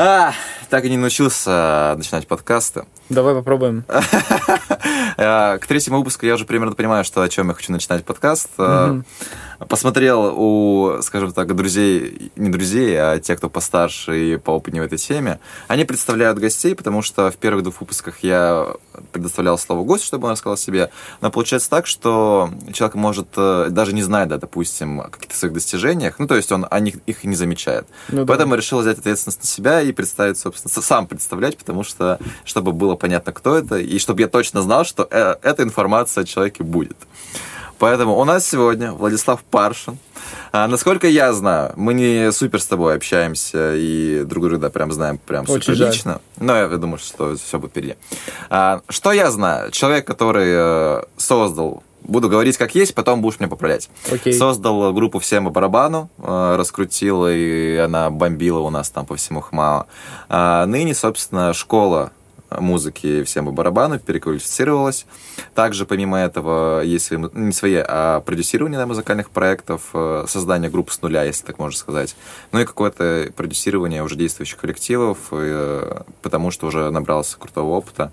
А, так и не научился начинать подкасты. Давай попробуем. К третьему выпуску я уже примерно понимаю, что о чем я хочу начинать подкаст. Посмотрел у, скажем так, друзей, не друзей, а тех, кто постарше и поопытнее в этой теме. Они представляют гостей, потому что в первых двух выпусках я предоставлял слово гостю, чтобы он рассказал о себе. Но получается так, что человек может э, даже не знать, да, допустим, о каких-то своих достижениях, ну, то есть он о них их не замечает. Ну, Поэтому да. решил взять ответственность на себя и представить, собственно, сам представлять, потому что, чтобы было понятно, кто это, и чтобы я точно знал, что э, эта информация о человеке будет. Поэтому у нас сегодня Владислав Паршин. А, насколько я знаю, мы не супер с тобой общаемся и друг друга прям знаем прям Очень супер лично. Но я думаю, что все будет впереди. А, что я знаю? Человек, который э, создал Буду говорить как есть, потом будешь меня поправлять. Okay. Создал группу «Всем по барабану», э, раскрутил, и она бомбила у нас там по всему ХМАО. А ныне, собственно, школа музыки всем по барабану, переквалифицировалась. Также, помимо этого, есть свои, не свои, а продюсирование да, музыкальных проектов, э, создание групп с нуля, если так можно сказать. Ну и какое-то продюсирование уже действующих коллективов, э, потому что уже набрался крутого опыта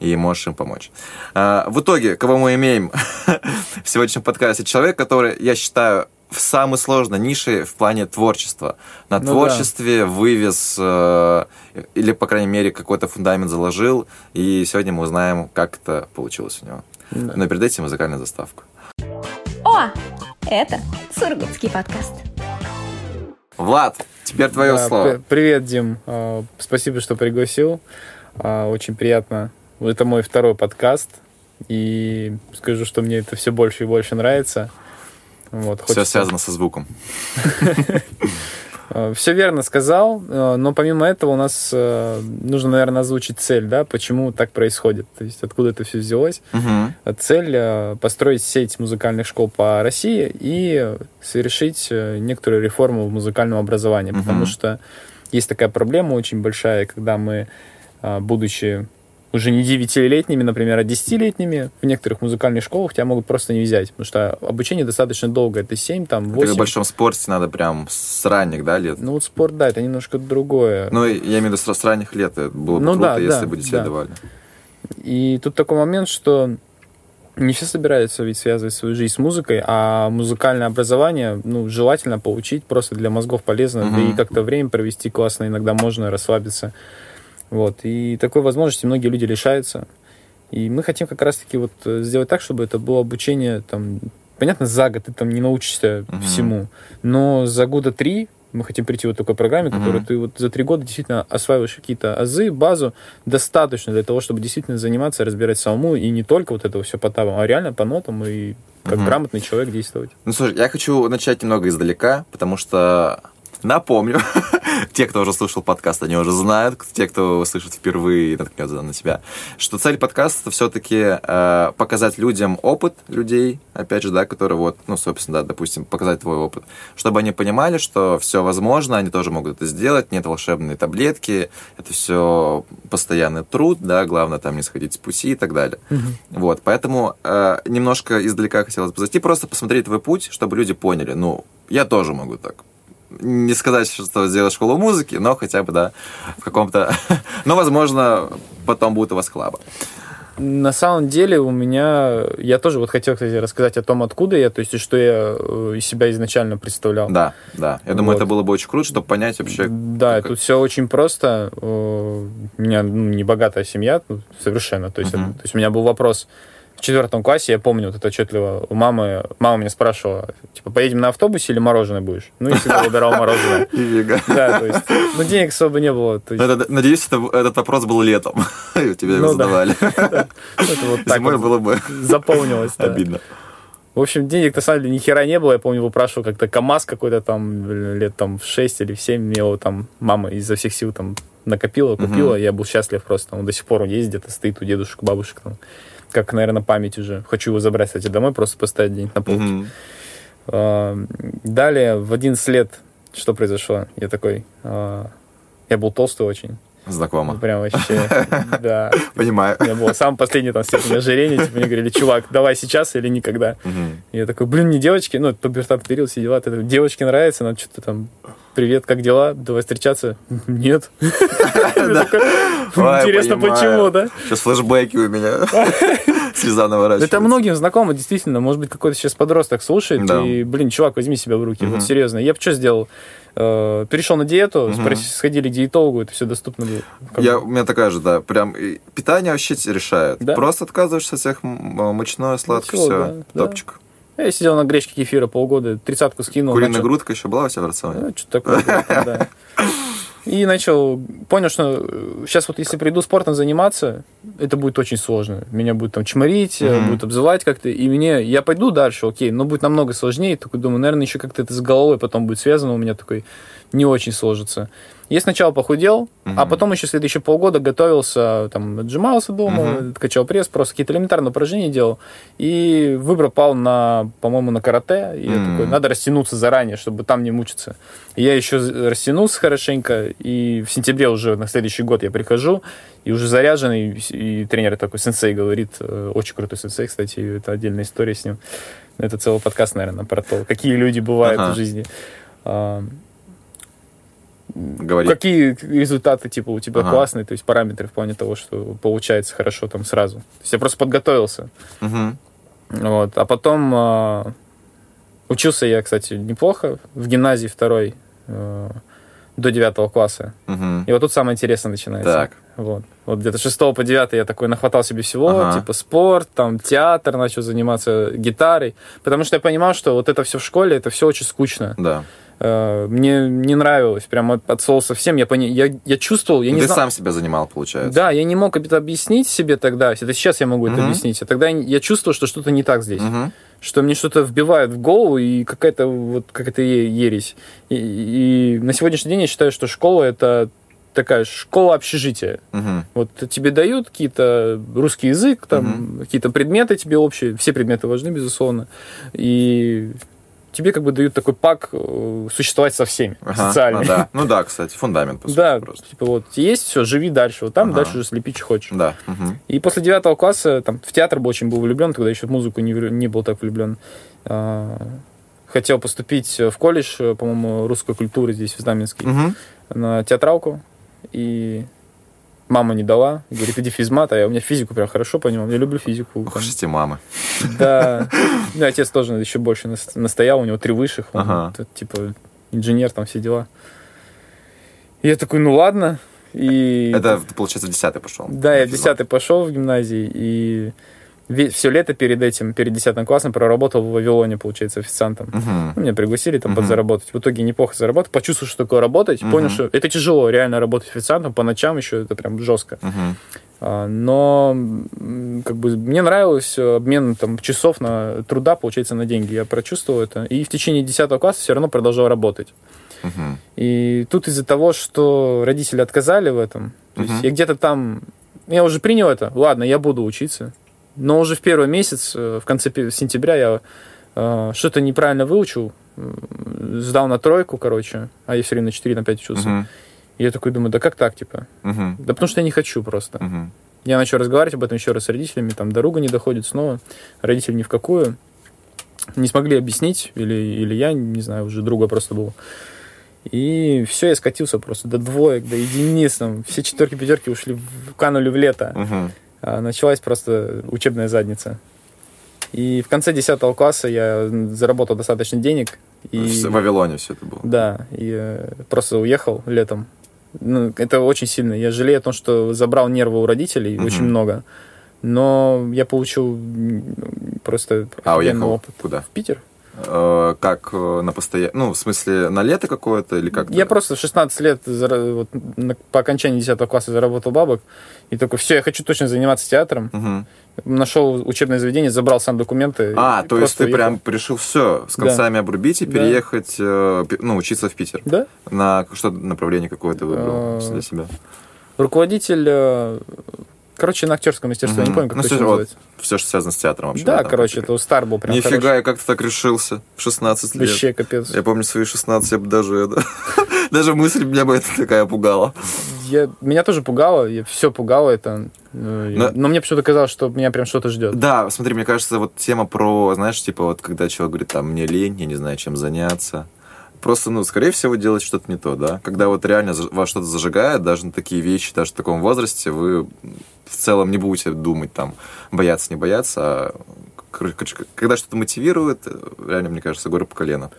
и можешь им помочь. А, в итоге, кого мы имеем в сегодняшнем подкасте? Человек, который, я считаю, в самой сложной нише в плане творчества. На ну творчестве да. вывез э, или, по крайней мере, какой-то фундамент заложил, и сегодня мы узнаем, как это получилось у него. Да. Но перед этим музыкальная заставка. О, это Сургутский подкаст. Влад, теперь твое да, слово. Привет, Дим. А, спасибо, что пригласил. А, очень приятно. Это мой второй подкаст. И скажу, что мне это все больше и больше нравится. Вот, хочется... Все связано со звуком. Э, Все верно сказал, э, но помимо этого у нас э, нужно, наверное, озвучить цель, да, почему так происходит, то есть откуда это все взялось. Угу. Цель построить сеть музыкальных школ по России и совершить некоторую реформу в музыкальном образовании, угу. потому что есть такая проблема очень большая, когда мы, будучи уже не девятилетними, например, а десятилетними в некоторых музыкальных школах тебя могут просто не взять, потому что обучение достаточно долго, это 7, там, 8. Это в большом спорте надо прям с ранних, да, лет? Ну, вот спорт, да, это немножко другое. Ну, я имею в виду с, ранних лет, это было бы ну, круто, да, если да, бы детей да. давали. И тут такой момент, что не все собираются ведь связывать свою жизнь с музыкой, а музыкальное образование, ну, желательно получить, просто для мозгов полезно, угу. да и как-то время провести классно, иногда можно расслабиться. Вот. И такой возможности многие люди лишаются. И мы хотим как раз-таки вот э, сделать так, чтобы это было обучение там, понятно, за год ты там не научишься uh-huh. всему, но за года три мы хотим прийти вот такой программе, которую ты вот за три года действительно осваиваешь какие-то азы, базу, достаточно для того, чтобы действительно заниматься, разбирать самому, и не только вот это все по табам, а реально по нотам и как uh-huh. грамотный человек действовать. Ну, слушай, я хочу начать немного издалека, потому что Напомню, те, кто уже слушал подкаст, они уже знают, те, кто слышит впервые, наткнется на себя, что цель подкаста все-таки э, показать людям опыт людей, опять же, да, которые вот, ну, собственно, да, допустим, показать твой опыт, чтобы они понимали, что все возможно, они тоже могут это сделать, нет волшебной таблетки, это все постоянный труд, да, главное там не сходить с пути и так далее. Угу. Вот, поэтому э, немножко издалека хотелось бы зайти, просто посмотреть твой путь, чтобы люди поняли, ну, я тоже могу так не сказать, что сделать школу музыки, но хотя бы, да, в каком-то... но, возможно, потом будет у вас клаба. На самом деле у меня... Я тоже вот хотел, кстати, рассказать о том, откуда я, то есть, что я э, из себя изначально представлял. Да, да. Я думаю, вот. это было бы очень круто, чтобы понять вообще... Да, как... тут все очень просто. У меня ну, не богатая семья, ну, совершенно. То есть, uh-huh. то есть у меня был вопрос в четвертом классе, я помню вот это отчетливо, у мамы, мама меня спрашивала, типа, поедем на автобусе или мороженое будешь? Ну, я всегда выбирал мороженое. Да, то есть, ну, денег особо не было. Надеюсь, этот вопрос был летом, и тебя его ну задавали. Вот так было бы заполнилось. Обидно. В общем, денег на самом деле ни хера не было. Я помню, выпрашивал как-то КАМАЗ какой-то там лет там в 6 или в 7. Мне его там мама изо всех сил там накопила, купила. Я был счастлив просто. Он до сих пор ездит, где-то стоит у дедушек, бабушек там как, наверное, память уже. Хочу его забрать, кстати, домой, просто поставить где-нибудь на полке. Mm-hmm. Далее, в 11 лет, что произошло? Я такой... А, я был толстый очень. Знакомо. Ну, Прям вообще, да. Понимаю. У меня было самое последнее там степень ожирения, типа, мне говорили, чувак, давай сейчас или никогда. Я такой, блин, не девочки, ну, пубертат период, все дела, это девочке нравится, надо что-то там, привет, как дела, давай встречаться. Нет. Интересно, почему, да? Сейчас флешбеки у меня. Слеза наворачивается. Это многим знакомо, действительно. Может быть, какой-то сейчас подросток слушает, и, блин, чувак, возьми себя в руки. Вот серьезно. Я бы что сделал? Э, Перешел на диету, сходили к диетологу, это все доступно было. Я, у меня такая же, да, прям питание вообще решает. Да. Просто отказываешься от всех мучное, сладкое, все, да, да. Я сидел на гречке кефира полгода, тридцатку скинул. Куриная начал- грудка еще была у тебя в рационе? Да, что-то такое, да. И начал, понял, что сейчас вот если приду спортом заниматься, это будет очень сложно. Меня будет там чморить, э, Мгм. будет обзывать как-то. И мне, я пойду дальше, окей, но будет намного сложнее. Такой думаю, наверное, еще как-то это с головой потом будет связано. У меня такой не очень сложится. Я сначала похудел, а Мгм. потом еще следующие полгода готовился, там, отжимался дома, Мгм. качал пресс, просто какие-то элементарные упражнения делал. И выбор пал на, по-моему, на карате. И я Мгм. такой, надо растянуться заранее, чтобы там не мучиться. И я еще растянулся хорошенько, и в сентябре уже на следующий год я прихожу, и уже заряженный, и тренер такой, сенсей говорит, э, очень крутой сенсей, кстати, и это отдельная история с ним. Это целый подкаст, наверное, про то, какие люди бывают Ага. в жизни. А, Говори. Какие результаты, типа, у тебя Ага. классные, то есть параметры в плане того, что получается хорошо там сразу. То есть я просто подготовился. Мгм. Вот. А потом а, учился я, кстати, неплохо в гимназии второй э, до девятого класса. Мгм. И вот тут самое интересное начинается. Так. Вот. Вот где-то с 6 по 9 я такой нахватал себе всего, Ага. типа спорт, там театр, начал заниматься гитарой, потому что я понимал, что вот это все в школе, это все очень скучно. Да. Э, Мне не нравилось, прям от, от слова совсем. Я, пони- я, я чувствовал, я не Ты знал. сам себя занимал, получается. Да, я не мог это объяснить себе тогда. Это сейчас я могу это Мгм. объяснить. А тогда я- чувствовал, что что-то не так здесь. Мгм. Что мне что-то вбивают в голову, и какая-то вот какая-то ересь. И, и на сегодняшний день я считаю, что школа это такая школа общежития. Мгм. Вот тебе дают какие-то русский язык, там какие-то предметы тебе общие, все предметы важны, безусловно. И тебе как бы дают такой пак э, существовать со всеми, Ага. социальный. Ну да. Ну да, кстати, фундамент, по сути, Да, просто. типа вот есть, все, живи дальше, вот там Ага. дальше уже слепи, что хочешь. Да. Мгм. И после девятого класса там в театр был очень был влюблен, тогда еще в музыку не, не был так влюблен. А, Хотел поступить в колледж, э, по-моему, русской культуры здесь, в Знаменске, Мгм. на театралку. И мама не дала. Говорит, иди физмат, а я у меня физику прям хорошо понимал. Я люблю физику. Эти мамы. Да. Ну, отец тоже еще больше нас- настоял, у него три высших. Он, Ага. т- типа, инженер, там все дела. И я такой, ну ладно. И Это, получается, в десятый пошел. да, я в Физмат. 10 пошел в гимназии, и все лето перед этим, перед 10 классом проработал в Вавилоне, получается, официантом. Ну, Меня пригласили там Мгм. подзаработать. В итоге неплохо заработал. Почувствовал, что такое работать. Мгм. Понял, что это тяжело, реально работать официантом. По ночам еще это прям жестко. Мгм. А, Но как бы мне нравилось э, обмен там, часов на труда, получается, на деньги. Я прочувствовал это. И в течение 10 класса все равно продолжал работать. Мгм. И тут из-за того, что родители отказали в этом, то есть я где-то там, я уже принял это, ладно, я буду учиться. Но уже в первый месяц, э, в конце сентября, я э, что-то неправильно выучил, сдал на тройку, короче, а я все время на 4, на 5 учился. Мгм. И я такой думаю, да как так, типа? Мгм. Да потому что я не хочу просто. Мгм. Я начал разговаривать об этом еще раз с родителями, там дорога не доходит снова, родители ни в какую. Не смогли объяснить, или, или я, не знаю, уже друга просто был. И все, я скатился просто до двоек, до единиц, там, все четверки, пятерки ушли, канули в лето. Мгм. А началась просто учебная задница. И в конце 10 класса я заработал достаточно денег. И... В Вавилоне все это было. Да, и э, просто уехал летом. Ну, это очень сильно. Я жалею о том, что забрал нервы у родителей Мгм. очень много. Но я получил просто А уехал опыт. куда? В Питер. Э, Как э, на постоянно... Ну, в смысле, на лето какое-то или как? Я просто в 16 лет вот, по окончании 10 класса заработал бабок. И такой, все, я хочу точно заниматься театром. Мгм. Нашел учебное заведение, забрал сам документы. А, то есть ты уехал. прям решил все с Да. концами обрубить и Да. переехать, э, пи- ну, учиться в Питер. Да? На что направление какое-то выбрал А, для себя? Руководитель... э, Короче, на актерском мастерстве, я не помню, как ну, точно всё, называется. все, что связано с театром вообще. Да, там короче, это Стар был прям Нифига, хороший. я как-то так решился в 16 лет. Вообще капец. Я помню свои 16, я бы даже это, Даже мысль меня бы это такая пугала. Я, меня тоже пугало, я, все пугало это. э, Но- Но мне почему-то казалось, что меня прям что-то ждет. Да, смотри, мне кажется, вот тема про, знаешь, типа вот когда человек говорит, там, мне лень, я не знаю, чем заняться. Просто, ну, скорее всего, делать что-то не то, да? Когда вот реально вас что-то зажигает, даже на такие вещи, даже в таком возрасте, вы в целом не будете думать, там, бояться, не бояться, а когда что-то мотивирует, э, реально, мне кажется, горы по колено.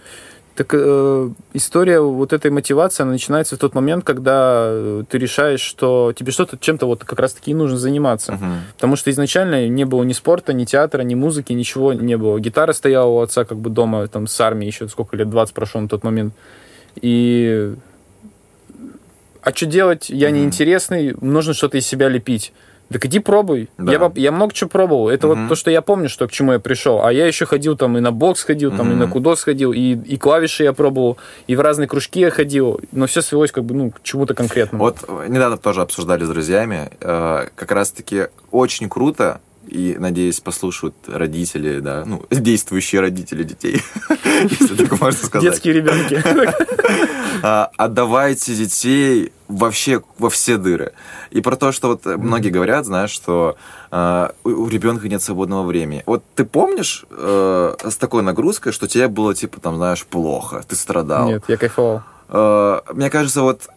Так э, история вот этой мотивации, она начинается в тот момент, когда э, ты решаешь, что тебе что-то чем-то вот как раз-таки и нужно заниматься. Мгм. Потому что изначально не было ни спорта, ни театра, ни музыки, ничего не было. Гитара стояла у отца как бы дома, там, с армией еще сколько лет, 20 прошло на тот момент. И... А что делать? Я Мгм. неинтересный, нужно что-то из себя лепить. Так иди пробуй. Да. Я, я много чего пробовал. Это Мгм. вот то, что я помню, что к чему я пришел. А я еще ходил там и на бокс ходил, там и Мгм. на кудо сходил, и, и клавиши я пробовал, и в разные кружки я ходил. Но все свелось как бы ну, к чему-то конкретному. Вот э, недавно тоже обсуждали с друзьями, э, как раз-таки очень круто, и, надеюсь, послушают родители, да, ну, действующие родители детей, если так можно сказать. Детские ребенки. А, отдавайте детей вообще во все дыры. И про то, что вот многие говорят, знаешь, что а, у, у ребенка нет свободного времени. Вот ты помнишь э, с такой нагрузкой, что тебе было, типа, там, знаешь, плохо, ты страдал? Нет, я кайфовал. Э, мне кажется, вот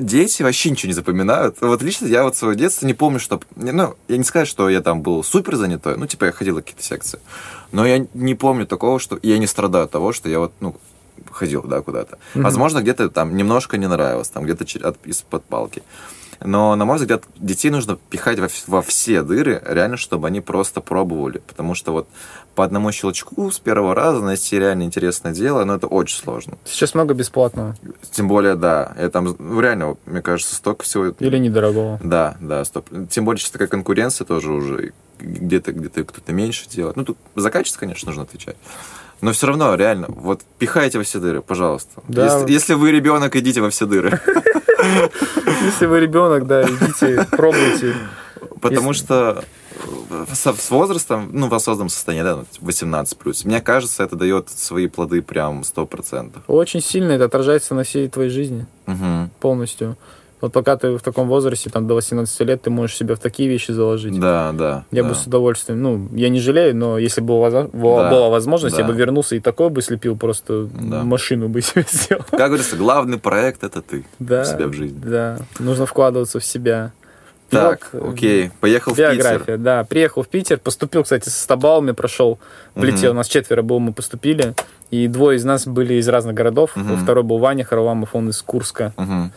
дети вообще ничего не запоминают. Вот лично я вот свое детство не помню, что... Ну, я не скажу, что я там был супер занятой. Ну, типа, я ходил на какие-то секции. Но я не помню такого, что... Я не страдаю от того, что я вот, ну, ходил, да, куда-то. Мгм. Возможно, где-то там немножко не нравилось, там где-то из-под палки. Но, на мой взгляд, детей нужно пихать во, во все дыры, реально, чтобы они просто пробовали. Потому что вот по одному щелчку с первого раза найти реально интересное дело, ну, это очень сложно. Сейчас много бесплатного. Тем более, да. Я там, ну, реально, мне кажется, столько всего. Или недорогого. Да, да, стоп. Тем более, сейчас такая конкуренция тоже уже. Где-то, где-то кто-то меньше делает. Ну, тут за качество, конечно, нужно отвечать. Но все равно, реально, вот пихайте во все дыры, пожалуйста. Да. Если, если вы ребенок, идите во все дыры. Если вы ребенок, да, идите, пробуйте. Потому Если- что э, со- с возрастом, ну, в осознанном состоянии, да, 18 плюс, мне кажется, это дает свои плоды прям 100%. Очень сильно это отражается на всей твоей жизни Мгм. полностью. Вот пока ты в таком возрасте, там, до 18 лет, ты можешь себя в такие вещи заложить. Да, да. Я да. бы с удовольствием, ну, я не жалею, но если бы была, была Да, была возможность, я да. бы вернулся и такое бы слепил, просто Да. машину бы себе сделал. Как говорится, главный проект это ты Да, у себя в жизни. да, нужно вкладываться в себя. И Так, вот, э, окей, поехал в Питер. Да. Приехал в Питер, поступил, кстати, со стабалами, прошел, влетел. У нас четверо было, мы поступили. И двое из нас были из разных городов. Мгм. Второй был Ваня Харламов, он из Курска. Мгм.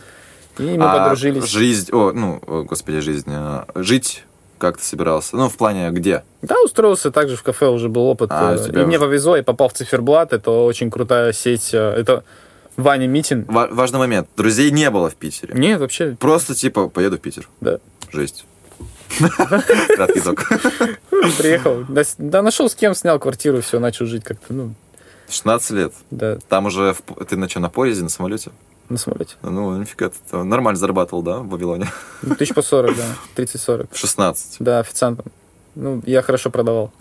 И мы А подружились. Жизнь, о, ну, о, господи, жизнь. а, Жить как ты собирался? Ну, в плане где? Да, устроился также в кафе, уже был опыт. А, э, и мне уже- повезло, я попал в Циферблат. Это очень крутая сеть. э, Это Ваня Митин. Ва- важный момент. Друзей не было в Питере. Нет, вообще, Просто типа поеду в Питер. да. Жесть. Краткий итог. Приехал. Да, нашел с кем, снял квартиру, все, начал жить как-то. Ну, 16 лет. да, Там уже ты на что, на поезде, на самолете? На самолете. Ну, нифига, ты нормально зарабатывал, да, в Вавилоне? Ну, Тысяч по 40, да. 30-40. В 16. Да, официантом. Ну, я хорошо продавал.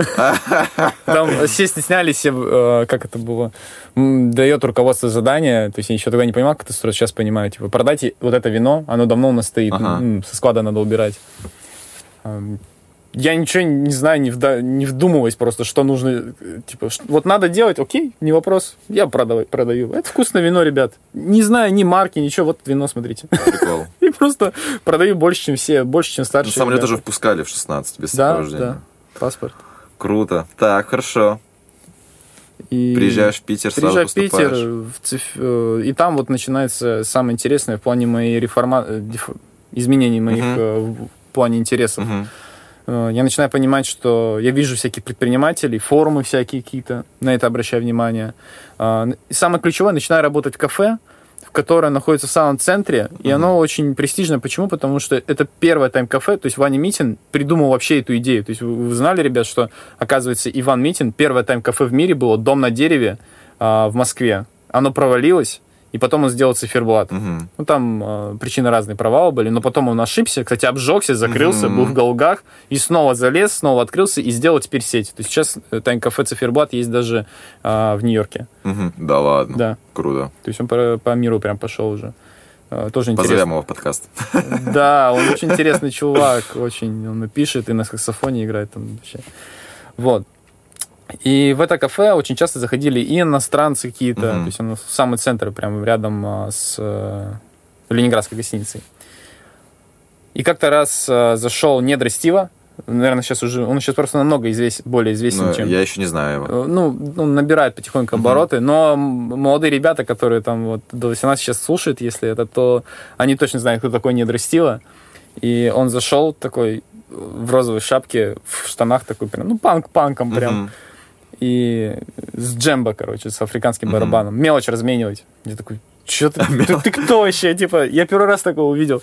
Там все стеснялись, все, э, как это было, дает руководство задание, то есть я еще тогда не понимал, как это строить, сейчас понимаю, типа, продайте вот это вино, оно давно у нас стоит, Ага. со склада надо убирать. Я ничего не знаю, не, вда- не вдумываясь просто, что нужно, типа, ш- вот надо делать, окей, не вопрос, я продавай, продаю. Это вкусное вино, ребят. Не знаю ни марки, ничего, вот вино, смотрите. Прикол. И просто продаю больше, чем все, больше, чем На старшие. самолет ребята. тоже впускали в 16 без Да, сопровождения. да, паспорт. Круто. Так, хорошо. И... Приезжаешь в Питер, сразу Приезжаю в Питер, поступаешь. в э, и там вот начинается самое интересное в плане моей реформа... э, изменений моих э, в плане интересов. Мгм. Э, Я начинаю понимать, что я вижу всяких предпринимателей, форумы всякие какие-то, на это обращаю внимание. А, И самое ключевое, начинаю работать в кафе, которое находится в самом центре, и Мгм. оно очень престижное. Почему? Потому что это первое тайм-кафе, то есть Ваня Митин придумал вообще эту идею. То есть вы, вы знали, ребят, что, оказывается, Иван Митин, первое тайм-кафе в мире было «Дом на дереве» а, в Москве. Оно провалилось, и потом он сделал циферблат. Мгм. Ну, там э, причины разные провалы были, но потом он ошибся, кстати, обжегся, закрылся, Мгм. был в голгах, и снова залез, снова открылся и сделал теперь сеть. То есть сейчас э, Тайм-кафе Циферблат есть даже э, в Нью-Йорке. Мгм. Да ладно. Да. Круто. То есть он по, по миру прям пошел уже. Э, Тоже интересно. Позовем его в подкаст. Да, он очень интересный чувак, очень. Он пишет, и на саксофоне играет там вообще. Вот. И в это кафе очень часто заходили и иностранцы какие-то, Мгм. то есть оно в самый центр, прямо рядом а, с э, Ленинградской гостиницей. И как-то раз а, зашел недра Стива, наверное, сейчас уже, он сейчас просто намного известен, более известен, Но чем... я еще не знаю его. Э, Ну, он набирает потихоньку обороты, но м- молодые ребята, которые там вот до 18 сейчас слушают, если это, то они точно знают, кто такой недра Стива. И он зашел такой в розовой шапке, в штанах такой прям, ну, панк-панком прям. Мгм. И с джембо, короче, с африканским барабаном. Мелочь разменивать. Я такой, что ты, ты, ты кто вообще? Типа, я первый раз такого увидел.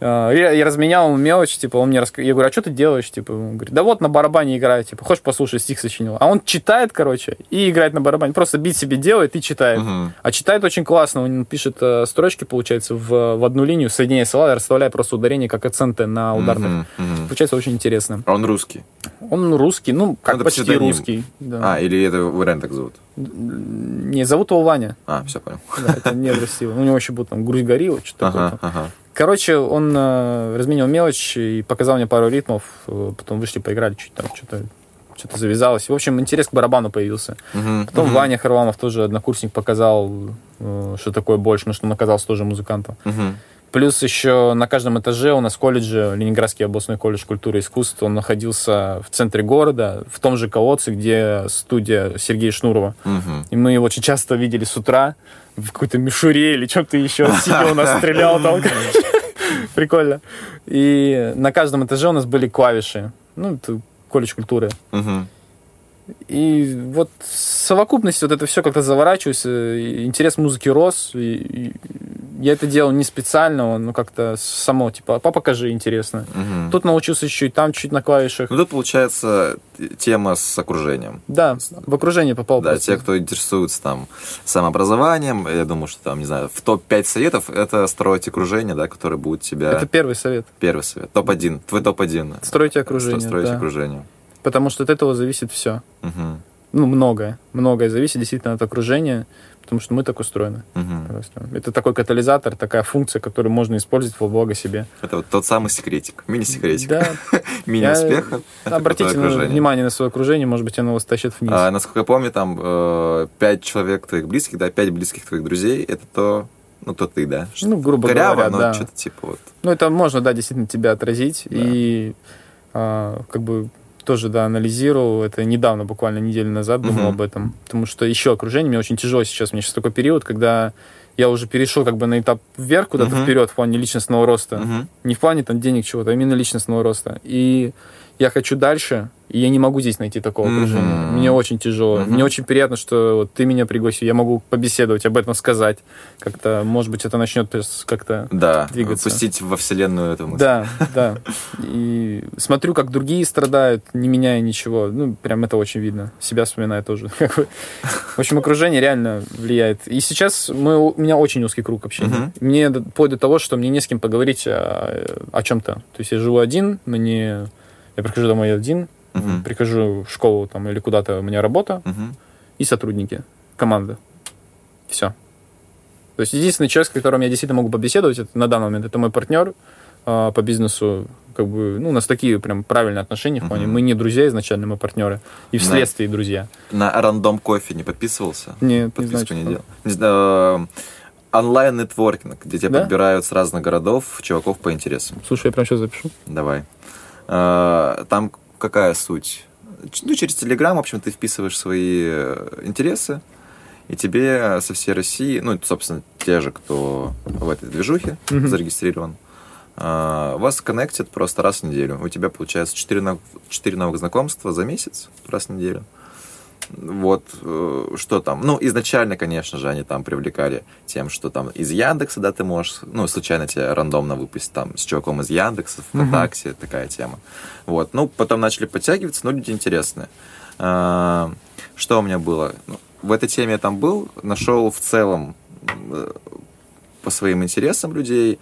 А, Я, я разменял ему мелочь, типа, он мне рассказал, я говорю, а что ты делаешь? Типа, он говорит, да вот на барабане играю, типа, хочешь послушать, стих сочинил. А он читает, короче, и играет на барабане. Просто бит себе делает и читает. Мгм. А читает очень классно, он пишет э, строчки, получается, в, в одну линию, соединяя слова, расставляя просто ударение как акценты на ударных. Мгм. Мгм. Получается очень интересно. А он русский. Он русский, ну, как это почти псевдоним. русский. да. А, или это реально так зовут? Не, зовут его Ваня. А, все понял. Да, это не красиво. У него еще был там грудь горила, что-то Ага, такое. ага. Короче, он э, разменил мелочь и показал мне пару ритмов. э, Потом вышли, поиграли, чуть там что-то что-то завязалось. В общем, интерес к барабану появился. Мгм. Потом Мгм. Ваня Харламов тоже однокурсник показал, э, что такое больше, потому что он оказался тоже музыкантом. Мгм. Плюс еще на каждом этаже у нас колледже, Ленинградский областной колледж культуры и искусств, он находился в центре города, в том же колодце, где студия Сергея Шнурова. Мгм. И мы его очень часто видели с утра в какой-то мишуре или чем-то еще сидел у нас, стрелял там. Прикольно. И на каждом этаже у нас были клавиши. Ну, это колледж культуры. И вот в совокупности вот это все как-то заворачивается, и интерес музыки рос, и, и я это делал не специально, он ну, как-то само, типа, а покажи, интересно. Мгм. Тут научился еще и там чуть на клавишах. Ну, тут получается т- тема с окружением. Да, в окружение попал. Да, просто. те, кто интересуется там самообразованием, я думаю, что там, не знаю, в топ-5 советов это строить окружение, да, которое будет тебя... Это первый совет. Первый совет. Топ-1. Твой топ-1. Стройте окружение. Строить да. окружение. Потому что от этого зависит все. Мгм. Ну, многое. Многое зависит действительно от окружения, потому что мы так устроены. Просто. Это такой катализатор, такая функция, которую можно использовать во благо себе. Это вот тот самый секретик. Мини-секретик. Да, Мини-успеха. это обратите внимание на свое окружение, может быть, оно вас тащит вниз. А, насколько я помню, там э, пять человек твоих близких, да, пять близких твоих друзей, это то, ну, то ты, да? ну, грубо Коряво, говоря, но да. что-то типа вот. Ну, это можно, да, действительно тебя отразить. Да. И а, как бы тоже, да, анализировал. Это недавно, буквально неделю назад думал Мгм. об этом. Потому что еще окружение мне очень тяжело сейчас. У меня сейчас такой период, когда я уже перешел как бы на этап вверх, куда-то Мгм. вперед в плане личностного роста. Мгм. Не в плане там денег чего-то, а именно личностного роста. И я хочу дальше, и я не могу здесь найти такого Мгм. окружения. Мне очень тяжело. Мгм. Мне очень приятно, что вот ты меня пригласил, я могу побеседовать, об этом сказать. Как-то, может быть, это начнет как-то Да, Двигаться. пустить во вселенную эту мысль. да, да. И смотрю, как другие страдают, не меняя ничего. Ну, прям это очень видно. Себя вспоминаю тоже. В общем, окружение реально влияет. И сейчас мы, у меня очень узкий круг общения. Мгм. Мне вплоть до того, что мне не с кем поговорить о, о чем-то. То есть я живу один, мне... Я прихожу домой один, Мгм. прихожу в школу там, или куда-то, у меня работа Мгм. и сотрудники, команда. Все. То есть единственный человек, с которым я действительно могу побеседовать это, на данный момент, это мой партнер а, по бизнесу. Как бы, ну, у нас такие прям правильные отношения в плане. Мгм. Мы не друзья изначально, мы партнеры. И вследствие друзья. На рандом кофе не подписывался? Нет, не знаю, Подписку не делал. Не знаю, онлайн-нетворкинг, где тебя Да? подбирают с разных городов чуваков по интересам. Слушай, я прям сейчас запишу. Давай. А, Там какая суть? Ну, через Телеграм, в общем, ты вписываешь свои э, интересы, и тебе со всей России, ну, собственно, те же, кто в этой движухе Мгм. зарегистрирован, а, вас коннектят просто раз в неделю. У тебя получается 4, нов- 4 новых знакомства за месяц, раз в неделю. Вот, э, что там? Ну, изначально, конечно же, они там привлекали тем, что там из Яндекса, да, ты можешь, ну, случайно тебя рандомно выпустить там с чуваком из Яндекса, ВКонтакте, такая тема. Вот, ну, потом начали подтягиваться, но люди интересные. А, Что у меня было? Ну, в этой теме я там был, нашел в целом э, по своим интересам людей.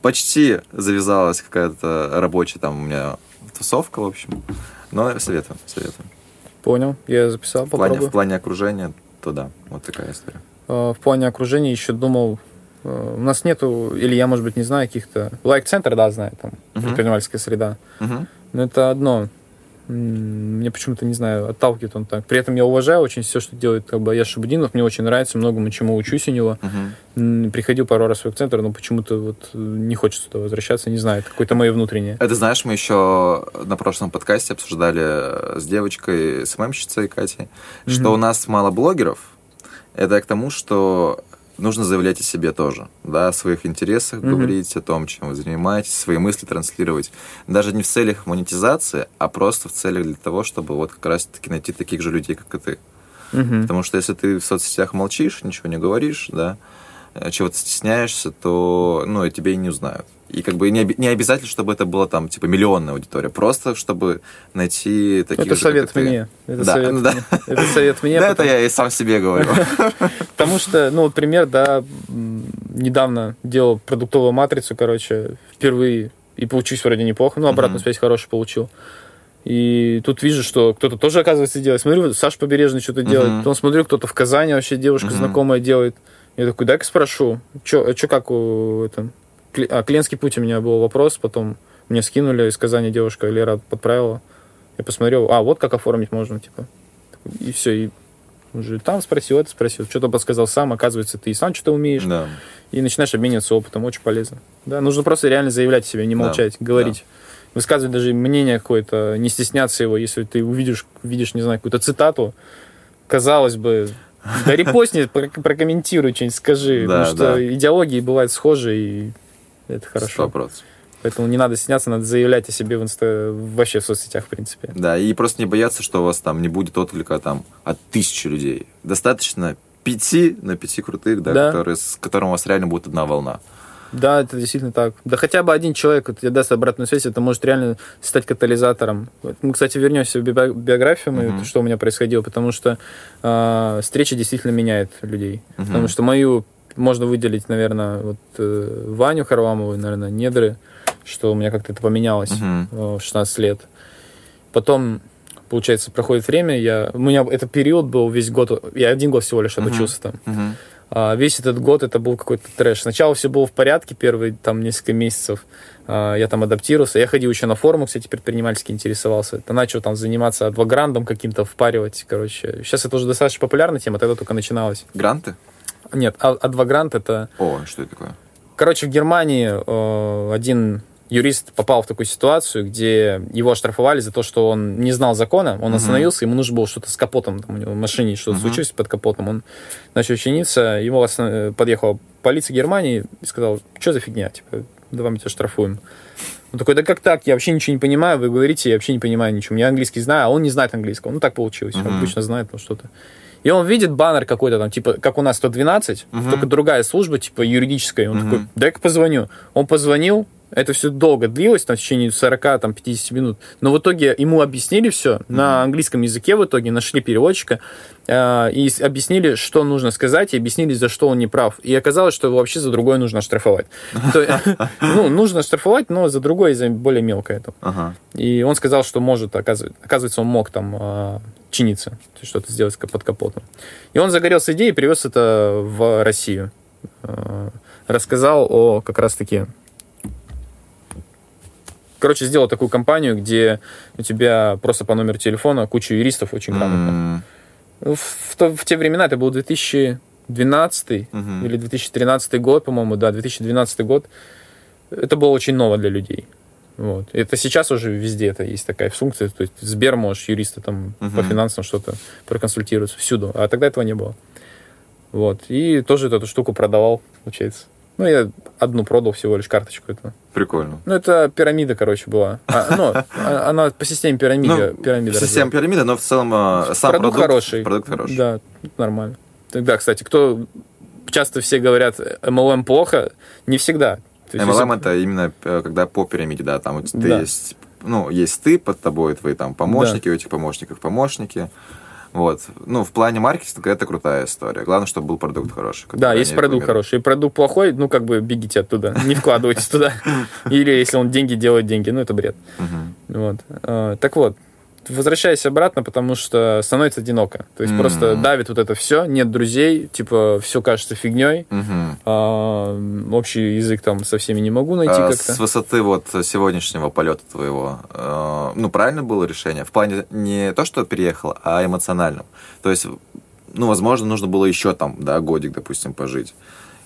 Почти завязалась какая-то рабочая там у меня тусовка, в общем. Но советую, советую. Понял, я записал, В плане, попробую. в плане окружения, то да, вот такая история. Э, В плане окружения еще думал, э, у нас нету, или я, может быть, не знаю каких-то... Лайк-центр, да, знаю, там, Мгм. предпринимательская среда. Мгм. Но это одно. Мне почему-то, не знаю, отталкивает он так. При этом я уважаю очень все, что делает как бы, Аяш Шабудинов. Мне очень нравится, многому чему учусь у него. М, Приходил пару раз в центр, но почему-то вот э, не хочется туда возвращаться, не знаю, это какое-то мое внутреннее. Это, знаешь, мы еще на прошлом подкасте обсуждали с девочкой, с ММщицей Катей, что Мгм. у нас мало блогеров. Это к тому, что нужно заявлять о себе тоже, да, о своих интересах Мгм. говорить, о том, чем вы занимаетесь, свои мысли транслировать. Даже не в целях монетизации, а просто в целях для того, чтобы вот как раз-таки найти таких же людей, как и ты. Мгм. Потому что если ты в соцсетях молчишь, ничего не говоришь, да, э, чего-то стесняешься, то, ну, и тебе и не узнают. И как бы не, не обязательно, чтобы это была там, типа, миллионная аудитория, просто чтобы найти таких Это же, совет и ты. мне. Это Да, совет ну да. мне. Это совет мне. Да, это я и сам себе говорю. Потому что, ну, вот пример, да, недавно делал продуктовую матрицу, короче, впервые, и получилось вроде неплохо, ну, обратную связь хорошую получил. И тут вижу, что кто-то тоже, оказывается, делает. Смотрю, Саша Побережный что-то делает. Потом смотрю, кто-то в Казани вообще девушка знакомая делает. Я такой, дай-ка спрошу, что как у этом... А, клиентский путь у меня был вопрос, потом мне скинули из Казани девушка, Лера подправила. Я посмотрел, а, вот как оформить можно, типа. И все, и уже там спросил, это спросил, что-то подсказал сам, оказывается, ты и сам что-то умеешь, Да. и начинаешь обмениваться опытом, очень полезно. Да, нужно просто реально заявлять о себе, не Да, молчать, говорить. Высказывать даже мнение какое-то, не стесняться его, если ты увидишь, видишь, не знаю, какую-то цитату, казалось бы, да репостни, прок- прокомментируй что-нибудь, скажи, Да, потому что да. идеологии бывают схожи, и это Сто хорошо. процентов. Поэтому не надо стесняться, надо заявлять о себе в инста... вообще в соцсетях, в принципе. Да, и просто не бояться, что у вас там не будет отклика там от тысячи людей. Достаточно пяти на пяти крутых, да, Да. Которые, с которым у вас реально будет одна волна. Да, это действительно так. Да хотя бы один человек тебе даст обратную связь, это может реально стать катализатором. Мы, кстати, вернемся в био- биографию, мою, Мгм. что у меня происходило, потому что э, встреча действительно меняет людей. Мгм. Потому что мою можно выделить, наверное, вот э, Ваню Харламову, наверное, Недры, что у меня как-то это поменялось э, в 16 лет. Потом, получается, проходит время, я, у меня этот период был весь год, я один год всего лишь обучился там. Мгм. А, Весь этот год это был какой-то трэш. Сначала все было в порядке, первые там несколько месяцев а, я там адаптировался. Я ходил еще на форумы, кстати, предпринимательски интересовался. Это начал там заниматься адвограндом каким-то, впаривать, короче. Сейчас это уже достаточно популярная тема, тогда только начиналась. Гранты? Нет, а- адвогрант это... О, что это такое? Короче, в Германии э, один юрист попал в такую ситуацию, где его оштрафовали за то, что он не знал закона, он остановился, ему нужно было что-то с капотом, там, у него в машине что-то случилось под капотом, он начал чиниться, ему подъехала полиция Германии и сказала, что за фигня, типа, давай мы тебя штрафуем. Он такой, да как так, я вообще ничего не понимаю, вы говорите, я вообще не понимаю ничего, я английский знаю, а он не знает английского, ну так получилось, он Мгм. обычно знает ну, что-то. И он видит баннер какой-то там, типа, как у нас 112, Мгм. только другая служба, типа, юридическая. Он Мгм. такой, дай-ка позвоню. Он позвонил, это все долго длилось, там, в течение 40-50 минут. Но в итоге ему объяснили все на английском языке, в итоге нашли переводчика, э, и объяснили, что нужно сказать, и объяснили, за что он не прав. И оказалось, что его вообще за другое нужно оштрафовать. То- Ну, нужно оштрафовать, но за другое, за более мелкое. И он сказал, что может, оказывается, он мог там а, чиниться, что-то сделать под капотом. И он загорелся идеей и привез это в Россию. А, Рассказал о как раз-таки... Короче, сделал такую компанию, где у тебя просто по номеру телефона куча юристов очень грамотно. М, Ну, В, в в те времена это был 2012 мгм. или 2013 год, по-моему, да, 2012 год. Это было очень ново для людей. Вот. Это сейчас уже везде это есть такая функция. То есть Сбер можешь юриста там по Мгм. финансам что-то проконсультироваться всюду. А тогда этого не было. Вот. И тоже эту штуку продавал, получается. Ну, я одну продал всего лишь карточку эту. Прикольно. Ну, это пирамида, короче, была. А, ну, а- она по системе пирамида. Ну, пирамида Система развивалась. пирамида, но в целом э, сам продукт, продукт, хороший. Продукт хороший. Да, нормально. Да, кстати, кто часто все говорят, MLM плохо, не всегда. То есть, MLM если- это именно э, когда по пирамиде, да, там вот ты Да. есть, ну, есть ты, под тобой твои там помощники, у этих помощников помощники, Вот. Ну, в плане маркетинга это крутая история. Главное, чтобы был продукт хороший. Да, если продукт хороший. И продукт плохой, ну, как бы бегите оттуда. Не вкладывайтесь туда. Или если он деньги делает деньги, ну, это бред. Вот. А, Так вот, возвращаясь обратно, потому что становится одиноко. То есть М. просто давит вот это все, нет друзей, типа, все кажется фигней. Мгм. А, общий язык там со всеми не могу найти А как-то. С высоты вот сегодняшнего полета твоего, э, ну, правильно было решение? В плане не то, что переехал, а эмоциональном. То есть, ну, возможно, нужно было еще там, да, годик, допустим, пожить.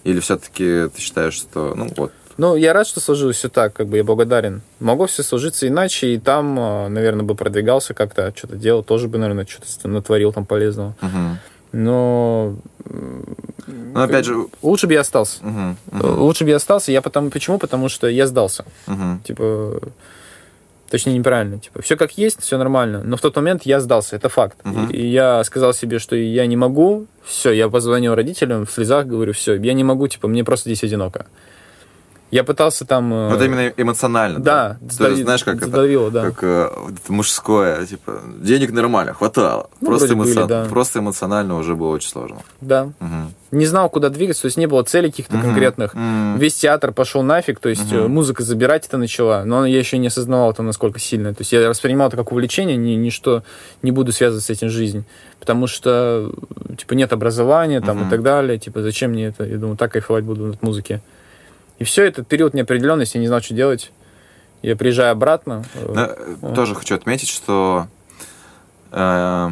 Или все-таки ты считаешь, что, ну, вот, Ну, я рад, что сложилось все так, как бы я благодарен. Могло все сложиться иначе, и там, а, наверное, бы продвигался как-то, что-то делал, тоже бы, наверное, что-то натворил там полезного. мгм. Но Ну, опять же, лучше бы я остался. мгм, мгм, Лучше бы я остался. Я потому, почему? Потому что я сдался. мгм. Типа, точнее, неправильно. Типа, все как есть, все нормально. Но в тот момент я сдался, это факт. Мгм. И, и я сказал себе, что я не могу. Все, я позвонил родителям в слезах, говорю, все, я не могу, типа, мне просто здесь одиноко. Я пытался там... э, Вот именно эмоционально. Да, То есть, знаешь, как это, задавило, да. как э, вот это мужское, типа, денег нормально, хватало. Ну, просто, вроде были, эмоци- да. просто эмоционально уже было очень сложно. Да. Мгм. Не знал, куда двигаться, то есть не было целей каких-то Мгм. конкретных. М. Весь театр пошел нафиг, то есть э, музыка забирать это начала, но я еще не осознавал это насколько сильно. То есть я воспринимал это как увлечение, ни, ни что не буду связывать с этим жизнь. Потому что, типа, нет образования там Мгм. и так далее. Типа, зачем мне это? Я думаю, так кайфовать буду от музыки. И все, этот период неопределенности, я не знал, что делать. Я приезжаю обратно. э, Да, э, Тоже хочу отметить, что э,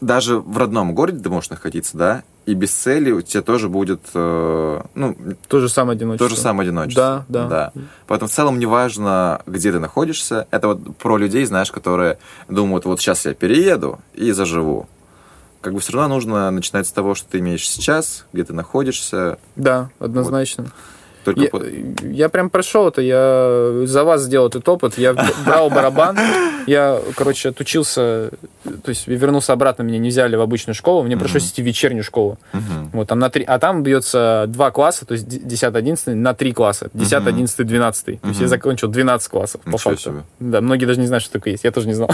даже в родном городе ты можешь находиться, да, и без цели у тебя тоже будет, э, ну, То же самое одиночество. то же самое одиночество. Да, да. Поэтому в целом неважно, где ты находишься. Это вот про людей, знаешь, которые думают, вот сейчас я перееду и заживу. Как бы все равно нужно начинать с того, что ты имеешь сейчас, где ты находишься. Да, однозначно. Только Я, по- я прям прошел это, я за вас сделал этот опыт, я брал барабан, я, короче, отучился, то есть вернулся обратно, меня не взяли в обычную школу, мне пришлось идти в вечернюю школу. Вот, там на три, а там бьется два класса, то есть 10-11 на три класса, 10, 11, 12. То есть я закончил 12 классов, по факту. Да, многие даже не знают, что такое есть, я тоже не знал.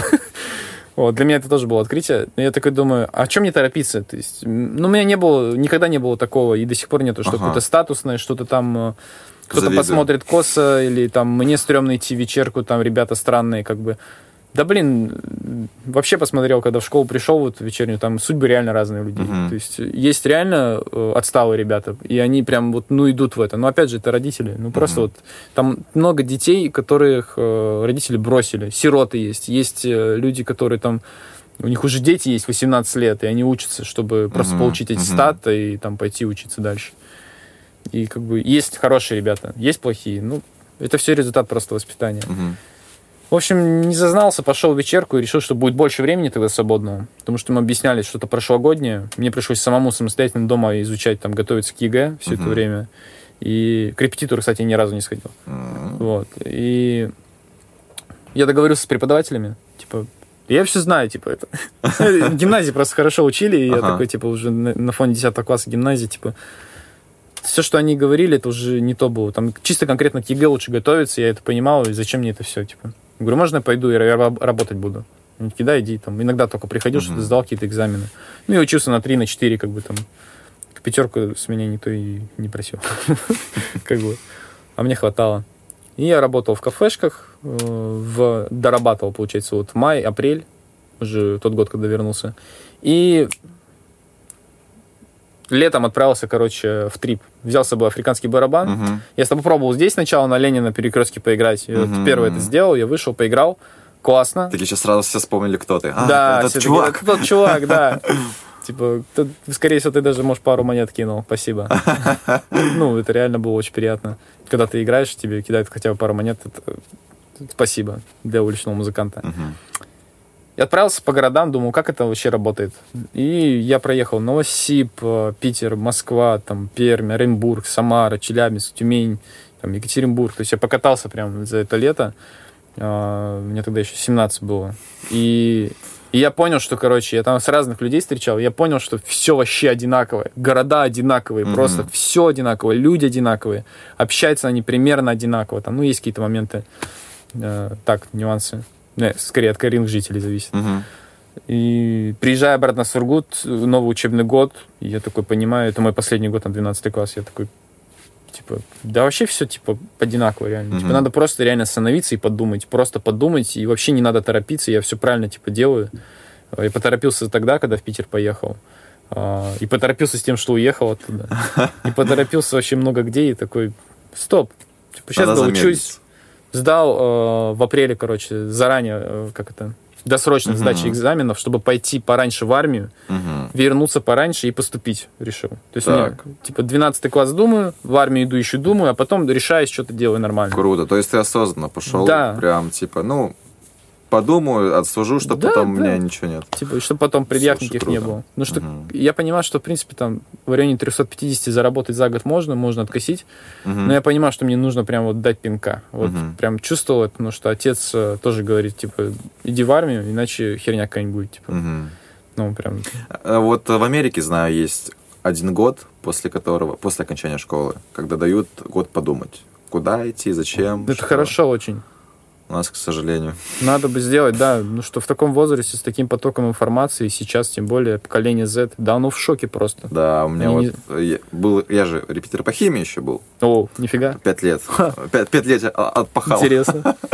Вот, для меня это тоже было открытие. Я такой думаю, а чем мне торопиться? То есть, ну, у меня не было, никогда не было такого, и до сих пор нету, что Ага. какое-то статусное, что-то там э, кто-то посмотрит косо, или там мне стрёмно идти вечерку, там ребята странные, как бы. Да блин, вообще посмотрел, когда в школу пришел вот вечернюю, там судьбы реально разные у людей. Мгм. То есть есть реально э, отсталые ребята, и они прям вот ну идут в это. Но опять же, это родители. Ну просто вот там много детей, которых э, родители бросили. Сироты есть. Есть э, люди, которые там у них уже дети есть 18 лет, и они учатся, чтобы просто Мгм, получить мгм. аттестат и там пойти учиться дальше. И как бы есть хорошие ребята, есть плохие. Ну, это все результат просто воспитания. Мгм. В общем, не зазнался, пошел в вечерку и решил, что будет больше времени тогда свободного. Потому что мы объясняли что-то прошлогоднее. Мне пришлось самому самостоятельно дома изучать, там, готовиться к ЕГЭ все это Мгм. время. И к репетитору, кстати, ни разу не сходил. М. Вот. И я договорился с преподавателями, типа, я все знаю, типа, это. Гимназии просто хорошо учили, и я такой, типа, уже на фоне 10 класса гимназии, типа, все, что они говорили, это уже не то было. Там чисто конкретно к ЕГЭ лучше готовиться, я это понимал, и зачем мне это все, типа. Говорю, можно я пойду, я раб- работать буду? Они такие, да, иди, там, иногда только приходил, что-то Мгм. сдал какие-то экзамены. Ну, и учился на 3, на 4, как бы там. Пятерку с меня никто и не просил. Как бы. А мне хватало. И я работал в кафешках, э, в, дорабатывал, получается, вот май, апрель, уже тот год, когда вернулся. И летом отправился, короче, в трип. Взял с собой африканский барабан. Мгм. Я с тобой пробовал здесь сначала на Ленина перекрестке поиграть. И вот первое это сделал, я вышел, поиграл. Классно. Такие сейчас сразу все вспомнили, кто ты. А, да, это все тот такие, чувак. «Это тот чувак, да. Типа, ты- скорее всего, ты даже, может, пару монет кинул. Спасибо. Ну, это реально было очень приятно. Когда ты играешь, тебе кидают хотя бы пару монет. это- Спасибо для уличного музыканта. Мгм. Я отправился по городам, думал, как это вообще работает. И я проехал Новосиб, э, Питер, Москва, там, Пермь, Оренбург, Самара, Челябинск, Тюмень, там, Екатеринбург. То есть я покатался прям за это лето. А, Мне тогда еще 17 было. И, и я понял, что, короче, я там с разных людей встречал, я понял, что все вообще одинаковое. Города одинаковые, Мгм. просто все одинаковое, люди одинаковые. Общаются они примерно одинаково. Там, ну, есть какие-то моменты, э, так, нюансы. Не, скорее от коренных жителей зависит. Мгм. И приезжая обратно в Сургут, новый учебный год, я такой понимаю, это мой последний год, там, 12 класс, я такой, типа, да вообще все, типа, одинаково реально. Типа, Мгм. надо просто реально остановиться и подумать, просто подумать, и вообще не надо торопиться, я все правильно, типа, делаю. Я поторопился тогда, когда в Питер поехал. А, И поторопился с тем, что уехал оттуда. И поторопился вообще много где, и такой, стоп, типа, сейчас доучусь. Сдал э, в апреле, короче, заранее, э, как это, досрочно Мгм. сдачи экзаменов, чтобы пойти пораньше в армию, Мгм. вернуться пораньше и поступить решил. То есть у меня, Так. типа, 12 класс думаю, в армию иду еще думаю, а потом решаюсь, что-то делаю нормально. Круто. То есть ты осознанно пошел, Да. прям типа, ну, подумаю, отслужу, чтобы Да, потом у да. меня ничего нет. Типа, чтобы потом предъяв никаких не было. Ну что, Мгм. я понимаю, что, в принципе, там в районе 350 заработать за год можно, можно откосить, Мгм. но я понимаю, что мне нужно прям вот дать пинка. Вот Мгм. прям чувствовал это, потому что отец э, тоже говорит, типа, иди в армию, иначе херня какая-нибудь будет. Типа. Мгм. Ну, прям, А Вот в Америке, знаю, есть один год, после которого, после окончания школы, когда дают год подумать, куда идти, зачем. это что. хорошо очень. У нас, к сожалению. Надо бы сделать, да, ну что в таком возрасте с таким потоком информации, сейчас тем более поколение Z, да, оно в шоке просто. Да, у меня Они вот я, был, я же репетитор по химии еще был, О, нифига. пять лет. Пять, пять лет я отпахал. Интересно.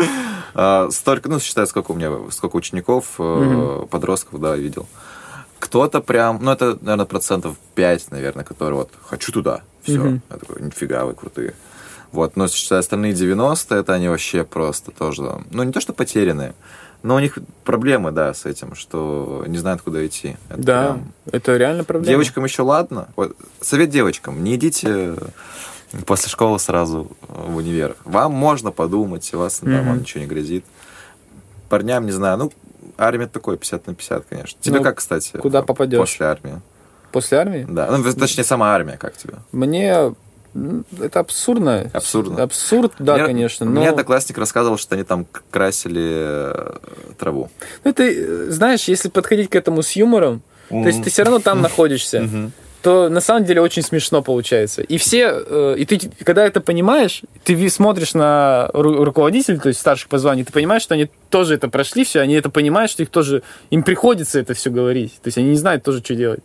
А, Столько, ну, считай, сколько у меня, сколько учеников, э, подростков, да, видел. Кто-то прям, ну, это, наверное, процентов 5, наверное, которые вот, хочу туда, все. Мгм. Я такой, нифига, вы крутые. Вот, но остальные 90, это они вообще просто тоже, ну, не то, что потерянные, но у них проблемы, да, с этим, что не знают, куда идти. Это Да, прям- это реально проблема. Девочкам еще ладно. Вот, совет девочкам, не идите после школы сразу в универ. Вам можно подумать, у вас Мгм. вам ничего не грозит. Парням, не знаю, ну, армия такой 50 на 50, конечно. Тебе Ну, как, кстати? куда попадешь? После армии. После армии? Да, ну, точнее, сама армия, как тебе? Мне это абсурдно. Абсурдно. Абсурд, да, Мне- конечно. Но Мне одноклассник рассказывал, что они там красили э, траву. Ну, это, э, знаешь, если подходить к этому с юмором, то есть ты все равно там находишься, Мгм. то на самом деле очень смешно получается. И все, э, и ты, когда это понимаешь, ты смотришь на ру- руководителей, то есть старших по званию, ты понимаешь, что они тоже это прошли все, они это понимают, что их тоже, им приходится это все говорить. То есть они не знают тоже, что делать.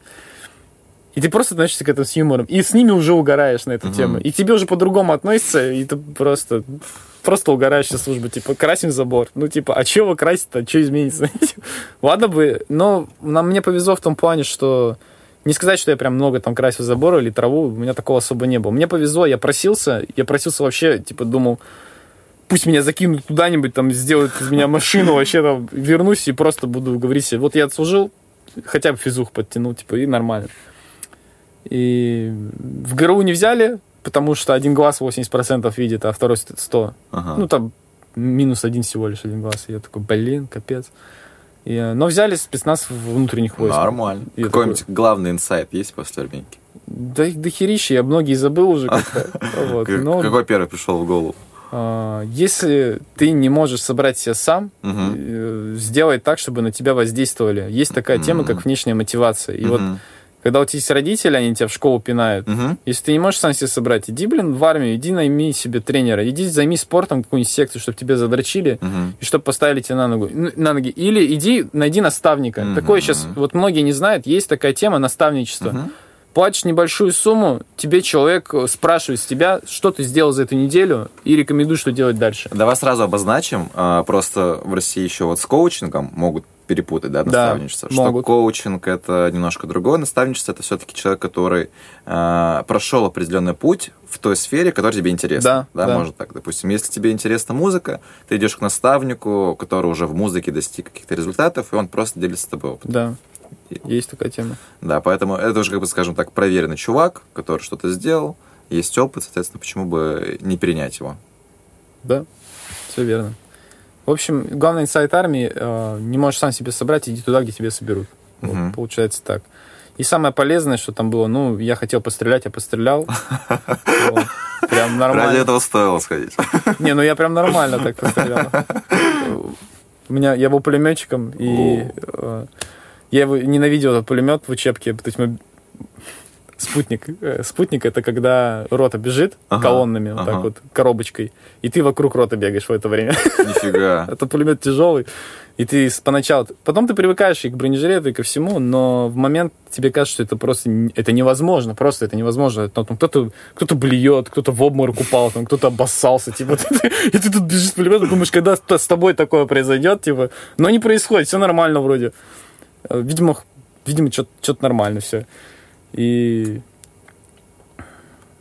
И ты просто относишься к этому с юмором. И с ними уже угораешь на эту Мгм. тему. И тебе уже по-другому относятся, и ты просто просто угорающая служба, типа, красим забор. Ну, типа, а чего красить-то, что изменится? Ладно бы, но нам, мне повезло в том плане, что не сказать, что я прям много там красил забор или траву, у меня такого особо не было. Мне повезло, я просился, я просился вообще, типа, думал, пусть меня закинут куда-нибудь, там, сделают из меня машину, вообще там вернусь и просто буду говорить себе, вот я отслужил, хотя бы физух подтянул, типа, и нормально. И в ГРУ не взяли, потому что один глаз 80% видит, а второй 100. Ага. Ну, там минус один всего лишь один глаз. И я такой, блин, капец. И, э, но взяли спецназ внутренних войск. Нормально. Я Какой-нибудь главный инсайт есть после армейки? Да их дохерища, я многие забыл уже как-то. Какой первый пришел в голову? а, если ты не можешь собрать себя сам, э, сделай так, чтобы на тебя воздействовали. Есть такая тема, как внешняя мотивация. И вот. Когда у тебя есть родители, они тебя в школу пинают, Мгм. Если ты не можешь сам себе собрать, иди, блин, в армию, иди найми себе тренера, иди займись спортом, какую-нибудь секцию, чтобы тебя задрочили, Мгм. и чтобы поставили тебя на, ногу, на ноги. Или иди, найди наставника. Мгм. Такое сейчас, вот многие не знают, есть такая тема наставничество. Мгм. Платишь небольшую сумму, тебе человек э, спрашивает с тебя, что ты сделал за эту неделю, и рекомендует, что делать дальше. Давай сразу обозначим. а, Просто в России еще вот с коучингом могут перепутать, да, Да, наставничество. что могут. коучинг это немножко другое. Наставничество это все-таки человек, который а, прошел определенный путь в той сфере, которая тебе интересна. Да, да. может так. Допустим, если тебе интересна музыка, ты идешь к наставнику, который уже в музыке достиг каких-то результатов, и он просто делится с тобой опытом. Да, есть такая тема. Да, поэтому это уже, как бы, скажем так, проверенный чувак, который что-то сделал, есть опыт, соответственно, почему бы не перенять его? Да, все верно. В общем, главный инсайт армии э, не можешь сам себе собрать, иди туда, где тебе соберут. Вот, Мгм. получается так. И самое полезное, что там было, ну, я хотел пострелять, я пострелял. Вот. Прям Ради нормально. этого стоило сходить. Не, ну я прям нормально так пострелял. У меня, я был пулеметчиком, и э, я его ненавидел этот пулемет в учебке. То есть мы спутник. Э, Спутник это когда рота бежит Ага, колоннами, вот так ага. вот, коробочкой, и ты вокруг рота бегаешь в это время. Нифига. Это пулемет тяжелый, и ты поначалу... Потом ты привыкаешь и к бронежилету, и ко всему, но в момент тебе кажется, что это просто... Это невозможно, просто это невозможно. Там, там кто-то кто блюет, кто-то в обморок упал, там кто-то обоссался, типа, и ты тут бежишь с пулеметом, думаешь, когда с тобой такое произойдет, типа, но не происходит, все нормально вроде. Э, Видимо, видимо, что-то нормально все. И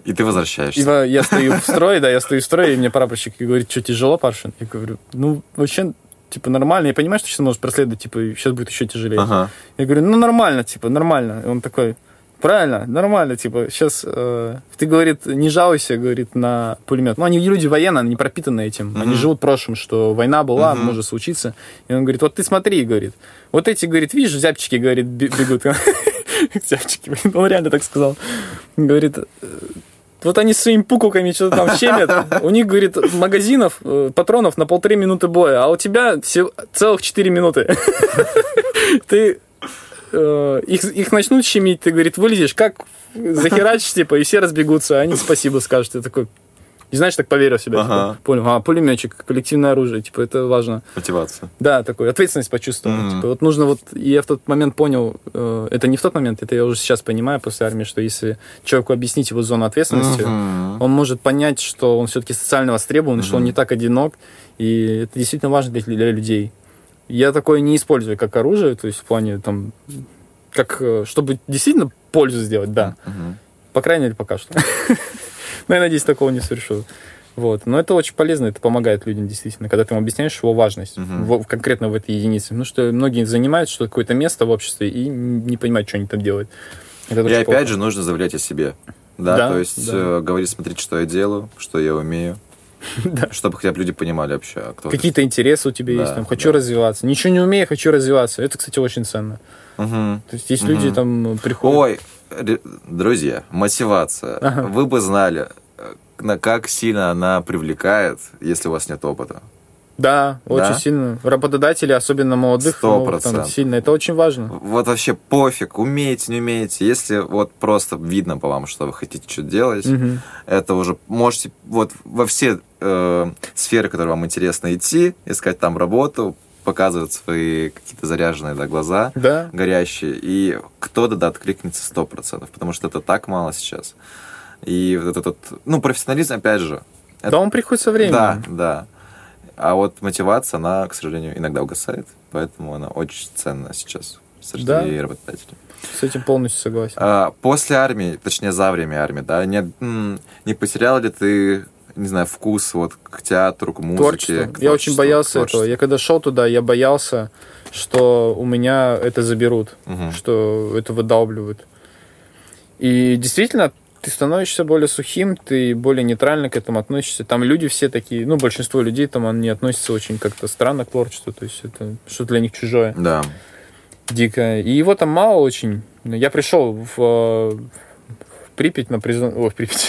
И ты и возвращаешься. во- я стою в строе, да, я стою в строе, и мне прапорщик говорит, что тяжело, Паршин? Я говорю, ну, вообще, типа, нормально. Я понимаю, что сейчас можешь проследовать, типа, сейчас будет еще тяжелее. Ага. Я говорю, ну, нормально, типа, нормально. И он такой, правильно, нормально, типа, сейчас ты, говорит, не жалуйся, говорит, на пулемет. Ну, они люди военные, они пропитаны этим. Они Мгм. живут прошлым, что война была, Мгм. может случиться. И он говорит, вот ты смотри, говорит, вот эти, говорит, видишь, зябчики, говорит, бе- бегут. Зябчики, блин, он реально так сказал. Говорит, «Э, вот они своими пуколками что-то там щемят. У них, говорит, магазинов, э, патронов на полторы минуты боя, а у тебя целых четыре минуты. Ты э, их, их начнут щемить, ты, говорит, вылезешь, как захерачишь, типа, и все разбегутся, а они спасибо скажут. Ты такой, и знаешь, так поверил в себя. Ага. Типа, понял, а, пулеметчик, коллективное оружие, типа, это важно. Мотивация. Да, такой, ответственность почувствовал. Мгм. Типа, вот нужно вот, и я в тот момент понял, э, это не в тот момент, это я уже сейчас понимаю после армии, что если человеку объяснить его зону ответственности, Мгм. он может понять, что он все-таки социально востребован, что он не так одинок, и это действительно важно для, для людей. Я такое не использую как оружие, то есть в плане там, как, э, чтобы действительно пользу сделать, да. Мгм. По крайней мере, пока что. Но я надеюсь, такого не совершу. Вот. Но это очень полезно, это помогает людям действительно, когда ты им объясняешь его важность Мгм. в- конкретно в этой единице. Ну, что многие занимают что какое-то место в обществе и не понимают, что они там делают. Это И опять плохо. же нужно заявлять о себе. Да, Да, то есть да. э, говорить, смотрите, что я делаю, что я умею. Да. Чтобы хотя бы люди понимали вообще, а кто. Какие-то интересы у тебя Да, есть, там, хочу да. развиваться. Ничего не умею, хочу развиваться. Это, кстати, очень ценно. Мгм. То есть есть Мгм. люди там приходят... Ой, друзья, мотивация. Ага. Вы бы знали, э, на как сильно она привлекает, если у вас нет опыта. Да, очень Да? сильно. Работодатели, особенно молодых, Сто могут там сильно. Это очень важно. Вот вообще пофиг, умеете, не умеете. Если вот просто видно по вам, что вы хотите что-то делать, Мгм. это уже можете вот во все э, сферы, которые вам интересно идти, искать там работу, показывать свои какие-то заряженные да, глаза, Да. горящие, и кто-то да, откликнется сто процентов, потому что это так мало сейчас. И вот этот, ну, профессионализм, опять же. это- Да, он приходит со временем. Да, да. А вот мотивация, она, к сожалению, иногда угасает, поэтому она очень ценна сейчас среди Да. работодателей. С этим полностью согласен. А, после армии, точнее, за время армии, да, не, не потерял ли ты, не знаю, вкус вот к театру, к музыке? Творчество. к Я очень творчеству, боялся творчеству? этого. Я когда шел туда, я боялся, что у меня это заберут, Мгм. что это выдалбливают. И действительно, ты становишься более сухим, ты более нейтрально к этому относишься. Там люди все такие, ну, большинство людей там они относятся очень как-то странно к творчеству, то есть это что для них чужое, Да. дикое. И его там мало очень. Я пришел в, э, в Припять на призон... Ой, в Припять.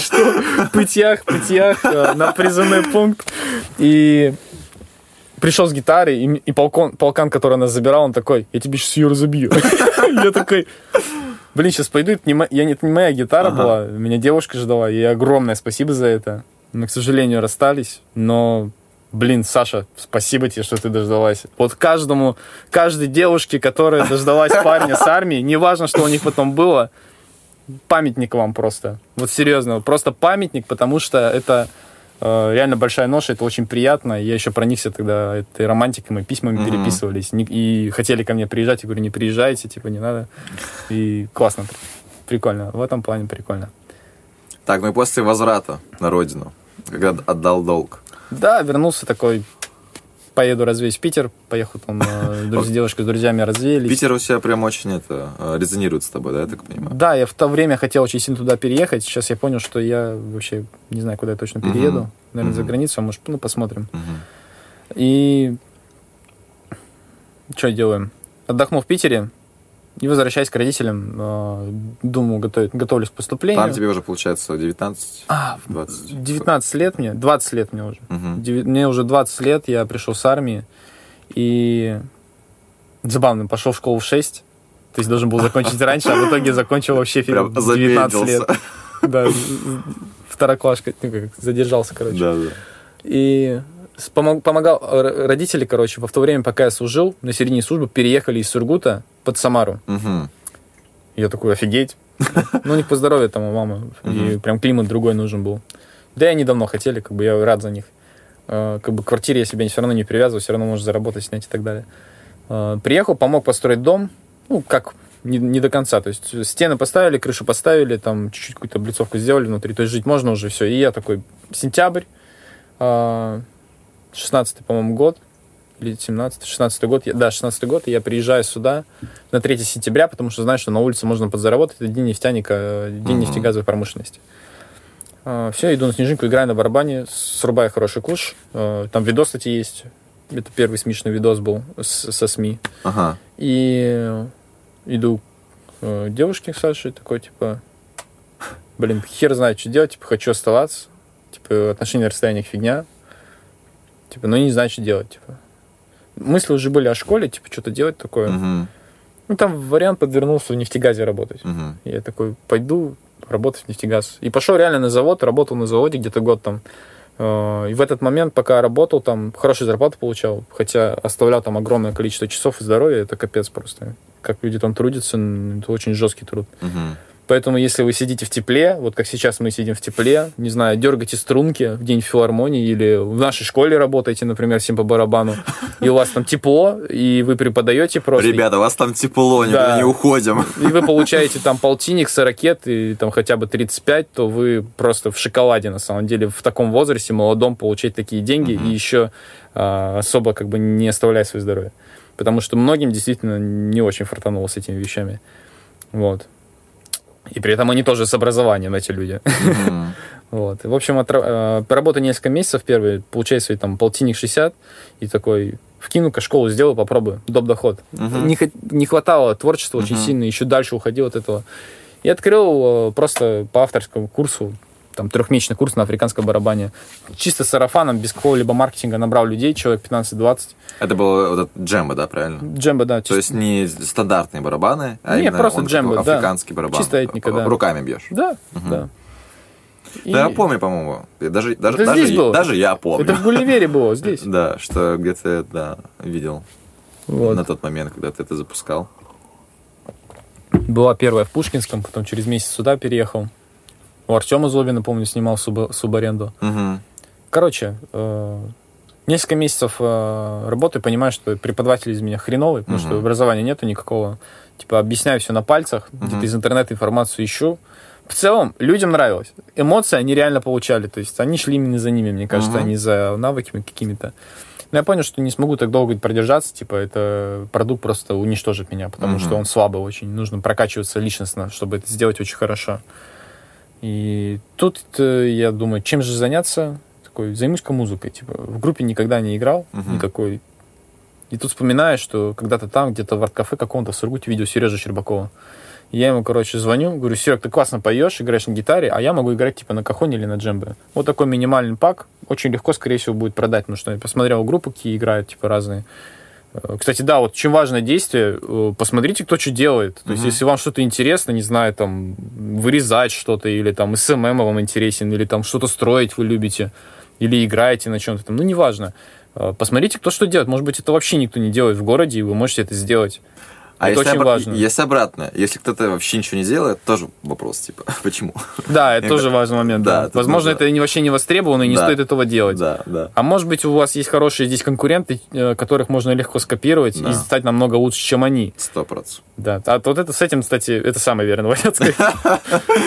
Что? Пытьях, Пытьях, э, на призывной пункт. И пришел с гитарой, и, и полкон, полкан, который нас забирал, он такой, я тебе сейчас ее разобью. Я такой, блин, сейчас пойду, это не я, это не моя гитара Ага. была, меня девушка ждала, и огромное спасибо за это. Мы, к сожалению, расстались, но, блин, Саша, спасибо тебе, что ты дождалась. Вот каждому, каждой девушке, которая дождалась парня с армии, неважно, что у них потом было, памятник вам просто. Вот серьезно, просто памятник, потому что это реально большая ноша, это очень приятно. Я еще проникся тогда этой романтикой, мы письмами Мгм. переписывались. И хотели ко мне приезжать, я говорю, не приезжайте, типа, не надо. И классно, прикольно. В этом плане прикольно. Так, ну и после возврата на родину, когда отдал долг. Да, вернулся такой, поеду развеюсь в Питер, поехал там, э, с девушкой, с друзьями развеялись. Питер у себя прям очень это э, резонирует с тобой, да, я так понимаю? Да, я в то время хотел очень сильно туда переехать. Сейчас я понял, что я вообще не знаю, куда я точно перееду. Наверное, за границу, а может, ну, посмотрим. И что делаем? Отдохну в Питере и возвращаясь к родителям, э, думаю, готовить, готовлюсь к поступлению. Там тебе уже получается 19, А, 20. 19 лет мне, 20 лет мне уже. Мгм. Деви- Мне уже 20 лет, я пришел с армии, и забавно, пошел в школу в 6, То есть должен был закончить раньше, а в итоге закончил вообще Прям в 19 замедлился. лет. Да, второклашка, ну, задержался, короче. Да, да. И с- помог- помогал р- родители, короче, в то время, пока я служил, на середине службы переехали из Сургута под Самару. Мгм. Я такой, офигеть. Ну, них по здоровью там у мамы. И прям климат другой нужен был. Да и они давно хотели, как бы я рад за них. Э, Как бы к квартире я себя все равно не привязываю, все равно можно заработать, снять и так далее. Э, Приехал, помог построить дом. Ну, как не, не до конца. То есть стены поставили, крышу поставили, там чуть-чуть какую-то облицовку сделали внутри. То есть жить можно уже, все. И я такой, сентябрь, э, 16 по-моему, год, или 17 16 год, я- да, 16 год, и я приезжаю сюда на 3 сентября, потому что знаю, что на улице можно подзаработать, это день нефтяника, э, день Мгм. нефтегазовой промышленности. все, иду на снежинку, играю на барабане, срубаю хороший куш, Э, там видос, кстати, есть, это первый смешный видос был с- со СМИ, Ага. и иду к э, девушке, к Саше, такой, типа, блин, хер знает, что делать, типа, хочу оставаться, типа, отношения на расстояниях фигня, типа, ну, не знаю, что делать, типа. Мысли уже были о школе, типа, что-то делать такое. Мгм. Ну, там вариант подвернулся в нефтегазе работать. И Я такой, пойду работать в нефтегаз. И пошел реально на завод, работал на заводе где-то год там. Э, И в этот момент, пока работал, там хорошую зарплату получал, хотя оставлял там огромное количество часов и здоровья, это капец просто. Как люди там трудятся, это очень жесткий труд. Мгм. Поэтому, если вы сидите в тепле, вот как сейчас мы сидим в тепле, не знаю, дергаете струнки в день филармонии или в нашей школе работаете, например, всем по барабану, и у вас там тепло, и вы преподаете просто. Ребята, у вас там тепло, никуда Да. не уходим. И вы получаете там полтинник, 40 и там хотя бы 35, то вы просто в шоколаде, на самом деле, в таком возрасте, молодом, получать такие деньги и еще а, особо как бы не оставляя свое здоровье. Потому что многим действительно не очень фартануло с этими вещами. Вот. И при этом они тоже с образованием, эти люди. Вот. И, в общем, отра- э, поработал несколько месяцев первые, получаю свои там полтинник 60, и такой, вкину-ка школу сделаю, попробую, доп. доход. Мгм. Не, хватало творчества очень сильно, еще дальше уходил от этого. И открыл э, просто по авторскому курсу, там, трехмесячный курс на африканском барабане. Чисто сарафаном, без какого-либо маркетинга набрал людей, человек 15-20. Это был вот этот джембо, да, правильно? Джембо, да. То есть не стандартные барабаны, а Не, именно просто джембо, такой да. африканский барабан. Чистая этника, да. Руками бьешь. Да, да. И Да, я помню, по-моему. Я Даже, даже, даже, здесь было. даже я помню. Это в Гулливере было, здесь. Да, что где-то, да, видел Вот. на тот момент, когда ты это запускал. Была первая в Пушкинском, потом через месяц сюда переехал. У Артема Злобина, помню, снимал суб- субаренду. Мгм. Короче, э, несколько месяцев э, работы, понимаю, что преподаватель из меня хреновый, потому что Мгм. образования нету никакого. Типа, объясняю все на пальцах, Мгм. где-то из интернета информацию ищу. В целом, людям нравилось. Эмоции они реально получали. То есть они шли именно за ними, мне кажется, Мгм. а не за навыками какими-то. Но я понял, что не смогу так долго продержаться. Типа, это продукт просто уничтожит меня, потому Мгм. что он слабый очень. Нужно прокачиваться личностно, чтобы это сделать очень хорошо. И тут э, я думаю, чем же заняться? Такой, займусь-ка музыкой. Типа, в группе никогда не играл Мгм. никакой. И тут вспоминаю, что когда-то там, где-то в арт-кафе каком-то в Сургуте видел Сережа Щербакова. И я ему, короче, звоню, говорю, Серег, ты классно поешь, играешь на гитаре, а я могу играть типа на кахоне или на джембе. Вот такой минимальный pack, очень легко, скорее всего, будет продать, потому что я посмотрел группы, какие играют, типа разные. Э, Кстати, да, вот очень важное действие, э, посмотрите, кто что делает. То есть, Мгм. если вам что-то интересно, не знаю, там, вырезать что-то, или там SMM вам интересен, или там что-то строить вы любите, или играете на чем-то там, ну, неважно. Э, Посмотрите, кто что делает. Может быть, это вообще никто не делает в городе, и вы можете это сделать. А Это если, очень обра- важно. если обратно, если кто-то вообще ничего не делает, тоже вопрос, типа, почему? Да, это тоже важный момент. Да, Да, Возможно, нужно- это не- вообще не востребовано, и не Да. стоит этого делать. Да, да. А может быть, у вас есть хорошие здесь конкуренты, э, которых можно легко скопировать Да. и стать намного лучше, чем они. Сто процентов. Да, а вот это с этим, кстати, это самый верный вариант. сказать.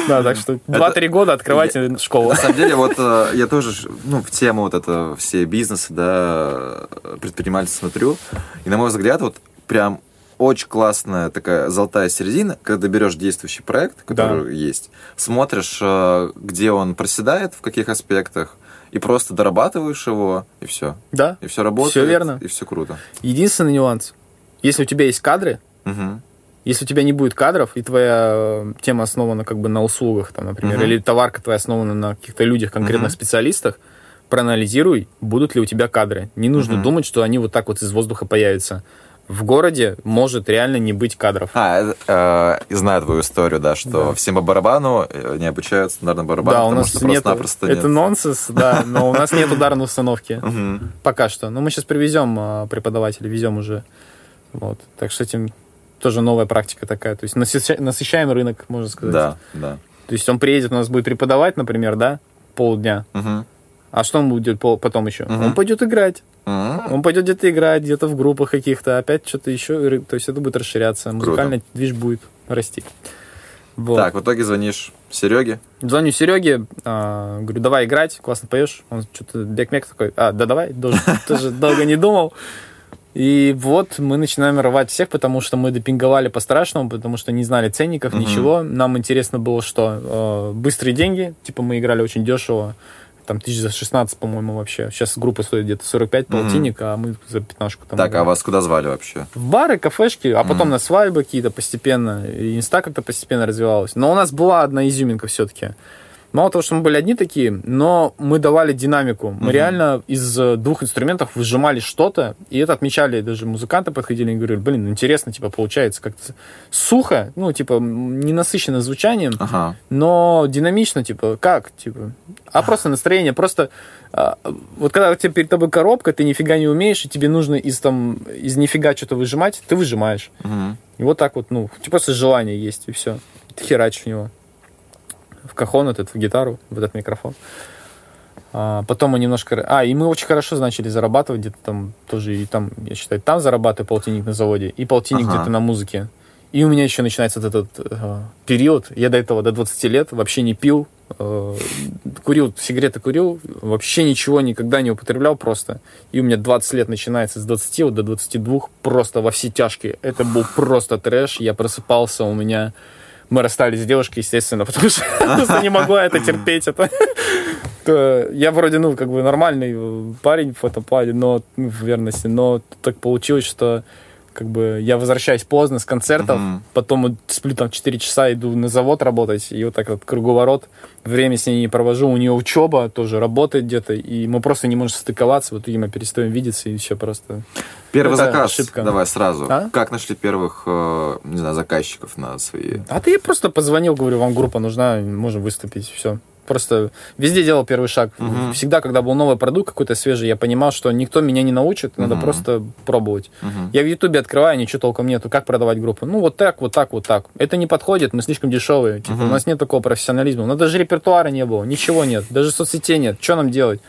Да, так что 2-3 года открывайте школу. На самом деле, вот э, я тоже, ну, в тему вот это, все бизнесы, да, предпринимательства смотрю, и, на мой взгляд, вот прям очень классная такая золотая середина, когда берешь действующий проект, который есть, смотришь, э, где он проседает, в каких аспектах, и просто дорабатываешь его, и все. Да, И все работает. Всё верно. И все круто. единственный нюанс. Если у тебя есть кадры, Мгм. если у тебя не будет кадров, и твоя э, тема основана как бы на услугах, там, например, Мгм. или товарка твоя основана на каких-то людях, конкретных Мгм. специалистах, проанализируй, будут ли у тебя кадры. Не нужно Мгм. думать, что они вот так вот из воздуха появятся. В городе может реально не быть кадров. А, э, и знаю твою историю, да, что Да. всем по барабану э, не обучают стандартным барабану, да, у нас что нет. Это нет. нонсенс, да, но у нас нет ударной установки. Пока что. Но мы сейчас привезем а, преподавателей, везем уже. Вот. Так что этим тоже новая практика такая. То есть насыща- насыщаем рынок, можно сказать. Да, да. То есть он приедет, у нас будет преподавать, например, да, полдня. А что он будет потом еще? Он пойдет играть. М. Он пойдет где-то играть, где-то в группах каких-то, опять что-то еще. То есть это будет расширяться. Музыкальный движ будет расти. Вот. Так, в итоге звонишь Сереге. Звоню Сереге, а, говорю, давай играть, классно поешь. Он что-то бекмек такой, а, да давай, тоже, тоже долго не думал. И вот мы начинаем рвать всех, потому что мы допинговали по-страшному, потому что не знали ценников, ничего. Нам интересно было, что э, быстрые деньги, типа мы играли очень дешево, там тысяч за 16, по-моему, вообще. Сейчас группа стоит где-то 45 Мгм. полтинник, а мы за пятнашку там. Так, а играем. вас куда звали вообще? В бары, кафешки, а потом Мгм. на свадьбы какие-то постепенно. И инста как-то постепенно развивалась. Но у нас была одна изюминка все-таки. Мало того, что мы были одни такие, но мы давали динамику. Мы Мгм. реально из э, двух инструментов выжимали что-то, и это отмечали даже музыканты подходили и говорили, блин, интересно, типа, получается как-то сухо, ну, типа, не насыщенно звучанием, Ага. но динамично, типа, как, типа, а просто настроение, просто а, вот когда у тебя перед тобой коробка, ты нифига не умеешь, и тебе нужно из там, из нифига что-то выжимать, ты выжимаешь. Мгм. И вот так вот, ну, у тебя просто желание есть, и все. Ты херачишь в него. В кахон этот, в гитару, в этот микрофон. А, потом мы немножко... А, и мы очень хорошо начали зарабатывать где-то там тоже, и там, я считаю, там зарабатываю полтинник на заводе, и полтинник Ага. где-то на музыке. И у меня еще начинается вот этот э, период. Я до этого, до 20 лет, вообще не пил, э, курил, сигареты курил, вообще ничего никогда не употреблял просто. И у меня 20 лет начинается с 20 вот до 22, просто во все тяжкие. Это был просто трэш. Я просыпался, у меня... Мы расстались с девушкой, естественно, потому что не могла это терпеть. Это... То Я вроде, ну, как бы нормальный э, парень в этом плане, но ну, в верности, но так получилось, что как бы я возвращаюсь поздно с концертов, Мгм. потом сплю там 4 часа, иду на завод работать, и вот так вот круговорот, время с ней не провожу, у нее учеба тоже работает где-то, и мы просто не можем стыковаться, вот и мы перестаем видеться, и все просто... Первый Это заказ, ошибка. давай сразу. А? Как нашли первых, э, не знаю, заказчиков на свои... А ты просто позвонил, говорю, вам группа нужна, можем выступить, все. Просто везде делал первый шаг. Мгм. Всегда, когда был новый продукт какой-то свежий, я понимал, что никто меня не научит, надо Мгм. просто пробовать. Мгм. Я в Ютубе открываю, ничего толком нету. Как продавать группу? Ну, вот так, вот так, вот так. Это не подходит, мы слишком дешевые. Типа, Мгм. У нас нет такого профессионализма. У нас даже репертуара не было, ничего нет. Даже соцсетей нет. Что нам делать?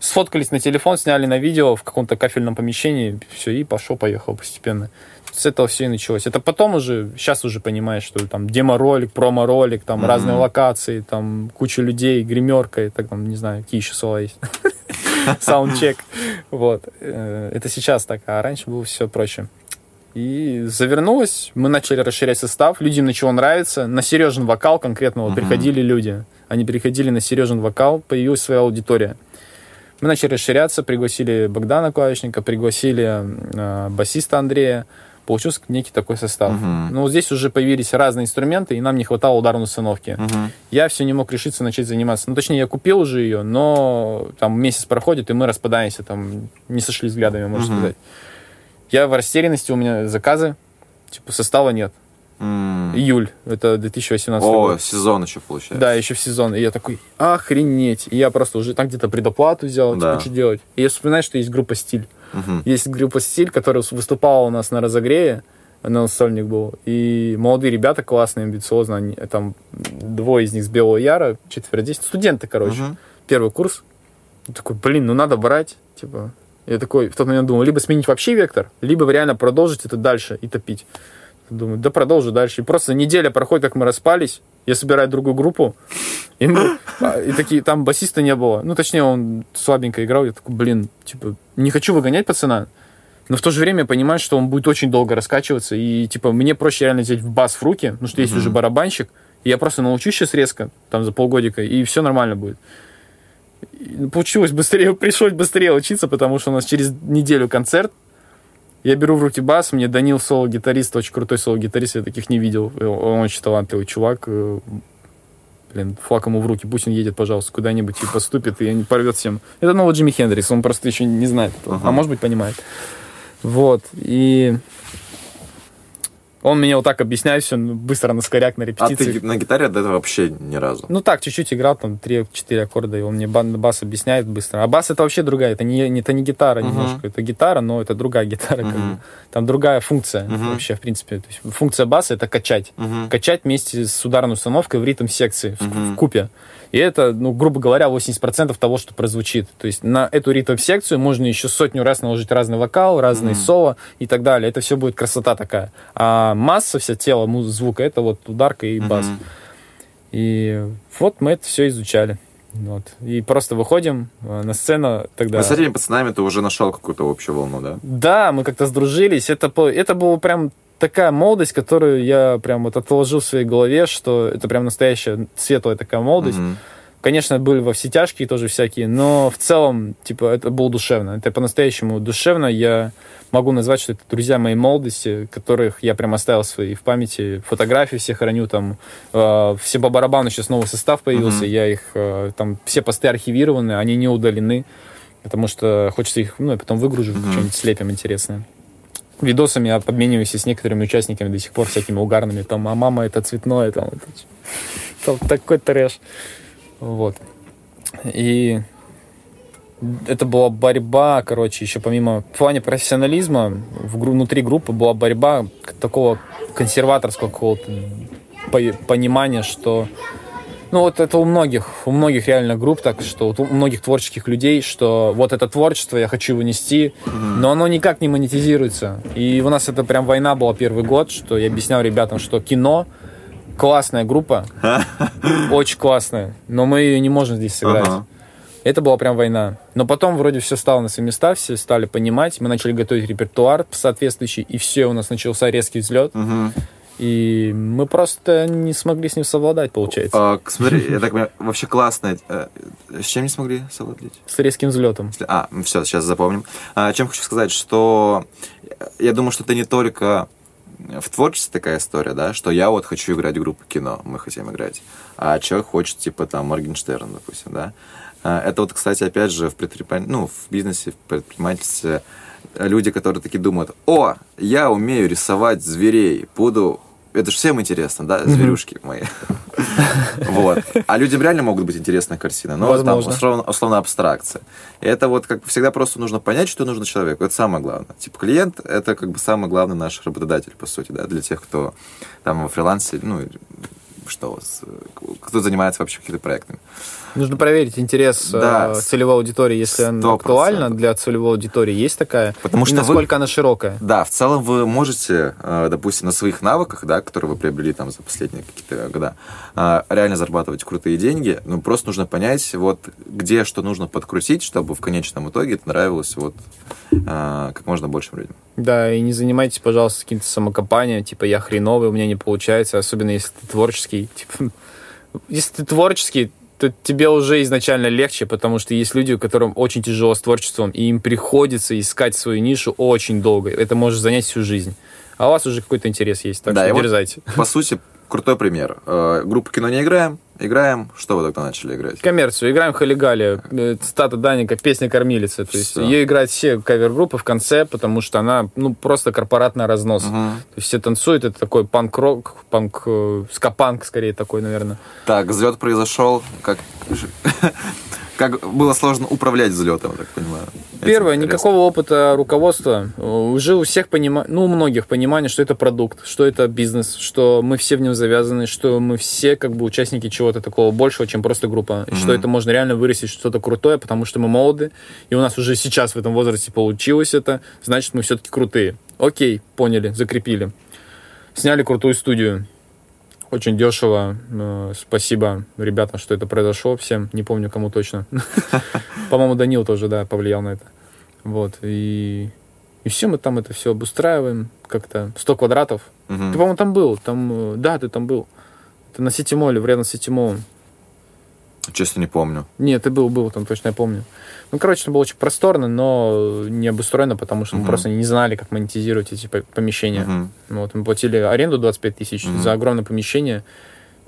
Сфоткались на телефон, сняли на видео в каком-то кафельном помещении, все, и пошел-поехал постепенно. С этого все и началось. Это потом уже, сейчас уже понимаешь, что там демо-ролик, промо-ролик, там Мгм. разные локации, там куча людей, гримерка, и так там, не знаю, какие еще слова есть. Саундчек. Вот. Э, Это сейчас так, а раньше было все проще. И завернулось, мы начали расширять состав, людям начало нравиться. На Сережин вокал конкретно вот приходили люди. Они приходили на Сережин вокал, появилась своя аудитория. Мы начали расширяться, пригласили Богдана Клавишника, пригласили э, басиста Андрея. Получился некий такой состав. Мгм. Но вот здесь уже появились разные инструменты, и нам не хватало ударной установки. Мгм. Я все не мог решиться начать заниматься. Ну, точнее, я купил уже ее, но там месяц проходит, и мы распадаемся, там не сошли взглядами, можно Мгм. сказать. Я в растерянности, у меня заказы, типа состава нет. М. Июль, это 2018 О, год. сезон еще получается. Да, еще в сезон. И я такой, охренеть. И я просто уже там где-то предоплату взял, Да. типа, что делать. И я вспоминаю, что есть группа «Стиль». Мгм. Есть группа «Стиль», которая выступала у нас на разогрее, на сольник был. И молодые ребята классные, амбициозные. Они, там двое из них с Белого Яра, четверо здесь. Студенты, короче. Мгм. Первый курс. Я такой, блин, ну надо брать. Типа, я такой в тот момент думал, либо сменить вообще вектор, либо реально продолжить это дальше и топить. Думаю, да продолжу дальше. И просто неделя проходит, как мы распались. Я собираю другую группу. И, мы- а, и такие, там басиста не было. Ну, точнее, он слабенько играл. Я такой, блин, типа, не хочу выгонять пацана. Но в то же время я понимаю, что он будет очень долго раскачиваться. И, типа, мне проще реально взять бас в руки, потому что есть Мгм. уже барабанщик. И я просто научусь сейчас резко, там, за полгодика, и все нормально будет. И Получилось быстрее, пришлось быстрее учиться, потому что у нас через неделю концерт. Я беру в руки бас, мне Данил соло-гитарист, очень крутой соло-гитарист, я таких не видел. Он очень талантливый чувак. э, Блин, флаг ему в руки, пусть он едет, пожалуйста, куда-нибудь и поступит, и не порвет всем. Это новый Джимми Хендрикс, он просто еще не знает этого. Ага. А может быть, понимает. Вот. И он мне вот так объясняет все быстро на скоряк, на А репетиции. ты на гитаре до этого вообще ни разу? Ну так, чуть-чуть играл, там 3-4 аккорда, и он мне бас объясняет быстро. А бас это вообще другая, это не, это не гитара Мгм. немножко, это гитара, но это другая гитара. как Мгм. бы. Там другая функция Мгм. вообще, в принципе. То есть функция баса это качать. Мгм. Качать вместе с ударной установкой в ритм секции, в, Мгм. в купе. И это, ну, грубо говоря, 80% того, что прозвучит. То есть на эту ритм-секцию можно еще сотню раз наложить разный вокал, разные Мгм. соло и так далее. Это все будет красота такая. А масса вся тела звука, это вот ударка и бас. Мгм. И вот мы это все изучали. Вот. И просто выходим э, на сцену тогда. А с этими пацанами ты уже нашел какую-то общую волну, да? Да, мы как-то сдружились. Это, это была прям такая молодость, которую я прям вот отложил в своей голове, что это прям настоящая светлая такая молодость. Мгм. Конечно, были во все тяжкие тоже всякие, но в целом, типа, это было душевно. Это по-настоящему душевно. Я могу назвать, что это друзья моей молодости, которых я прям оставил свои в памяти. Фотографии все храню там. э, все по барабану сейчас новый состав появился. Мгм. Я их э, там все посты архивированы, они не удалены. Потому что хочется их, ну, я потом выгружу, Мгм. что-нибудь слепим интересное. Видосами я обмениваюсь и с некоторыми участниками до сих пор всякими угарными. Там, а мама это цветное, там, это там такой трэш. Вот. И это была борьба, короче, еще помимо в плане профессионализма в, внутри группы была борьба такого консерваторского какого-то по- понимания, что ну вот это у многих, у многих реально групп так, что вот у многих творческих людей, что вот это творчество я хочу вынести, но оно никак не монетизируется. И у нас это прям война была первый год, что я объяснял ребятам, что кино классная группа, очень классная, но мы ее не можем здесь сыграть. Ага. Это была прям война. Но потом вроде все стало на свои места, все стали понимать, мы начали готовить репертуар соответствующий, и все, у нас начался резкий взлет, Мгм. и мы просто не смогли с ним совладать, получается, А, смотри, я так понимаю, вообще классно. э, С чем не смогли совладать? с резким взлетом. А, все, сейчас запомним. А, чем хочу сказать, что я думаю, что это не только в творчестве такая история, да, что я вот хочу играть в группу кино, мы хотим играть, а человек хочет, типа, там, Моргенштерн, допустим, да. А, Это вот, кстати, опять же, в, предприним- ну, в бизнесе, в предпринимательстве люди, которые такие думают, о, я умею рисовать зверей, буду... Это же всем интересно, да, зверюшки мои. Вот. А людям реально могут быть интересная картина, но там условно, абстракция. И это вот как всегда просто нужно понять, что нужно человеку. Это самое главное. Типа клиент — это как бы самый главный наш работодатель, по сути, да, для тех, кто там во фрилансе, ну, что кто занимается вообще какими-то проектами. Нужно проверить интерес Да, э, целевой аудитории, если она сто актуальна для целевой аудитории, есть такая, Потому и что вы- насколько она широкая. Да, в целом вы можете, э, допустим, на своих навыках, да, которые вы приобрели там за последние какие-то года, э, реально зарабатывать крутые деньги. Ну, просто нужно понять, вот где что нужно подкрутить, чтобы в конечном итоге это нравилось вот как можно большим людям. Да, и не занимайтесь, пожалуйста, каким-то самокопанием, типа я хреновый, у меня не получается, особенно если ты творческий. Типа, если ты творческий, тебе уже изначально легче, потому что есть люди, которым очень тяжело с творчеством, и им приходится искать свою нишу очень долго. Это может занять всю жизнь. А у вас уже какой-то интерес есть, так Да, что вот дерзайте. По сути, крутой пример. Э, Группу кино не играем, играем. Что вы тогда начали играть? Коммерцию. Играем Халигали. э, Цитата Даника, песня кормилица. То есть Всё. ее играют все кавер-группы в конце, потому что она, ну, просто корпоратный разнос. Мгм. То есть все танцуют, это такой панк-рок, панк, э, скапанк скорее такой, наверное. Так, взлет произошел. Как, как было сложно управлять взлетом, я так понимаю. Первое, никакого опыта руководства. Уже у всех понимания, ну, у многих понимание, что это продукт, что это бизнес, что мы все в нем завязаны, что мы все как бы участники чего-то такого большего, чем просто группа. И что это можно реально вырастить что-то крутое, потому что мы молоды, и у нас уже сейчас в этом возрасте получилось это, значит, мы все-таки крутые. Окей, поняли, закрепили. Сняли крутую студию. Очень дешево. Э, Спасибо ребятам, что это произошло всем. Не помню, кому точно. По-моему, Данил тоже, да, повлиял на это. Вот. И, и все, мы там это все обустраиваем. Как-то 100 квадратов. Ты, по-моему, там был. Там, э, да, ты там был. Ты на Ситимоле, в рядом с Ситимолом. Честно не помню. Нет, ты был, был там, точно я помню. Ну, короче, там было очень просторно, но не обустроено, потому что мы Мгм. просто не знали, как монетизировать эти по- помещения. Мгм. Вот, мы платили аренду 25 тысяч Мгм. за огромное помещение.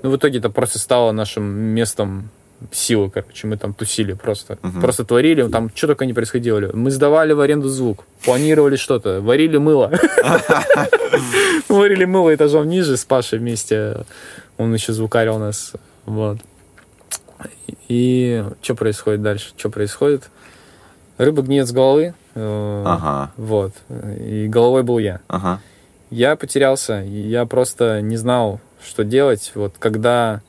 Ну, в итоге это просто стало нашим местом силы, короче. Мы там тусили просто. Мгм. Просто творили, там что только не происходило. Мы сдавали в аренду звук, планировали что-то, варили мыло. Варили мыло этажом ниже с Пашей вместе. Он еще звукарил нас. Вот. И что происходит дальше? Что происходит? Рыба гниет с головы. э, Ага, Вот. И головой был я. ага. Я потерялся. Я просто не знал, что делать. Вот когда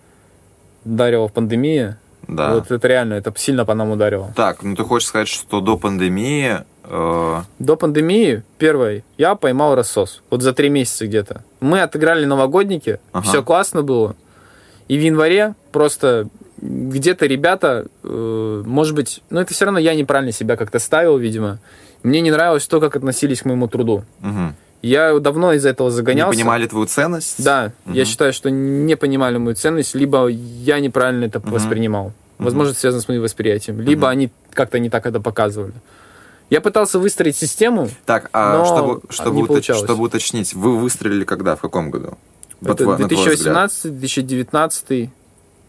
ударила пандемия, Да. вот это реально, это сильно по нам ударило. Так, ну ты хочешь сказать, что до пандемии... э, До пандемии, первой, я поймал рассос. Вот за три месяца где-то. Мы отыграли новогодники, Ага. все классно было. И в январе просто где-то ребята, э, может быть, но это все равно я неправильно себя как-то ставил, видимо. Мне не нравилось то, как относились к моему труду. Угу. Я давно из-за этого загонялся. Не понимали твою ценность? Да, угу. я считаю, что не понимали мою ценность, либо я неправильно это угу. воспринимал. Возможно, это связано с моим восприятием. Либо угу. они как-то не так это показывали. Я пытался выстроить систему. Так, а но чтобы, чтобы, не уточ, получалось. чтобы уточнить, вы выстрелили когда? В каком году? Это 2018-2019.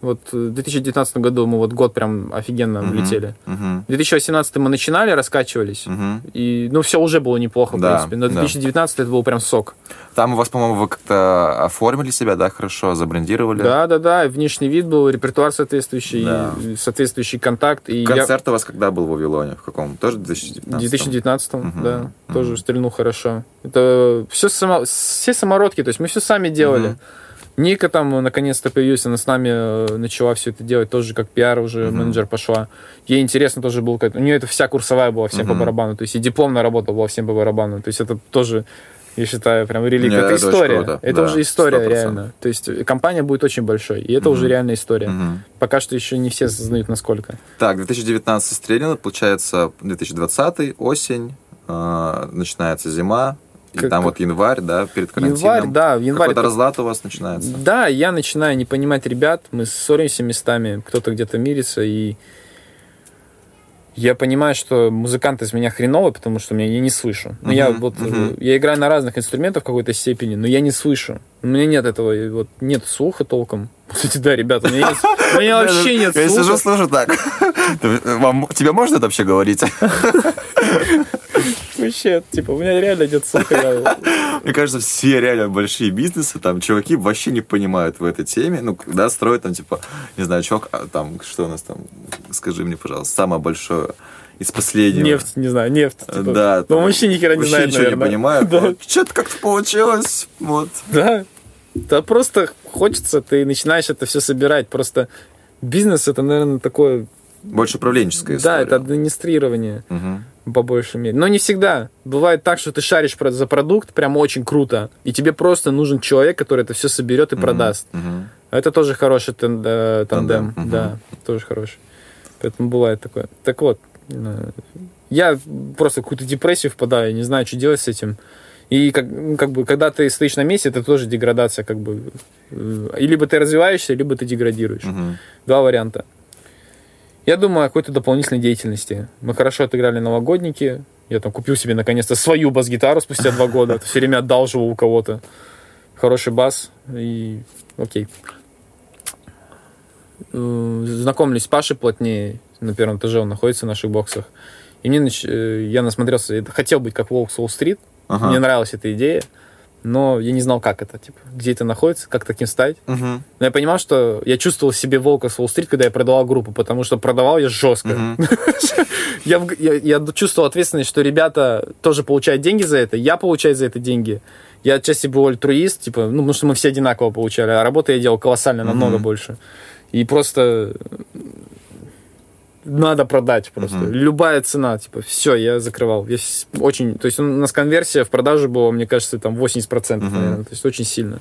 Вот э, в 2019 году мы вот год прям офигенно Мгм. влетели. Мгм, В 2018 мы начинали, раскачивались. мгм. И, ну, все уже было неплохо, в Да, принципе. Но да. 2019 это был прям сок. Там у вас, по-моему, вы как-то оформили себя, да, хорошо, забрендировали? Да, да, да. Внешний вид был, репертуар соответствующий, Да. соответствующий контакт. И я- Концерт у вас когда был в Вавилоне? В каком? Тоже в 2019? В 2019, Мгм, да, мгм. тоже стрельнул хорошо. Это все, само, все самородки, то есть мы все сами делали. Мгм. Ника там э, наконец-то появилась, она с нами э, начала все это делать, тоже как пиар уже, Мгм. менеджер пошла. Ей интересно тоже было, у нее это вся курсовая была всем по Мгм. барабану, то есть и дипломная работа была всем по барабану, то есть это тоже, я считаю, прям релик. Не, это это история, круто, это да, уже история 100%. реально. То есть э, компания будет очень большой, и это Мгм. уже реальная история. Мгм. Пока что еще не все осознают, насколько. Так, 2019 стрельнуло, получается 2020, осень, э, начинается зима, и Как- там вот январь, да, перед карантином. Январь, да, в январе Какой-то разлад у вас начинается. Да, я начинаю не понимать ребят, мы ссоримся местами, кто-то где-то мирится, и я понимаю, что музыкант из меня хреновый, потому что меня я не слышу. Ну, я Мгм, вот э, я играю на разных инструментах в какой-то степени, но я не слышу. У меня нет этого, вот нет слуха толком. Кстати, да, ребята, у меня, нет- у меня вообще нет Я сижу, слуха. слушаю так. Вам, тебе можно это вообще говорить? Вообще, типа, у меня реально нет слуха. Мне кажется, все реально большие бизнесы, там, чуваки вообще не понимают в этой теме. Ну, когда строят там, типа, не знаю, чувак, а там, что у нас там, скажи мне, пожалуйста, самое большое из последнего. Нефть, не знаю, нефть. типа. Да. Ну, там вообще ни хера не знает, ничего наверное. не понимают. Да. Вот Что-то как-то получилось. Вот. Да. Да просто хочется, ты начинаешь это все собирать. Просто бизнес это, наверное, такое... Больше управленческая история. Да, это администрирование Мгм. По большей мере. Но не всегда. Бывает так, что ты шаришь за продукт прям очень круто, и тебе просто нужен человек, который это все соберет и Мгм. продаст. Мгм. Это тоже хороший тен- э, тандем. Мгм. Да, тоже хороший. Поэтому бывает такое. Так вот, э, я просто в какую-то депрессию впадаю, не знаю, что делать с этим. И как, ну, как бы, когда ты стоишь на месте, это тоже деградация, как бы. э, И либо ты развиваешься, либо ты деградируешь. Мгм. Два варианта. Я думаю о какой-то дополнительной деятельности. Мы хорошо отыграли новогодники. Я там купил себе наконец-то свою бас-гитару спустя два года. Все время одалживал у кого-то. Хороший бас. И окей. Э, Знакомились с Пашей плотнее. На первом этаже он находится в наших боксах. И мне нач- э, я насмотрелся, хотел быть как Волк Уолл-стрит. Ага. Мне нравилась эта идея. Но я не знал, как это, типа, где это находится, как таким стать. Мгм. Но я понимал, что я чувствовал в себе волка с Уолл-стрит, когда я продавал группу, потому что продавал я жестко. Я, я, я чувствовал ответственность, что ребята тоже получают деньги за это, я получаю за это деньги. Я отчасти был альтруист, типа, ну, потому что мы все одинаково получали, а работы я делал колоссально, намного больше. И просто надо продать просто. Мгм. Любая цена, типа, все, я закрывал. Я очень, то есть у нас конверсия в продаже была, мне кажется, там 80%, Мгм. наверное, то есть очень сильно.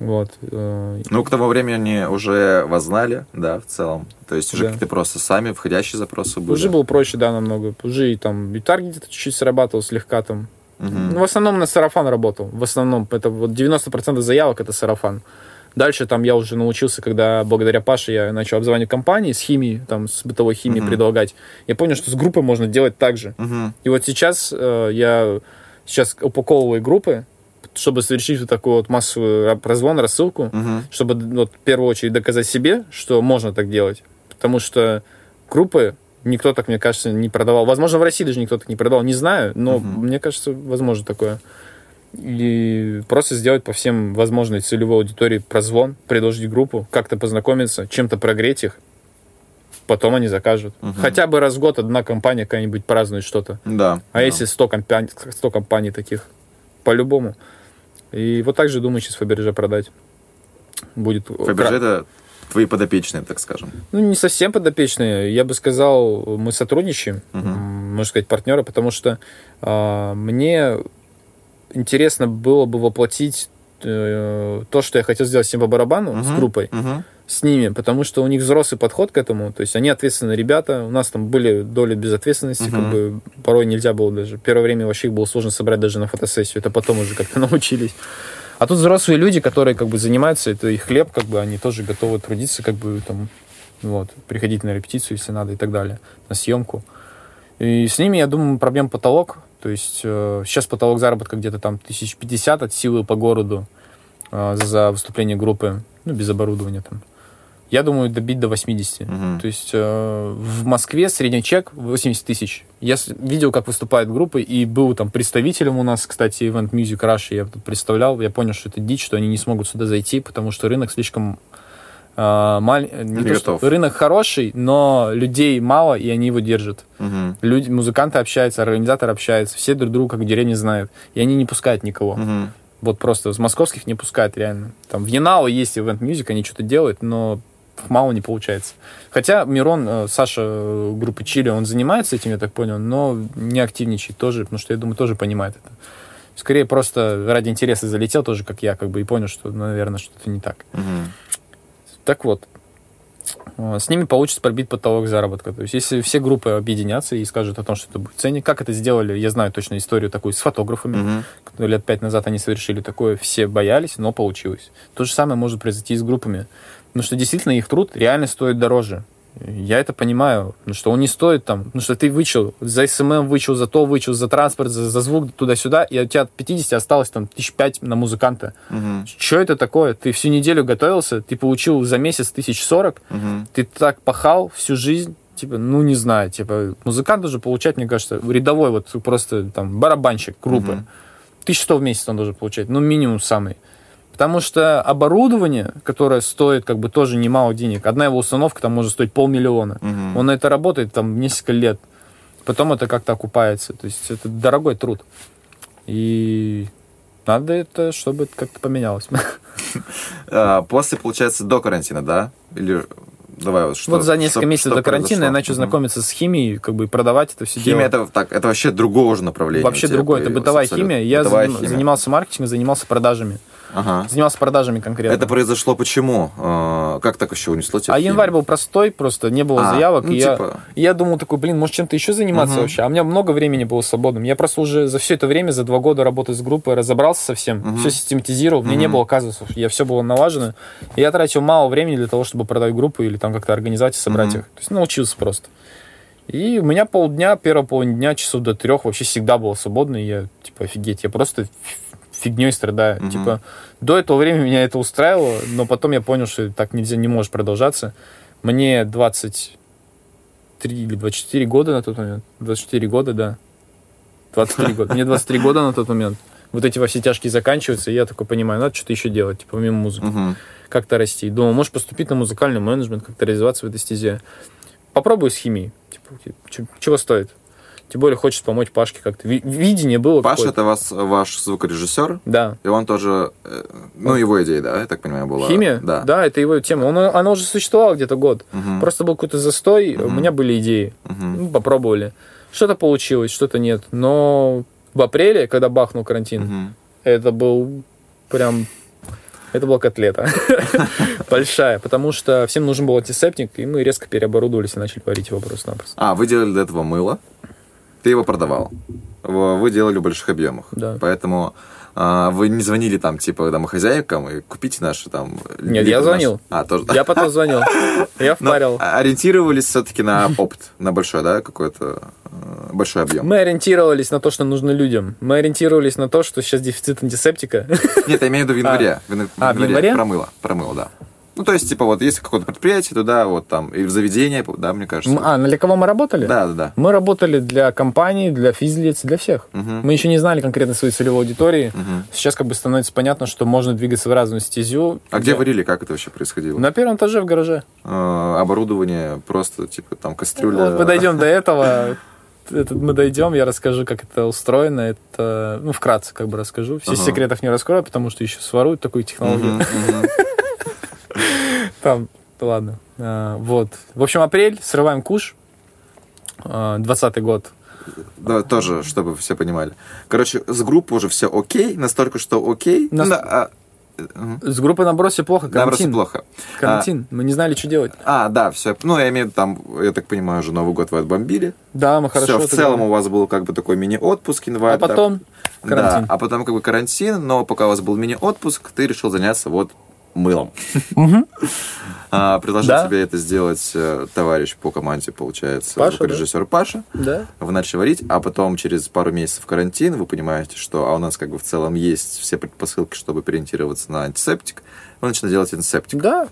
Вот. э, Ну, к тому времени уже вас знали, да, в целом. То есть уже Да. какие-то просто сами входящие запросы были. Уже было проще, да, намного. Уже и там и таргет чуть-чуть срабатывал слегка там. Мгм. Ну, в основном на сарафан работал. В основном это вот 90% заявок это сарафан. Дальше там я уже научился, когда благодаря Паше я начал обзванивать компании с химией, там с бытовой химией Мгм. предлагать. Я понял, что с группой можно делать так же. Мгм. И вот сейчас э, я сейчас упаковываю группы, чтобы совершить вот такую вот массовую прозвон, рассылку, Мгм. чтобы вот, в первую очередь доказать себе, что можно так делать. Потому что группы никто так, мне кажется, не продавал. Возможно, в России даже никто так не продавал, не знаю, но Мгм. мне кажется, возможно такое. И просто сделать по всем возможной целевой аудитории прозвон, предложить группу, как-то познакомиться, чем-то прогреть их, потом они закажут. Мгм. Хотя бы раз в год одна компания какая-нибудь празднует что-то. Да. А да. если 100 компаний, 100 компаний таких? По-любому. И вот так же думаю сейчас Фаберже продать. Будет... Фаберже это твои подопечные, так скажем. Ну, не совсем подопечные. Я бы сказал, мы сотрудничаем, м, можно сказать, партнеры, потому что а, мне интересно было бы воплотить э, то, что я хотел сделать с ним по барабану, с Мгм. группой, Мгм. с ними, потому что у них взрослый подход к этому, то есть они ответственные ребята, у нас там были доли безответственности, как Мгм. бы порой нельзя было даже. Первое время вообще их было сложно собрать даже на фотосессию, это потом уже как-то научились. А тут взрослые люди, которые как бы занимаются, это их хлеб, как бы они тоже готовы трудиться, как бы там, вот, приходить на репетицию, если надо, и так далее, на съемку. И с ними, я думаю, проблем потолок. То есть э, сейчас потолок заработка где-то там 1050 от силы по городу э, за выступление группы, ну, без оборудования там. Я думаю, добить до 80. Мгм. То есть э, в Москве средний чек 80 тысяч. Я видел, как выступают группы, и был там представителем у нас, кстати, Event Music Rush, я тут представлял, я понял, что это дичь, что они не смогут сюда зайти, потому что рынок слишком маленький. Не Не то, что- рынок хороший, но людей мало, и они его держат. Мгм. Люди, музыканты общаются, организаторы общаются, все друг друга как в деревне знают, и они не пускают никого. Мгм. Вот просто с московских не пускают реально. Там в Янао есть Event Music, они что-то делают, но мало не получается. Хотя Мирон, э, Саша э, группы Чили, он занимается этим, я так понял, но не активничает тоже, потому что, я думаю, тоже понимает это. Скорее просто ради интереса залетел тоже, как я, как бы, и понял, что, наверное, что-то не так. Мгм. Так вот, э, с ними получится пробить потолок заработка. То есть, если все группы объединятся и скажут о том, что это будет ценник, как это сделали, я знаю точно историю такую с фотографами, которые лет пять назад они совершили такое, все боялись, но получилось. То же самое может произойти и с группами. Потому что действительно их труд реально стоит дороже. Я это понимаю, потому что он не стоит там, потому что ты вычел, за SMM вычел, за то вычел, за транспорт, за, за звук туда-сюда, и у тебя от 50 осталось там тысяч пять на музыканта. Мгм. Что это такое? Ты всю неделю готовился, ты получил за месяц тысяч сорок, Мгм. ты так пахал всю жизнь, типа, ну, не знаю, типа, музыкант должен получать, мне кажется, рядовой, вот просто там барабанщик группы. Мгм. 1100 в месяц он должен получать, ну, минимум самый. Потому что оборудование, которое стоит как бы тоже немало денег, одна его установка там может стоить полмиллиона. Мгм. Он на это работает там несколько лет. Потом это как-то окупается. То есть это дорогой труд. И надо это, чтобы это как-то поменялось. А, После, получается, до карантина, да? Или давай вот что вот за несколько что- месяцев что до карантина я начал знакомиться с химией, как бы продавать это все Химия дело. это так, это вообще другого же направления. Вообще другое, это бытовая абсолютно. химия. Я Бытовая заним- химия. занимался маркетингом, занимался продажами. Ага. Занимался продажами конкретно. Это произошло почему? А, Как так еще унесло тебя? А январь был простой, просто не было А, заявок. ну, и я, типа- и я думал такой, блин, может чем-то еще заниматься Мгм. вообще. А у меня много времени было свободным. Я просто уже за все это время, за два года работы с группой, разобрался со всем, Мгм. все систематизировал. Мне не было казусов, я все было налажено. И я тратил мало времени для того, чтобы продать группу или там как-то организовать и собрать Мгм. их. То есть научился просто. И у меня полдня, первого половина дня, часов до трех вообще всегда было свободно. И я, типа, офигеть, я просто фигней страдаю. Мгм. Типа, до этого времени меня это устраивало, но потом я понял, что так нельзя, не может продолжаться. Мне 23 или 24 года на тот момент. 24 года, да. 23 года. Мне 23 года на тот момент. Вот эти во все тяжкие заканчиваются, и я такой понимаю, надо что-то еще делать, типа, помимо музыки. Мгм. Как-то расти. Думал, можешь поступить на музыкальный менеджмент, как-то реализоваться в этой стезе. Попробуй с химией. Типа, чего стоит? Тем более хочешь помочь Пашке как-то. Ви- Видение было Паша это вас, ваш звукорежиссер, Да. и он тоже, э, ну, его идея, да, я так понимаю, была? Химия? Да. это его тема. Он, она уже существовала где-то год. Мгм. Просто был какой-то застой, у Мгм. меня были идеи. Мгм. Ну, попробовали. Что-то получилось, что-то нет. Но в апреле, когда бахнул карантин, Мгм. это был прям... Это была котлета. Большая. Потому что всем нужен был антисептик, и мы резко переоборудовались и начали варить его просто-напросто. А, вы делали для этого мыло? Ты его продавал. Вы делали в больших объемах. Да. Поэтому а, вы не звонили там, типа, домохозяйкам и купите наши там... Нет, я наш». звонил. А, тоже. Я потом звонил. Я Но впарил. ориентировались все-таки на опыт, на большой, да, какой-то э, большой объем. Мы ориентировались на то, что нужно людям. Мы ориентировались на то, что сейчас дефицит антисептика. Нет, я имею в виду в январе. Ян- А, в январе? Промыло, промыло, да. Ну, то есть, типа, вот есть какое-то предприятие, туда, вот там, и в заведение, да, мне кажется. А, на для кого мы работали? Да, да, да. Мы работали для компаний, для физлиц, для всех. Мгм. Мы еще не знали конкретно своей целевой аудитории. Мгм. Сейчас как бы становится понятно, что можно двигаться в разную стезю. А где варили, как это вообще происходило? На первом этаже в гараже. Э, оборудование просто, типа, там, кастрюля. Вот мы дойдем до этого. Это мы дойдем, я расскажу, как это устроено. Это, ну, вкратце как бы расскажу. Все Ага. секретов не раскрою, потому что еще своруют такую технологию. Мгм, мгм. Там, ладно. А, вот. В общем, апрель, срываем куш. А, 20 год. Да, тоже, чтобы все понимали. Короче, с группы уже все окей, настолько, что окей. Нас- да, а. С группой на бросе плохо, Да, карантин. плохо. Карантин. Мы не знали, что делать. А, да, все. Ну, я имею в виду, там, я так понимаю, уже Новый год вы отбомбили. Да, мы хорошо. Все, в целом делали. у вас был как бы такой мини-отпуск январь. А потом да, карантин. а потом как бы карантин, но пока у вас был мини-отпуск, ты решил заняться вот мылом. А, предложил тебе это сделать э, товарищ по команде, получается, звукорежиссер Паша. Да. Вы начали варить, а потом через пару месяцев карантин вы понимаете, что а у нас как бы в целом есть все предпосылки, чтобы переориентироваться на антисептик. Вы начали делать антисептик. Да.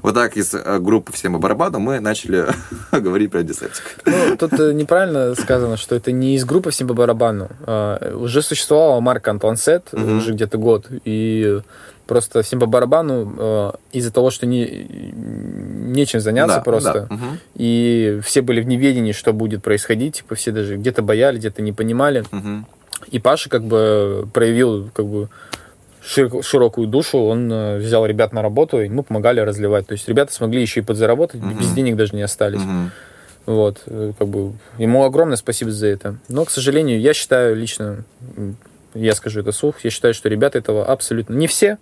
Вот так из э, группы «Всем по барабану» мы начали говорить про антисептик. Ну, тут э, неправильно сказано, что это не из группы всем по барабану. А, уже существовала марка Антуан Сет, Мгм. уже где-то год, и просто всем по барабану э, из-за того, что не, нечем заняться Да, просто, да, мгм, и все были в неведении, что будет происходить, типа все даже где-то боялись, где-то не понимали. мгм. И Паша как бы проявил как бы шир- широкую душу, он э, взял ребят на работу, и мы помогали разливать. То есть ребята смогли еще и подзаработать, Мгм. без денег даже не остались. Мгм. Вот, э, как бы ему огромное спасибо за это. Но, к сожалению, я считаю лично, я скажу это вслух, я считаю, что ребята этого абсолютно не все,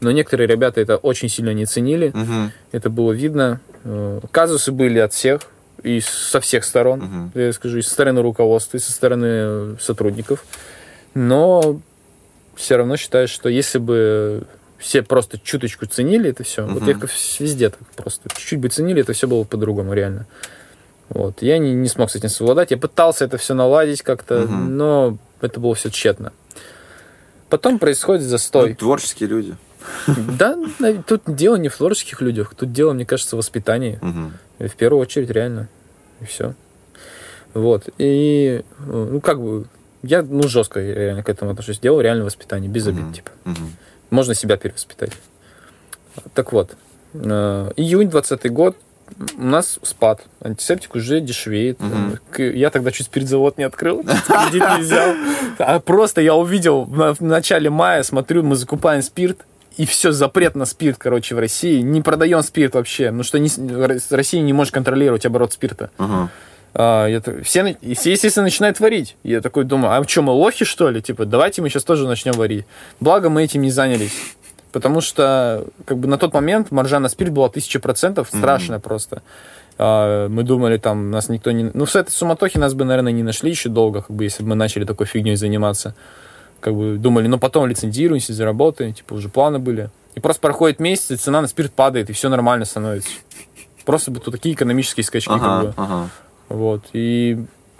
но некоторые ребята это очень сильно не ценили. Мгм. Это было видно. Э, Казусы были от всех и со всех сторон. Мгм. Я скажу, и со стороны руководства, и со стороны сотрудников. Но все равно считаю, что если бы все просто чуточку ценили это все, вот Мгм. я как везде так просто чуть-чуть бы ценили, это все было бы по-другому реально. Вот. Я не, не смог с этим совладать. Я пытался это все наладить как-то, Мгм. но это было все тщетно. Потом происходит Ну, застой. творческие люди. Да, тут дело не в творческих людях, тут дело, мне кажется, в воспитании. В первую очередь, реально. И все. Вот. И, ну, как бы, я, ну, жестко реально к этому отношусь. Дело реально воспитание, без обид, типа. Можно себя перевоспитать. Так вот, э, июнь 20 год, у нас спад. Антисептик уже дешевеет. К- Я тогда чуть спиртзавод не открыл, кредит не взял. А просто я увидел в начале мая, смотрю, мы закупаем спирт, и все, запрет на спирт, короче, в России. Не продаем спирт вообще, потому что не Россия не может контролировать оборот спирта. Ага. А, я все, все, естественно, начинают варить. Я такой думаю, а что, мы лохи, что ли? Типа, давайте мы сейчас тоже начнем варить. Благо, мы этим не занялись. Потому что, как бы, на тот момент маржа на спирт была тысяча процентов, страшная просто. А, мы думали, там, нас никто не... Ну, с этой суматохи нас бы, наверное, не нашли еще долго, как бы, если бы мы начали такой фигней заниматься. Как бы думали, ну, потом лицензируемся, заработаем, типа, уже планы были. И просто проходит месяц, и цена на спирт падает, и все нормально становится. Просто тут такие экономические скачки, как бы. Ага. Ага. Вот. И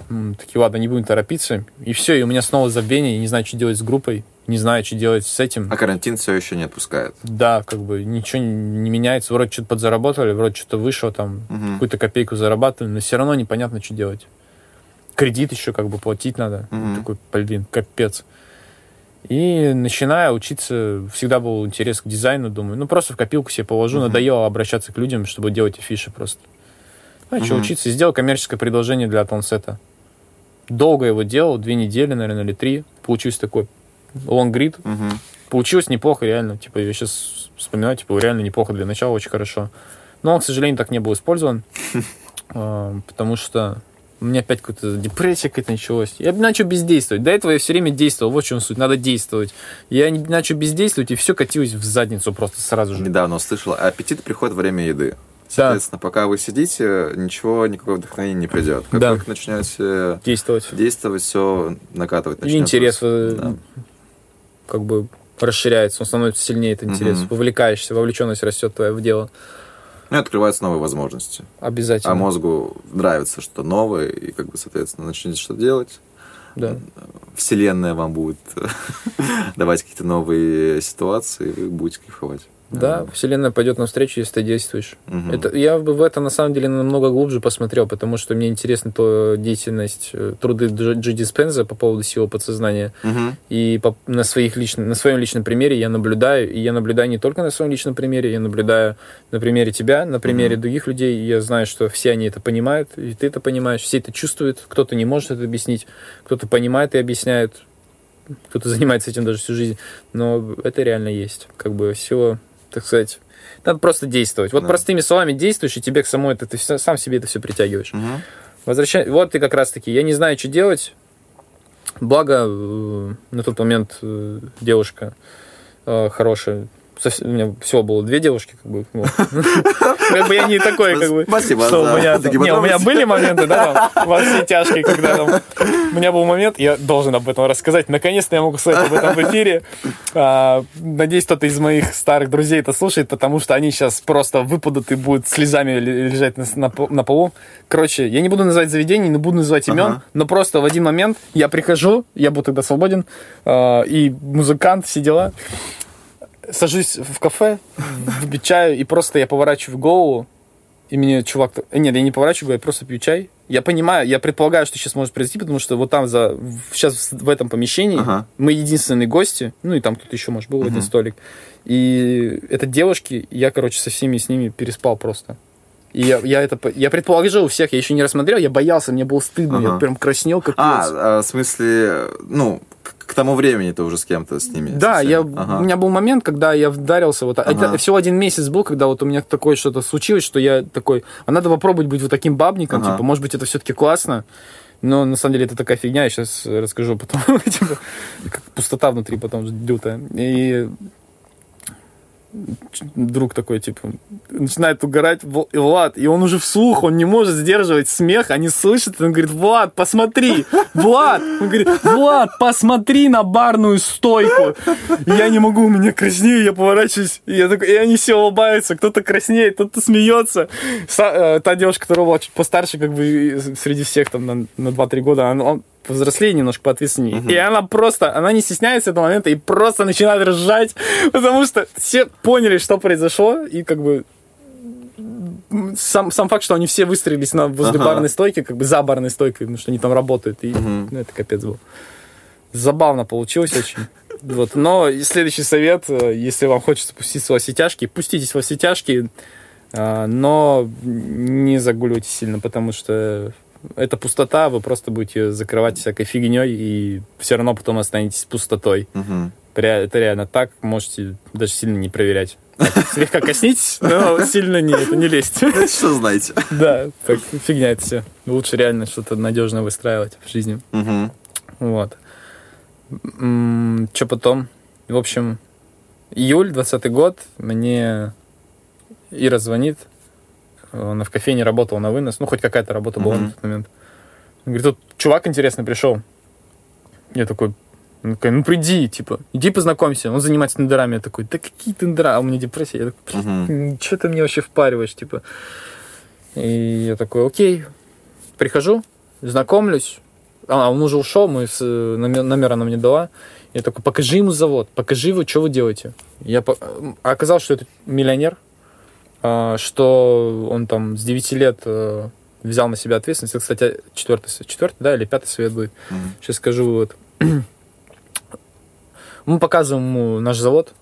м, такие, ладно, не будем торопиться. И все, и у меня снова забвение, я не знаю, что делать с группой, не знаю, что делать с этим. А карантин все еще не отпускает. Да, как бы ничего не меняется. Вроде что-то подзаработали, вроде что-то вышло, там Мгм. какую-то копейку зарабатывали, но все равно непонятно, что делать. Кредит еще как бы платить надо. Мгм. Такой, блин, капец. И начиная учиться, всегда был интерес к дизайну, думаю, ну просто в копилку себе положу, Мгм. надоело обращаться к людям, чтобы делать афиши просто. Что Мгм. учиться? И сделал коммерческое предложение для Тонсета. Долго его делал, две недели, наверное, или три. Получился такой лонгрид. Мгм. Получилось неплохо, реально. Типа, я сейчас вспоминаю, типа, реально неплохо для начала, очень хорошо. Но он, к сожалению, так не был использован, а, потому что у меня опять какая-то депрессия какая-то началась. Я начал бездействовать. До этого я все время действовал. Вот в чем суть. Надо действовать. Я начал бездействовать, и все катилось в задницу просто сразу же. Недавно услышал, аппетит приходит во время еды. Соответственно, пока вы сидите, ничего, никакого вдохновения не придет. Как Да. вы начнете Действовать. действовать, все накатывать И начнет. интерес э, Да. как бы расширяется, он становится сильнее, этот интерес. Мгм. Вовлекаешься, вовлеченность растет твоя в дело. Ну, и открываются новые возможности. Обязательно. А мозгу нравится что-то новое, и, как бы, соответственно, начнете что-то делать. Да. Вселенная вам будет давать какие-то новые ситуации, и вы будете кайфовать. Да, вселенная пойдет навстречу, если ты действуешь. Мгм. Это, я бы в это на самом деле намного глубже посмотрел, потому что мне интересна то деятельность, э, труды Джо Диспенза по поводу силы подсознания. Мгм. И по- на, своих личных, на своем личном примере я наблюдаю, и я наблюдаю не только на своем личном примере, я наблюдаю на примере тебя, на примере Мгм. других людей, и я знаю, что все они это понимают, и ты это понимаешь, все это чувствуют, кто-то не может это объяснить, кто-то понимает и объясняет, кто-то занимается этим даже всю жизнь, но это реально есть, как бы сила, так сказать, надо просто действовать. Вот Да. простыми словами действуешь, и тебе к самой это, ты сам себе это все притягиваешь. Мгм. Возвращай... Вот ты как раз-таки, я не знаю, что делать. Благо, э, на тот момент э, девушка э, хорошая. У меня всего было две девушки, как бы. Как бы я не такой, как бы. Спасибо что у меня Не, у меня были моменты, да, там, во все тяжкие, когда там... У меня был момент, я должен об этом рассказать. Наконец-то я могу сказать об этом в эфире. А, Надеюсь, кто-то из моих старых друзей это слушает, потому что они сейчас просто выпадут и будут слезами ле- лежать на, на по- на полу. Короче, я не буду называть заведений, не буду называть имен, Ага. но просто в один момент я прихожу, я был тогда свободен, а, и музыкант, все дела. Сажусь в кафе, выпить чаю, и просто я поворачиваю голову, и мне чувак... э, Нет, я не поворачиваю, я просто пью чай. Я понимаю, я предполагаю, что сейчас может произойти, потому что вот там за... Сейчас в этом помещении Ага. мы единственные гости, ну и там кто-то еще, может, был в один столик. И это девушки, я, короче, со всеми с ними переспал просто. И я, я это... Я предположил у всех, я еще не рассмотрел, я боялся, мне было стыдно, я Ага. прям краснел, как А, а, в смысле, ну, к, тому времени ты уже с кем-то с ними. Да, я. Ага. у меня был момент, когда я вдарился. Вот, Ага. Это всего один месяц был, когда вот у меня такое что-то случилось, что я такой, а надо попробовать быть вот таким бабником, Ага. типа, может быть, это все-таки классно. Но на самом деле это такая фигня, я сейчас расскажу потом, типа, как пустота внутри потом лютая. И друг такой, типа, начинает угорать, «Вл- Влад, и он уже вслух, он не может сдерживать смех, они слышат, и он говорит, Влад, посмотри, Влад, он говорит, Влад, посмотри на барную стойку. И я не могу, у меня краснею, я поворачиваюсь, и, я такой, и они все улыбаются, кто-то краснеет, кто-то смеется. Са- э, та девушка, которая была чуть постарше, как бы и среди всех там на, на 2-3 года, она, он повзрослее немножко, поответственнее. И она просто, она не стесняется этого момента и просто начинает ржать, потому что все поняли, что произошло, и как бы сам, сам факт, что они все выстроились на, возле Ага. барной стойки, как бы за барной стойкой, потому что они там работают, и Мгм. ну, это капец был. Забавно получилось очень. Вот. Но следующий совет, э, если вам хочется пуститься во все тяжкие, пуститесь во все тяжкие, а, но не загуливайте сильно, потому что это пустота, вы просто будете закрывать всякой фигней, и все равно потом останетесь пустотой. Ре- Это реально так, можете даже сильно не проверять. Так, Слегка коснитесь, но сильно не, это не лезть. Знаете, что знаете? Да, так фигня это все. Лучше реально что-то надежное выстраивать в жизни. Мгм. Вот. Что потом? В общем, июль, 20 год, мне Ира звонит. Она в кофейне работала на вынос. Ну, хоть какая-то работа была Мгм. на тот момент. Она говорит, тут чувак интересный пришел. Я такой, она такая, ну приди, типа, иди познакомься. Он занимается тендерами. Я такой, да какие тендера? А у меня депрессия. Я такой, Мгм. что ты мне вообще впариваешь, типа? И я такой, окей, прихожу, знакомлюсь. А, он уже ушел, мы с, э, номер, номер она мне дала. Я такой, покажи ему завод, покажи его, что вы делаете. Я по- а оказалось, что это миллионер, а, что он там с 9 лет э, взял на себя ответственность. Это, кстати, четвертый, четвертый, да, или пятый совет будет. Мгм. Сейчас скажу вывод. Мы показываем ему наш завод,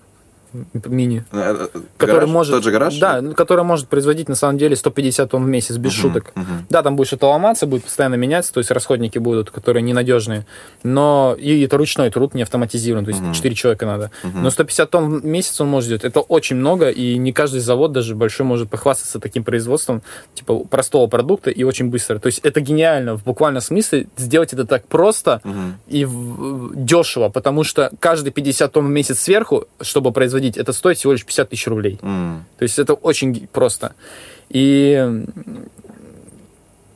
мини, Э, э, который гараж? может... Тот же гараж? Да, который может производить, на самом деле, 150 тонн в месяц, без Мгм. шуток. Мгм. Да, там будет что-то ломаться, будет постоянно меняться, то есть расходники будут, которые ненадежные. Но и это ручной труд, не автоматизирован, то есть Мгм. 4 человека надо. Мгм. Но 150 тонн в месяц он может делать. Это очень много, и не каждый завод, даже большой, может похвастаться таким производством, типа простого продукта и очень быстро. То есть это гениально в буквальном смысле сделать это так просто Мгм. и дешево, потому что каждые 50 тонн в месяц сверху, чтобы производить руководить, это стоит всего лишь 50 тысяч рублей. М. То есть это очень просто. И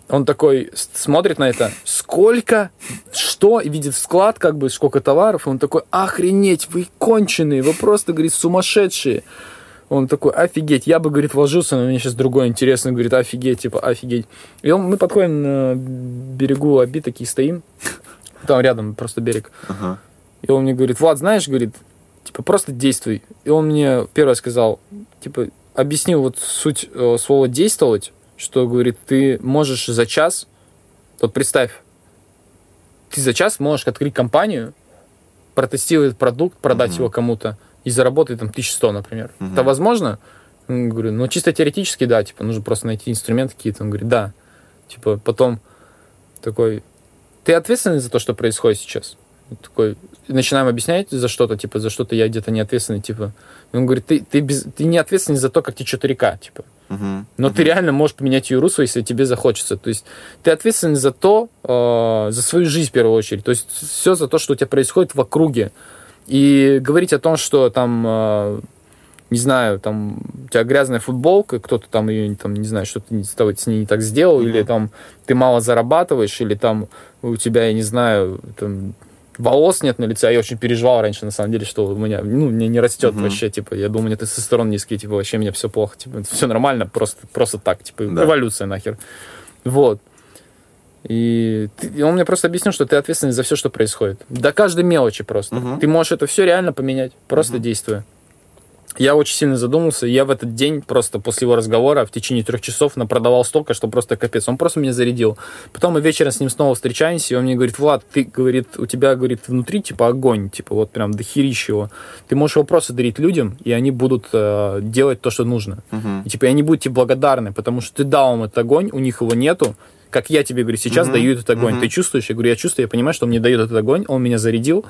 он такой смотрит на это, сколько, что, и видит склад, как бы, сколько товаров, и он такой, охренеть, вы конченые, вы просто, говорит, сумасшедшие. Он такой, офигеть, я бы, говорит, вложился, но мне сейчас другое интересно, говорит, офигеть, типа, офигеть. И он, мы подходим на берегу Аби, такие стоим, там рядом просто берег. Ага. И он мне говорит, Влад, знаешь, говорит, типа, просто действуй. И он мне первое сказал, типа, объяснил вот суть э, слова действовать, что, говорит, ты можешь за час, вот представь, ты за час можешь открыть компанию, протестировать продукт, продать Мгм. его кому-то и заработать там 1100, например. Мгм. Это возможно? Я говорю, ну, чисто теоретически, да, типа, нужно просто найти инструменты какие-то. Он говорит, да. Типа, потом такой, ты ответственный за то, что происходит сейчас? Такой, начинаем объяснять за что-то, типа, за что-то я где-то не ответственный, типа. И он говорит, ты, ты, без, ты не ответственный за то, как течет река, типа. Мгм. Но ты реально можешь поменять ее русло, если тебе захочется. То есть ты ответственен за то, э, за свою жизнь в первую очередь. То есть все за то, что у тебя происходит в округе. И говорить о том, что там, э, не знаю, там у тебя грязная футболка, кто-то там ее, там, не знаю, что-то с тобой- с ней не так сделал, Мгм. или там ты мало зарабатываешь, или там у тебя, я не знаю, там волос нет на лице, а я очень переживал раньше, на самом деле, что у меня, ну, мне не растет Мгм. вообще, типа, я думаю, у меня тестостерон низкий, типа, вообще меня все плохо, типа, все нормально, просто, просто так, типа, Да. эволюция нахер. Вот. И, ты- и он мне просто объяснил, что ты ответственный за все, что происходит. До каждой мелочи просто. Мгм. Ты можешь это все реально поменять, просто Мгм. действуя. Я очень сильно задумался, я в этот день просто после его разговора в течение трех часов напродавал столько, что просто капец. Он просто меня зарядил. Потом мы вечером с ним снова встречаемся, и он мне говорит, Влад, ты, говорит, у тебя, говорит, внутри, типа, огонь, типа, вот прям дохерища его. Ты можешь его просто дарить людям, и они будут э, делать то, что нужно. Мгм. И типа и они будут тебе благодарны, потому что ты дал им этот огонь, у них его нету. Как я тебе говорю, сейчас Мгм. даю этот огонь. Мгм. Ты чувствуешь? Я говорю, я чувствую, я понимаю, что он мне дает этот огонь, он меня зарядил,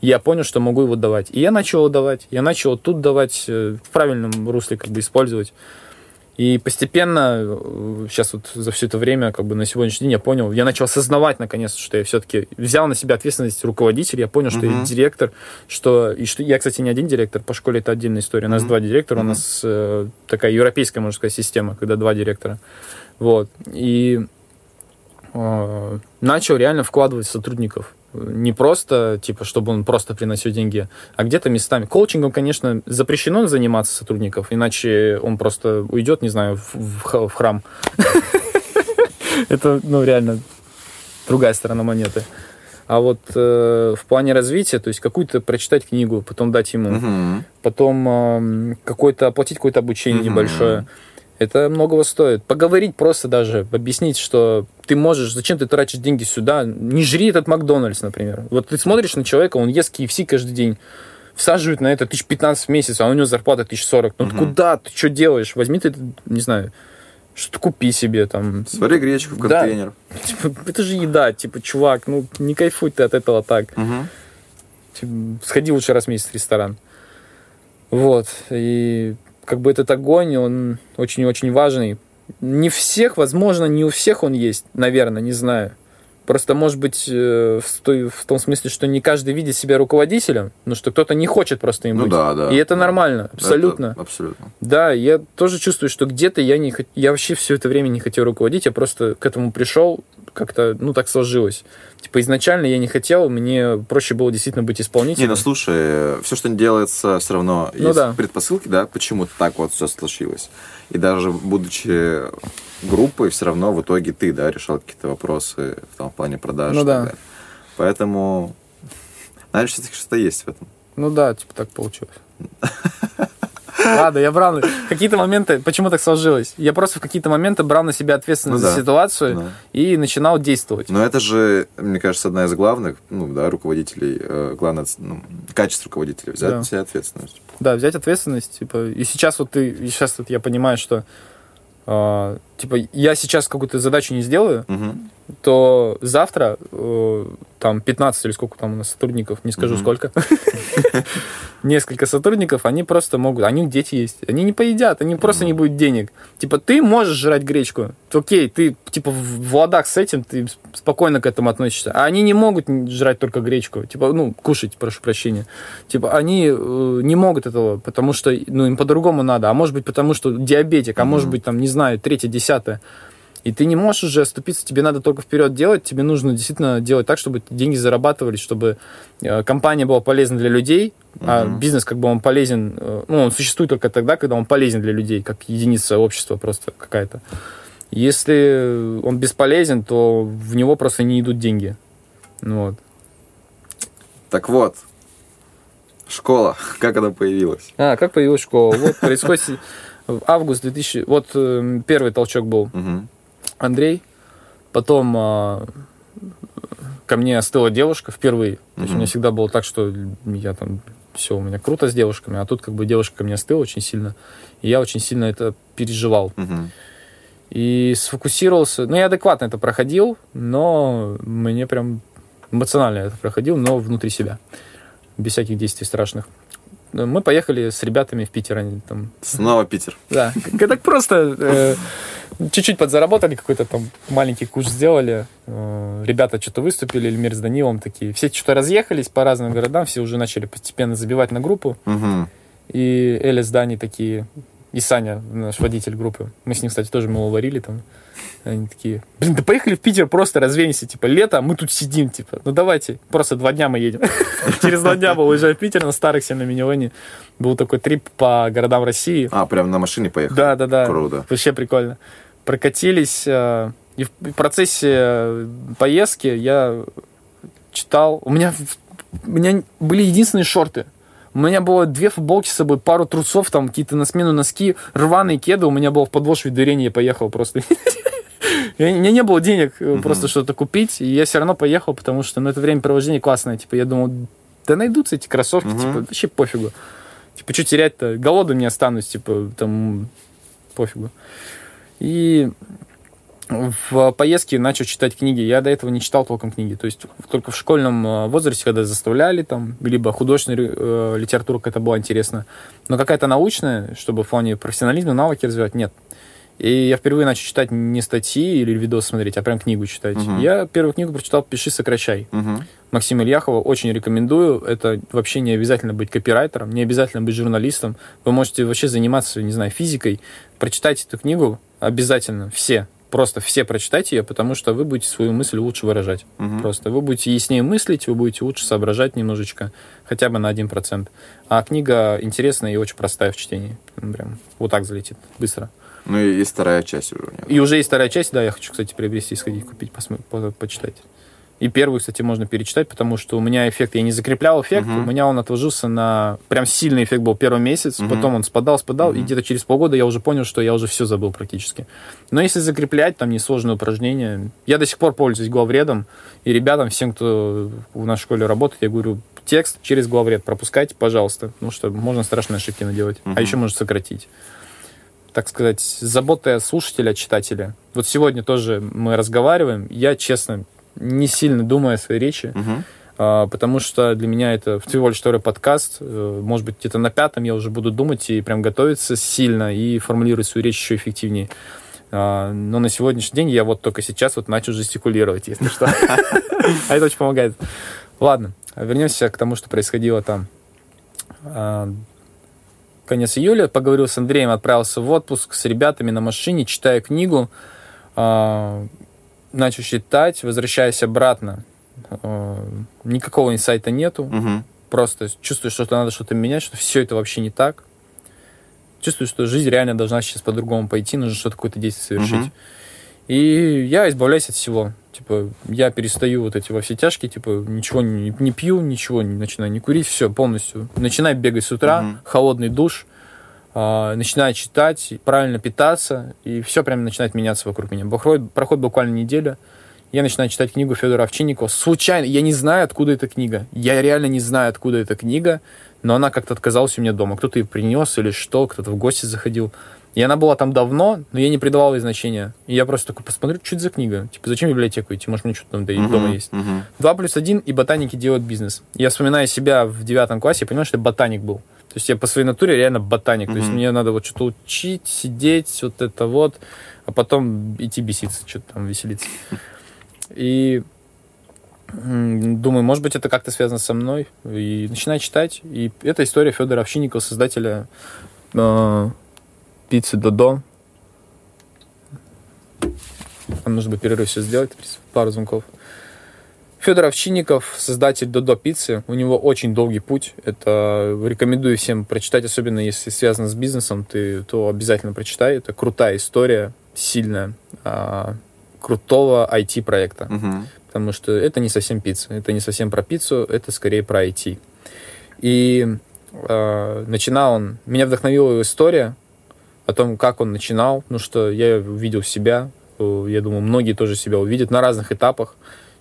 я понял, что могу его давать. И я начал его давать. Я начал тут давать, э, в правильном русле как бы использовать. И постепенно, сейчас вот за все это время, как бы на сегодняшний день я понял, я начал осознавать наконец, что я все-таки взял на себя ответственность руководителя, я понял, что Мгм. я директор, что, и что я, кстати, не один директор, по школе это отдельная история, у нас Мгм. два директора, у Мгм. нас э, такая европейская, можно сказать, система, когда два директора. Вот. И э, начал реально вкладывать в сотрудников. Не просто, типа, чтобы он просто приносил деньги, а где-то местами. Коучингом, конечно, запрещено заниматься сотрудников, иначе он просто уйдет, не знаю, в, храм. Это, ну, реально другая сторона монеты. А вот э, в плане развития, то есть какую-то прочитать книгу, потом дать ему, Мгм. потом эм, какое-то оплатить какое-то обучение Мгм. небольшое. Это многого стоит. Поговорить просто даже, объяснить, что ты можешь, зачем ты тратишь деньги сюда, не жри этот Макдональдс, например. Вот ты смотришь на человека, он ест KFC каждый день, всаживают на это тысяч пятнадцать в месяц, а у него зарплата тысяч сорок. Ну Мгм. куда ты что делаешь? Возьми ты, не знаю, что-то купи себе там. Свари гречку в Да. контейнер. Типа, это же еда, типа, чувак, ну не кайфуй ты от этого так. Мгм. Типа, Сходи лучше раз в месяц в ресторан. Вот. И как бы этот огонь, он очень-очень важный. Не всех, возможно, не у всех он есть, наверное, не знаю. Просто, может быть, э, в, той- в том смысле, что не каждый видит себя руководителем, но что кто-то не хочет просто им Ну быть. да, да. И это да. нормально, абсолютно. Это абсолютно. Да, я тоже чувствую, что где-то я не я вообще все это время не хотел руководить, я просто к этому пришел, как-то, ну, так сложилось. Типа, изначально я не хотел, мне проще было действительно быть Не, исполнителем. ну слушай, все, что не делается, все равно Ну есть да. предпосылки, да, почему так вот все случилось. И даже будучи группой, все равно в итоге ты, да, решал какие-то вопросы в том плане продаж. Ну и так да. далее. Поэтому, знаешь, все-таки что-то есть в этом. Ну да, типа так получилось. Ладно, я брал какие-то моменты, почему так сложилось? Я просто в какие-то моменты брал на себя ответственность Ну за да. ситуацию Да. и начинал действовать. Но это же, мне кажется, одна из главных, ну, да, руководителей, э, главное, ну, качеств руководителя, взять Да. на себя ответственность. Да, взять ответственность, типа, и сейчас вот ты, и сейчас вот я понимаю, что, а, типа, я сейчас какую-то задачу не сделаю, Мгм. То завтра э, там 15 или сколько там у нас сотрудников, не скажу Мгм. сколько, несколько сотрудников, они просто могут, они дети есть, они не поедят, они просто не будет денег. Типа, ты можешь жрать гречку, окей, ты типа в ладах с этим, ты спокойно к этому относишься. А они не могут жрать только гречку, типа, ну, кушать, прошу прощения. Типа, они э, не могут этого, потому что, ну, им по-другому надо. А может быть, потому что диабетик, а может быть, там, не знаю, третье, десятое. И ты не можешь уже оступиться, тебе надо только вперед делать, тебе нужно действительно делать так, чтобы деньги зарабатывались, чтобы э, компания была полезна для людей, а Мгм. бизнес как бы он полезен, э, ну, он существует только тогда, когда он полезен для людей, как единица общества просто какая-то. Если он бесполезен, то в него просто не идут деньги. Ну Вот. Так вот, школа, как она появилась? А, как появилась школа? Вот происходит август 2000... Вот э, первый толчок был. Мгм. Андрей, потом а, ко мне остыла девушка впервые. То есть у меня всегда было так, что я там все у меня круто с девушками, а тут как бы девушка ко мне остыла очень сильно, и я очень сильно это переживал. Мгм. И сфокусировался, ну я адекватно это проходил, но мне прям эмоционально это проходил, но внутри себя, без всяких действий страшных. Мы поехали с ребятами в Питер, они там Снова Питер. да, так просто э, чуть-чуть подзаработали, какой-то там маленький куш сделали. Э, Ребята что-то выступили, Эльмир с Данилом такие. Все что-то разъехались по разным городам, все уже начали постепенно забивать на группу. Мгм. И Эля с Дани такие, и Саня, наш водитель группы. Мы с ним, кстати, тоже мыло варили там. Они такие, блин, да поехали в Питер, просто развеемся, типа, лето, а мы тут сидим, типа, ну давайте, просто два дня мы едем. Через два дня мы уезжаем в Питер на старых на минивэне. Был такой трип по городам России. А, прям на машине поехал? Да, да, да. Круто. Вообще прикольно. Прокатились. э, И в процессе э, поездки я читал. У меня, у меня были единственные шорты. У меня было две футболки с собой, пару трусов, там какие-то на смену носки, рваные кеды. У меня было в подошве дырень, я поехал просто. У меня не было денег э, просто что-то купить, и я все равно поехал, потому что ну, это времяпровождение классное. Типа, я думал, да найдутся эти кроссовки, типа, вообще пофигу. Типа, что терять-то? Голодным не останусь, типа, там, пофигу. И в поездке начал читать книги. Я до этого не читал толком книги. То есть только в школьном э, возрасте, когда заставляли, там, либо художественная э, литература какая-то была интересна. Но какая-то научная, чтобы в плане профессионализма, навыки развивать, нет. И я впервые начал читать не статьи или видос смотреть, а прям книгу читать. Мгм. Я первую книгу прочитал «Пиши, сокращай». Мгм. Максима Ильяхова очень рекомендую. Это вообще не обязательно быть копирайтером, не обязательно быть журналистом. Вы можете вообще заниматься, не знаю, физикой. Прочитайте эту книгу обязательно, все. Просто все прочитайте ее, потому что вы будете свою мысль лучше выражать. Мгм. Просто вы будете яснее мыслить, вы будете лучше соображать немножечко, хотя бы на 1%. А книга интересная и очень простая в чтении. Ну, Прям вот так залетит быстро. Ну и есть вторая часть уже. И уже есть вторая часть, да, я хочу, кстати, приобрести, сходить, купить, посмо- по- почитать. И первую, кстати, можно перечитать, потому что у меня эффект, я не закреплял эффект, Мгм. у меня он отложился на... Прям сильный эффект был первый месяц, Мгм. потом он спадал, спадал, и Мгм. где-то через полгода я уже понял, что я уже все забыл практически. Но если закреплять, там несложные упражнения, я до сих пор пользуюсь главредом, и ребятам, всем, кто в нашей школе работает, я говорю, текст через главред пропускайте, пожалуйста, потому что можно страшные ошибки наделать, Мгм. а еще может сократить так сказать, слушателе, о читателе. Вот сегодня тоже мы разговариваем. Я, честно, не сильно думаю о своей речи, а, потому что для меня это всего лишь второй подкаст. Э, Может быть, где-то на пятом я уже буду думать и прям готовиться сильно и формулировать свою речь еще эффективнее. А, Но на сегодняшний день я вот только сейчас вот начал жестикулировать, если что. А это очень помогает. Ладно, вернемся к тому, что происходило там. А, Конец июля. Поговорил с Андреем, отправился в отпуск с ребятами на машине, читаю книгу. Начал читать, возвращаясь обратно. а, Никакого инсайта нету. Мгм. Просто чувствую, что надо что-то менять, что все это вообще не так. Чувствую, что жизнь реально должна сейчас по-другому пойти, нужно что-то какое-то действие совершить. Мгм. И я избавляюсь от всего. Типа, я перестаю вот эти во все тяжкие, типа, ничего не, не пью, ничего не начинаю не курить, все, полностью. Начинаю бегать с утра, Мгм. холодный душ, начинаю читать, правильно питаться, и все прям начинает меняться вокруг меня. Проходит, проходит буквально неделя, я начинаю читать книгу Федора Овчинникова. Случайно, я не знаю, откуда эта книга. Я реально не знаю, откуда эта книга, но она как-то отказалась у меня дома. Кто-то ее принес или что, кто-то в гости заходил. И она была там давно, но я не придавал ей значения. И я просто такой посмотрю, что это за книга. Типа, зачем в библиотеку идти? Может, мне что-то там да Мгм, дома есть. мгм. Два плюс один, и ботаники делают бизнес. Я вспоминаю себя в девятом классе, я понимаю, что я ботаник был. То есть я по своей натуре реально ботаник. То есть мне надо вот что-то учить, сидеть, вот это вот, а потом идти беситься, что-то там веселиться. И думаю, может быть, это как-то связано со мной. И начинаю читать. И это история Федора Овчинникова, создателя э, пиццы Додо. Нам нужно бы перерыв сейчас сделать, пару звонков. Федор Овчинников, создатель Додо пиццы, у него очень долгий путь. Это рекомендую всем прочитать, особенно если связано с бизнесом, ты то обязательно прочитай. Это крутая история, сильная, а, крутого IT-проекта. Мгм. Потому что это не совсем пицца, это не совсем про пиццу, это скорее про IT. И э, начинал он, меня вдохновила его история о том, как он начинал, ну что я увидел себя, я думаю, многие тоже себя увидят на разных этапах.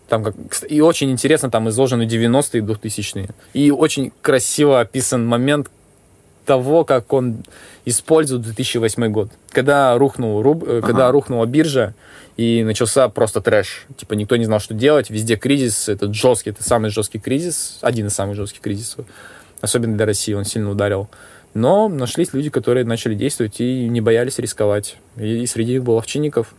Там как, и очень интересно, там изложены 90-е и 2000-е. И очень красиво описан момент того, как он использует 2008 год. Когда, рухнул, руб, э, когда Ага. рухнула биржа, и начался просто трэш. Типа никто не знал, что делать, везде кризис, этот жесткий, это самый жесткий кризис, один из самых жестких кризисов. Особенно для России он сильно ударил. Но нашлись люди, которые начали действовать и не боялись рисковать. И среди них был Овчинников.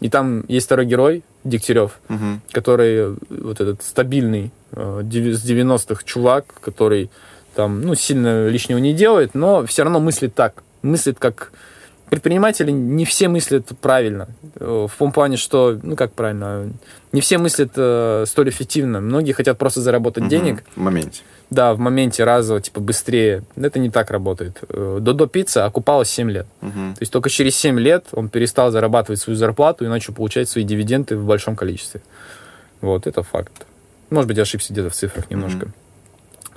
И там есть второй герой, Дегтярев, Мгм. который э, вот этот стабильный э, с 90-х чувак, который там, ну, сильно лишнего не делает, но все равно мыслит так. Мыслит как предприниматели не все мыслят правильно. Э, В том плане, что, ну как правильно, не все мыслят э, столь эффективно. Многие хотят просто заработать Мгм. денег, В моменте. да, в моменте разово, типа быстрее. Это не так работает. Э, Додо пицца окупалась 7 лет. Мгм. То есть только через 7 лет он перестал зарабатывать свою зарплату и начал получать свои дивиденды в большом количестве. Вот, это факт. Может быть, я ошибся где-то в цифрах немножко.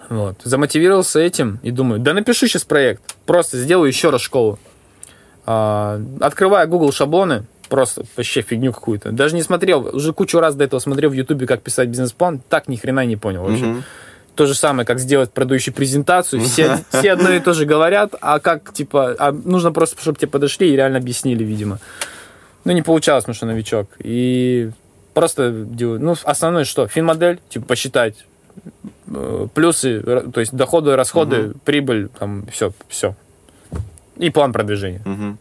Вот. Замотивировался этим и думаю, да напишу сейчас проект. Просто сделаю еще раз школу. А, открываю Google шаблоны, просто вообще фигню какую-то. Даже не смотрел, уже кучу раз до этого смотрел в Ютубе, как писать бизнес-план, так ни хрена не понял вообще. Мгм. То же самое, как сделать продающую презентацию. Все, все одно и то же говорят, а как, типа, а нужно просто, чтобы тебе подошли и реально объяснили, видимо. Ну, не получалось, потому что новичок. И просто делаю, ну, основное что? Финмодель, типа, посчитать э, плюсы, то есть доходы, расходы, прибыль, там, все, все. И план продвижения. Мгм.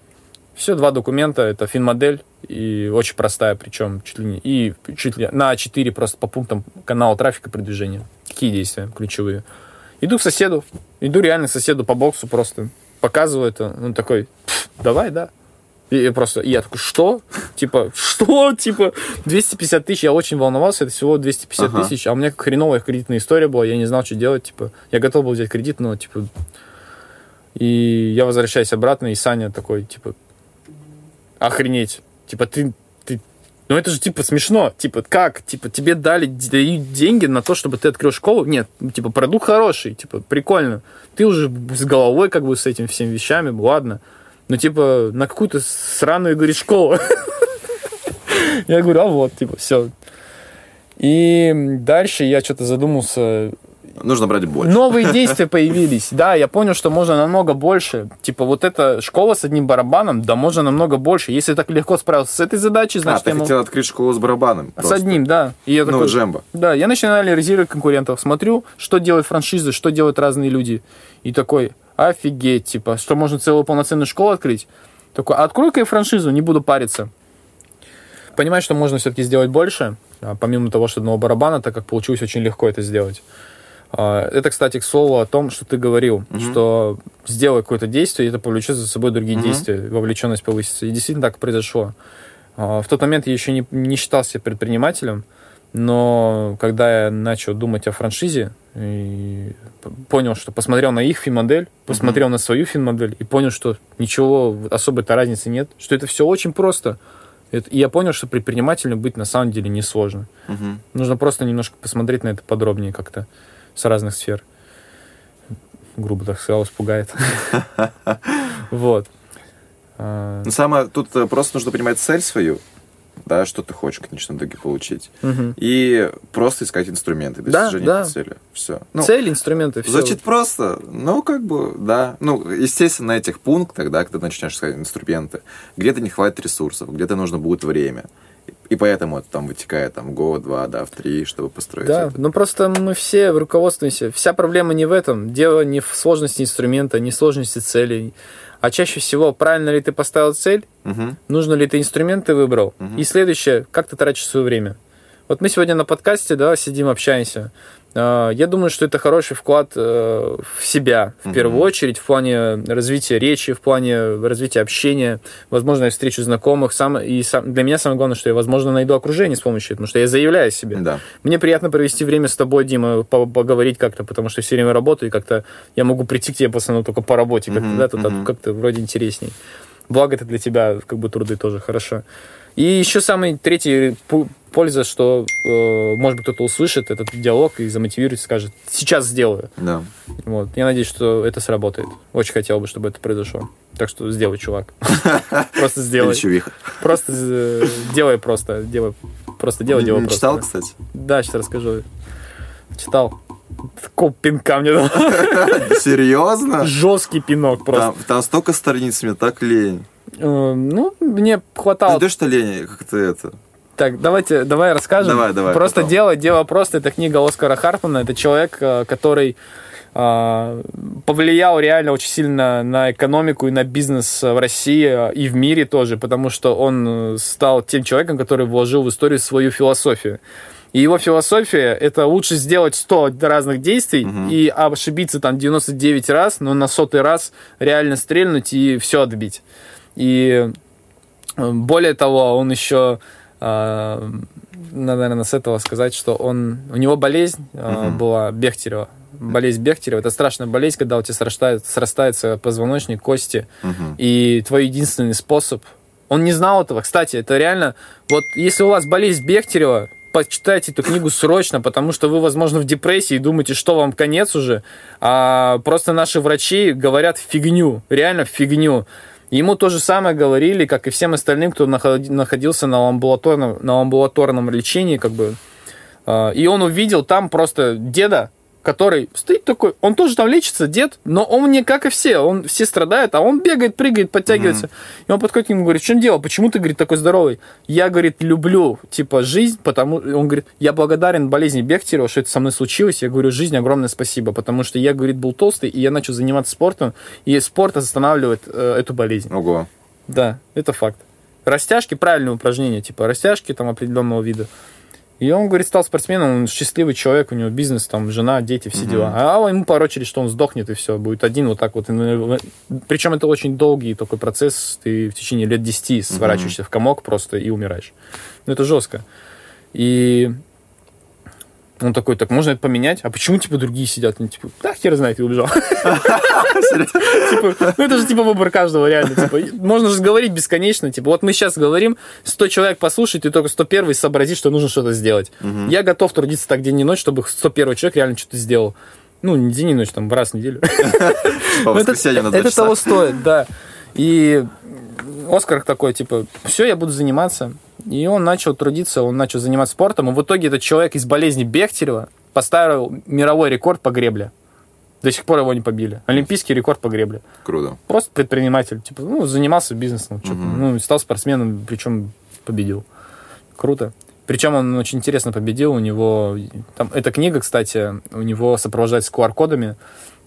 Все, два документа, это финмодель, и очень простая, причем чуть ли не, и чуть ли на А4 просто по пунктам канала трафика продвижения. Какие действия ключевые? Иду к соседу, иду реально к соседу по боксу просто, показываю это, он такой, «Пф, давай, да. И просто, и я такой, что? Типа, что? Типа, 250 тысяч, я очень волновался, это всего 250 Ага. тысяч, а у меня как хреновая кредитная история была, я не знал, что делать, типа, я готов был взять кредит, но, типа, и я возвращаюсь обратно, и Саня такой, типа, охренеть. Типа, ты, ты... Ну, это же, типа, смешно. Типа, как? Типа, тебе дали, дают деньги на то, чтобы ты открыл школу? Нет, типа, продукт хороший, типа, прикольно. Ты уже с головой, как бы, с этими всеми вещами, ладно. Ну, типа, на какую-то сраную, говорит, школу. Я говорю, а вот, типа, все. И дальше я что-то задумался, Нужно брать больше. Новые действия появились. Да, я понял, что можно намного больше. Типа вот эта школа с одним барабаном, да, можно намного больше. Если так легко справился с этой задачей, а, значит, ты я могу- хотел открыть школу с барабаном. с одним, да. И я Ну, такой, джембо. да, я начинаю анализировать конкурентов, смотрю, что делают франшизы, что делают разные люди. И такой, офигеть, типа, что можно целую полноценную школу открыть? Такой, «А открой-ка я франшизу, не буду париться. Понимаю, что можно все-таки сделать больше, а, помимо того, что одного барабана, так как получилось очень легко это сделать. А, Это, кстати, к слову о том, что ты говорил, что сделай какое-то действие, и это повлечет за собой другие Мгм. действия, вовлеченность повысится. И действительно так произошло. А, В тот момент я еще не, не считал себя предпринимателем, но когда я начал думать о франшизе, и понял, что посмотрел на их финмодель, посмотрел на свою финмодель и понял, что ничего особой-то разницы нет, что это все очень просто. Это- И я понял, что предпринимателем быть на самом деле несложно. Мгм. Нужно просто немножко посмотреть на это подробнее как-то с разных сфер. Грубо так сказал, испугает. Вот. А, Ну, самое, тут э, просто нужно понимать цель свою, да, что ты хочешь в конечном итоге получить. Мгм. И просто искать инструменты Да, достижения да. этой цели. Все. Ну, Цель, инструменты, все. Звучит просто, ну, как бы, да. Ну, естественно, на этих пунктах, да, когда ты начнешь искать инструменты, где-то не хватит ресурсов, где-то нужно будет время. И поэтому это там вытекает там год, два, да, в три, чтобы построить Да, это. ну просто мы все руководствуемся. Вся проблема не в этом. Дело не в сложности инструмента, не в сложности целей. А чаще всего, правильно ли ты поставил цель, Мгм. нужно ли ты инструменты выбрал. Мгм. И следующее, как ты тратишь свое время. Вот мы сегодня на подкасте, да, сидим, общаемся. А, Я думаю, что это хороший вклад э, в себя, в Мгм. первую очередь, в плане развития речи, в плане развития общения. Возможно, я встречу знакомых. Сам, и сам, для меня самое главное, что я, возможно, найду окружение с помощью этого, потому что я заявляю себе. Да. Мне приятно провести время с тобой, Дима, по- поговорить как-то, потому что все время работаю, и как-то я могу прийти к тебе, пацану, только по работе, как-то, Мгм, да, тут мгм. как-то вроде интересней. Благо это для тебя, как бы, труды тоже хорошо. И еще самый третий польза, что, э, может быть, кто-то услышит этот диалог и замотивирует, скажет, сейчас сделаю. Да. Вот. Я надеюсь, что это сработает. Очень хотел бы, чтобы это произошло. Так что сделай, чувак. Просто сделай. Просто э, делай просто. Делай. Просто делай, делай просто. читал, кстати? Да, сейчас расскажу. Читал. Такого пинка мне дал. Серьезно? Жесткий пинок просто. Там, там столько страниц, мне так лень. Э, Ну, мне хватало. То, что лень, как ты это. Так, давайте, давай расскажем. Давай, давай, Просто потом. дело, дело просто. Это книга Оскара Харпмана. Это человек, э, который э, повлиял реально очень сильно на экономику и на бизнес в России э, и в мире тоже, потому что он э, стал тем человеком, который вложил в историю свою философию. И его философия – это лучше сделать 100 разных действий Мгм. и ошибиться там 99 раз, но на сотый раз реально стрельнуть и все отбить. И более того, он еще, наверное, с этого сказать, что он, у него болезнь Мгм. была Бехтерева. Болезнь Бехтерева – это страшная болезнь, когда у тебя срастает, срастается позвоночник, кости, Мгм. и твой единственный способ. Он не знал этого. Кстати, это реально... Вот если у вас болезнь Бехтерева, почитайте эту книгу срочно, потому что вы, возможно, в депрессии и думаете, что вам конец уже. А просто наши врачи говорят фигню, реально фигню. Ему то же самое говорили, как и всем остальным, кто находи- находился на амбулаторном, на амбулаторном лечении, как бы. А, И он увидел там просто деда, который стоит такой, он тоже там лечится, дед, но он не как и все, он все страдают, а он бегает, прыгает, подтягивается. И он подходит к нему и говорит, в чем дело, почему ты, говорит, такой здоровый? Я, говорит, люблю, типа, жизнь, потому... Он говорит, я благодарен болезни Бехтерева, что это со мной случилось. Я говорю, жизнь, огромное спасибо, потому что я, говорит, был толстый, и я начал заниматься спортом, и спорт останавливает э, эту болезнь. Ого. Да, это факт. Растяжки, правильные упражнения, типа растяжки там определенного вида. И он, говорит, стал спортсменом, он счастливый человек, у него бизнес, там, жена, дети, все Мгм. дела. А ему порочили, что он сдохнет, и все, будет один вот так вот. Причем это очень долгий такой процесс, ты в течение лет 10 сворачиваешься в комок просто и умираешь. Ну, это жестко. И он такой, так можно это поменять? А почему, типа, другие сидят? Они, типа, да, хер знает, и убежал. Типа, ну это же типа выбор каждого реально. Типа, можно же говорить бесконечно. Типа, вот мы сейчас говорим, 100 человек послушает, и только 101 сообразит, что нужно что-то сделать. Я готов трудиться так день и ночь, чтобы 101 человек реально что-то сделал. Ну, не день и ночь, там, раз в неделю. Ну, это того стоит, да. И Оскар такой, типа, все, я буду заниматься. И он начал трудиться, он начал заниматься спортом. И в итоге этот человек из болезни Бехтерева поставил мировой рекорд по гребле. До сих пор его не побили. Олимпийский рекорд по гребле. Круто. Просто предприниматель. Типа, ну, занимался бизнесом. Мгм. Ну, стал спортсменом, причем победил. Круто. Причем он очень интересно победил. У него... Там, эта книга, кстати, у него сопровождается QR-кодами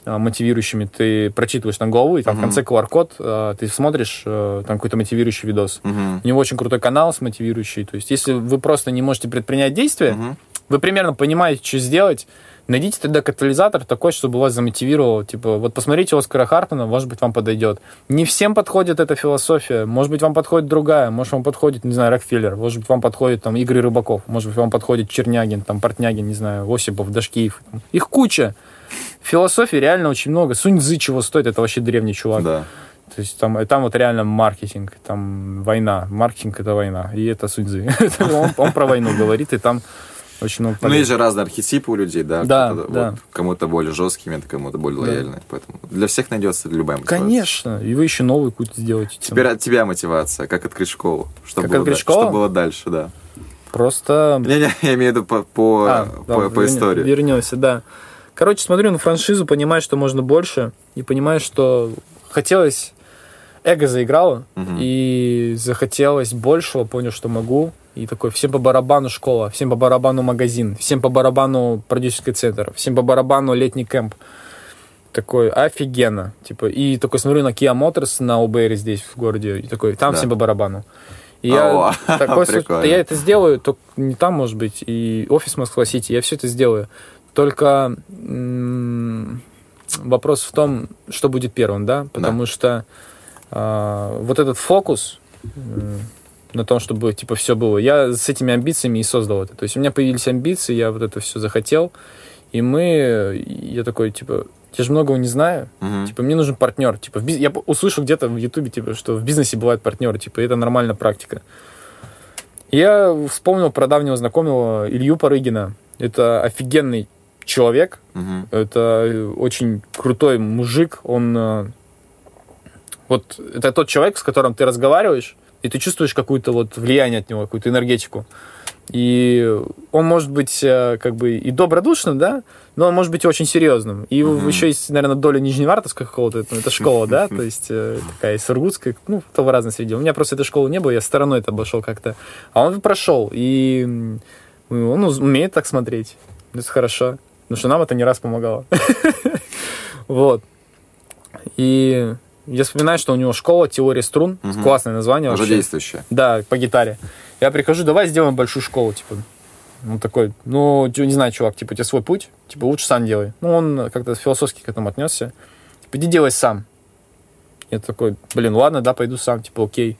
мотивирующими. Ты прочитываешь там главу, и там в Мгм. конце QR-код а, ты смотришь а, там какой-то мотивирующий видос. Мгм. У него очень крутой канал с мотивирующий. То есть, если вы просто не можете предпринять действия, Мгм. вы примерно понимаете, что сделать, найдите тогда катализатор такой, чтобы вас замотивировал. Типа, вот посмотрите Оскара Хартмана, может быть, вам подойдет. Не всем подходит эта философия. Может быть, вам подходит другая. Может, вам подходит, не знаю, Рокфеллер. Может быть, вам подходит там игры рыбаков. Может быть, вам подходит Чернягин, там, Портнягин, не знаю, Осипов, Дашкиев. Их куча. Философии реально очень много. Сунь Цзы чего стоит, это вообще древний чувак. Да. То есть там, и там вот реально маркетинг, там война. Маркетинг это война. И это Сунь Цзы. он, он про войну говорит, и там очень много Ну, есть же разные архетипы у людей, да. Да, Кто-то да. вот кому-то более жесткий метод, кому-то более лояльный. Поэтому для всех найдется любая мотивация. Конечно, и вы еще новый путь сделаете. Теперь от тебя мотивация, как открыть школу. Что, Как было, открыть школу? что было дальше, да. Просто Не-не, я имею в виду по, по, А, по, да, по вернем- истории. Вернемся, да. Короче, смотрю на франшизу, понимаю, что можно больше, и понимаю, что хотелось... Эго заиграло, Мгм. и захотелось большего, понял, что могу. И такой, всем по барабану школа, всем по барабану магазин, всем по барабану продюсерский центр, всем по барабану летний кемп. Такой, офигенно. Типа, и такой смотрю на Kia Motors на ОБР здесь, в городе, и такой, там Да. всем по барабану. И О, я такой, я это сделаю, только не там, может быть, и офис Москва-Сити, я все это сделаю. Только вопрос в том, что будет первым, да? Потому что а, вот этот фокус м, на том, чтобы типа все было, я с этими амбициями и создал это. То есть у меня появились амбиции, я вот это все захотел, и мы, я такой, типа, я же многого не знаю, Мгм. Типа, мне нужен партнер. Типа, в биз- я услышал где-то в Ютубе, типа, что в бизнесе бывают партнеры. Типа, это нормальная практика. Я вспомнил про давнего знакомого Илью Парыгина. Это офигенный человек. Мгм. Это э, очень крутой мужик. Он... э, Вот это тот человек, с которым ты разговариваешь, и ты чувствуешь какое-то вот влияние от него, какую-то энергетику. И он может быть э, как бы и добродушным, да, но он может быть и очень серьезным. И Мгм. еще есть, наверное, доля нижневартовского какого-то, ну, это школа, да, то есть такая Сургутская, ну, кто в разной среде. У меня просто этой школы не было, я стороной это обошел как-то. А он прошел, и он умеет так смотреть. Это хорошо. Потому что нам это не раз помогало. Вот. И я вспоминаю, что у него школа теория струн. Классное название Уже вообще. действующая. Да, по гитаре. Я прихожу, давай сделаем большую школу, типа. Он такой, ну, не знаю, чувак, типа, у тебя свой путь, типа, лучше сам делай. Ну, он как-то философски к этому отнесся. Типа, иди делай сам. Я такой, блин, ладно, да, пойду сам, типа, окей.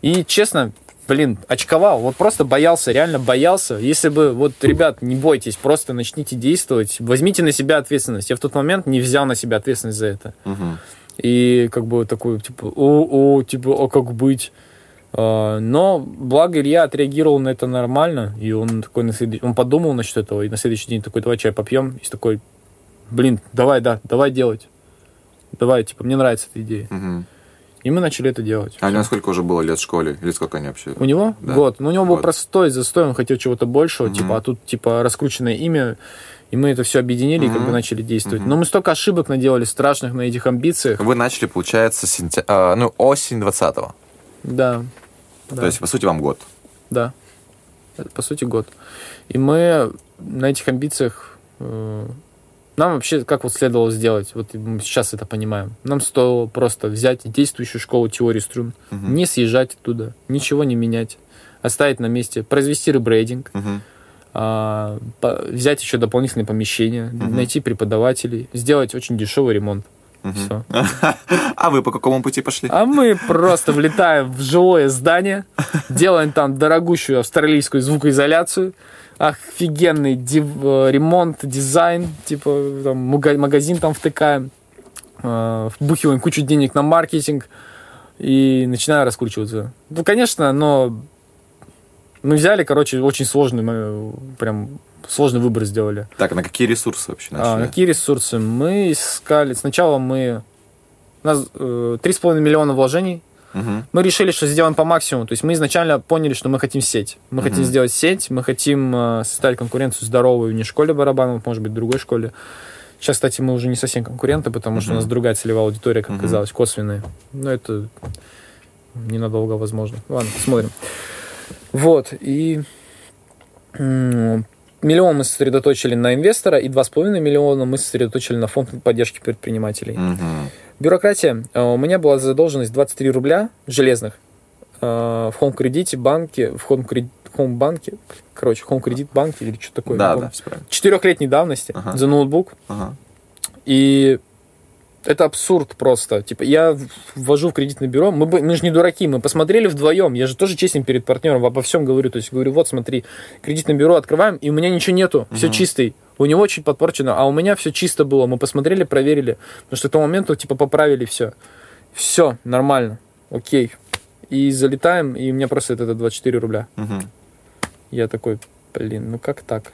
И, честно, блин, очковал, вот просто боялся, реально боялся. Если бы, вот, ребят, не бойтесь, просто начните действовать, возьмите на себя ответственность. Я в тот момент не взял на себя ответственность за это. Мгм. И как бы такой, типа, о, о, типа, а как быть? А, Но благо Илья отреагировал на это нормально, и он такой на следующий, он подумал насчет этого, и на следующий день такой, давай чай попьем, и такой, блин, давай, да, давай делать. Давай, типа, мне нравится эта идея. Мгм. И мы начали это делать. А у него сколько уже было лет в школе? Или сколько они вообще? У него Да. год. Но у него был Год. простой застой, он хотел чего-то большего, Мгм. типа, а тут, типа, раскрученное имя, и мы это все объединили и как бы начали действовать. Мгм. Но мы столько ошибок наделали страшных на этих амбициях. Вы начали, получается, сентя- а, ну, осень 20-го. Да. да. То есть, по сути, вам год. Да. Это, по сути, год. И мы на этих амбициях... э, нам вообще как вот следовало сделать, вот мы сейчас это понимаем. Нам стоило просто взять действующую школу теории струн, Мгм. не съезжать оттуда, ничего не менять, оставить на месте, произвести ребрейдинг, Мгм. а, по- взять еще дополнительные помещения, Мгм. найти преподавателей, сделать очень дешевый ремонт. Всё. А вы по какому пути пошли? А мы просто влетаем в жилое здание, делаем там дорогущую австралийскую звукоизоляцию, офигенный див- э, ремонт, дизайн, типа там, мага- магазин там втыкаем, э, вбухиваем кучу денег на маркетинг и начинаем раскручиваться. Ну, конечно, но мы взяли, короче, очень сложный, мы прям сложный выбор сделали. Так, на какие ресурсы вообще А, начали? какие ресурсы? Мы искали... Сначала мы... У нас э, 3,5 миллиона вложений. Мгм. Мы решили, что сделаем по максимуму. То есть мы изначально поняли, что мы хотим сеть. Мы Мгм. хотим сделать сеть, мы хотим э, составить конкуренцию здоровую не школе барабанов, может быть, другой школе. Сейчас, кстати, мы уже не совсем конкуренты, потому что у нас другая целевая аудитория, как Мгм. оказалось, косвенная. Но это ненадолго возможно. Ладно, посмотрим. Вот, и миллион мы сосредоточили на инвестора, и 2,5 миллиона мы сосредоточили на фонд поддержки предпринимателей. Мгм. Бюрократия. Э, У меня была задолженность 23 рубля железных э, в Home кредите банке, в Home, Credit- Home банке, короче, Home кредит банке или что такое. Да, да. Четырехлетней давности Ага. за ноутбук. Ага. И это абсурд просто. Типа, я ввожу в кредитное бюро, мы, мы же не дураки, мы посмотрели вдвоем, я же тоже честен перед партнером, обо всем говорю, то есть говорю, вот смотри, кредитное бюро открываем, и у меня ничего нету, все Мгм. чистый. У него чуть подпорчено, а у меня все чисто было. Мы посмотрели, проверили. Потому что к тому моменту, типа, поправили все. Все, нормально. Окей. И залетаем, и у меня просто это 24 рубля. Мгм. Я такой, Блин, ну как так?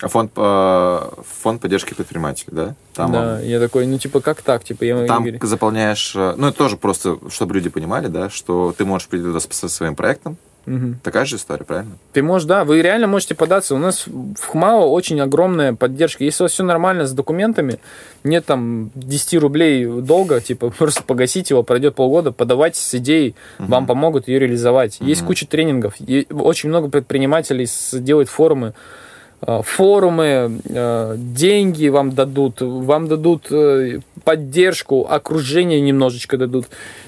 А фонд, э, фонд поддержки предпринимателей, да? Там да, он- я такой, ну типа как так? Типа я Там говорю, заполняешь, э, ну это тоже просто, чтобы люди понимали, да, что ты можешь прийти туда со своим проектом. Мгм. Такая же история, правильно? Ты можешь, да, вы реально можете податься. У нас в ХМАО очень огромная поддержка. Если у вас все нормально с документами, нет там 10 рублей долга, типа просто погасить его, пройдет полгода, подавайтесь с идеей, вам помогут ее реализовать. Есть Мгм. куча тренингов, очень много предпринимателей делают форумы, э, форумы, э, деньги вам дадут, вам дадут э, поддержку, окружение немножечко дадут.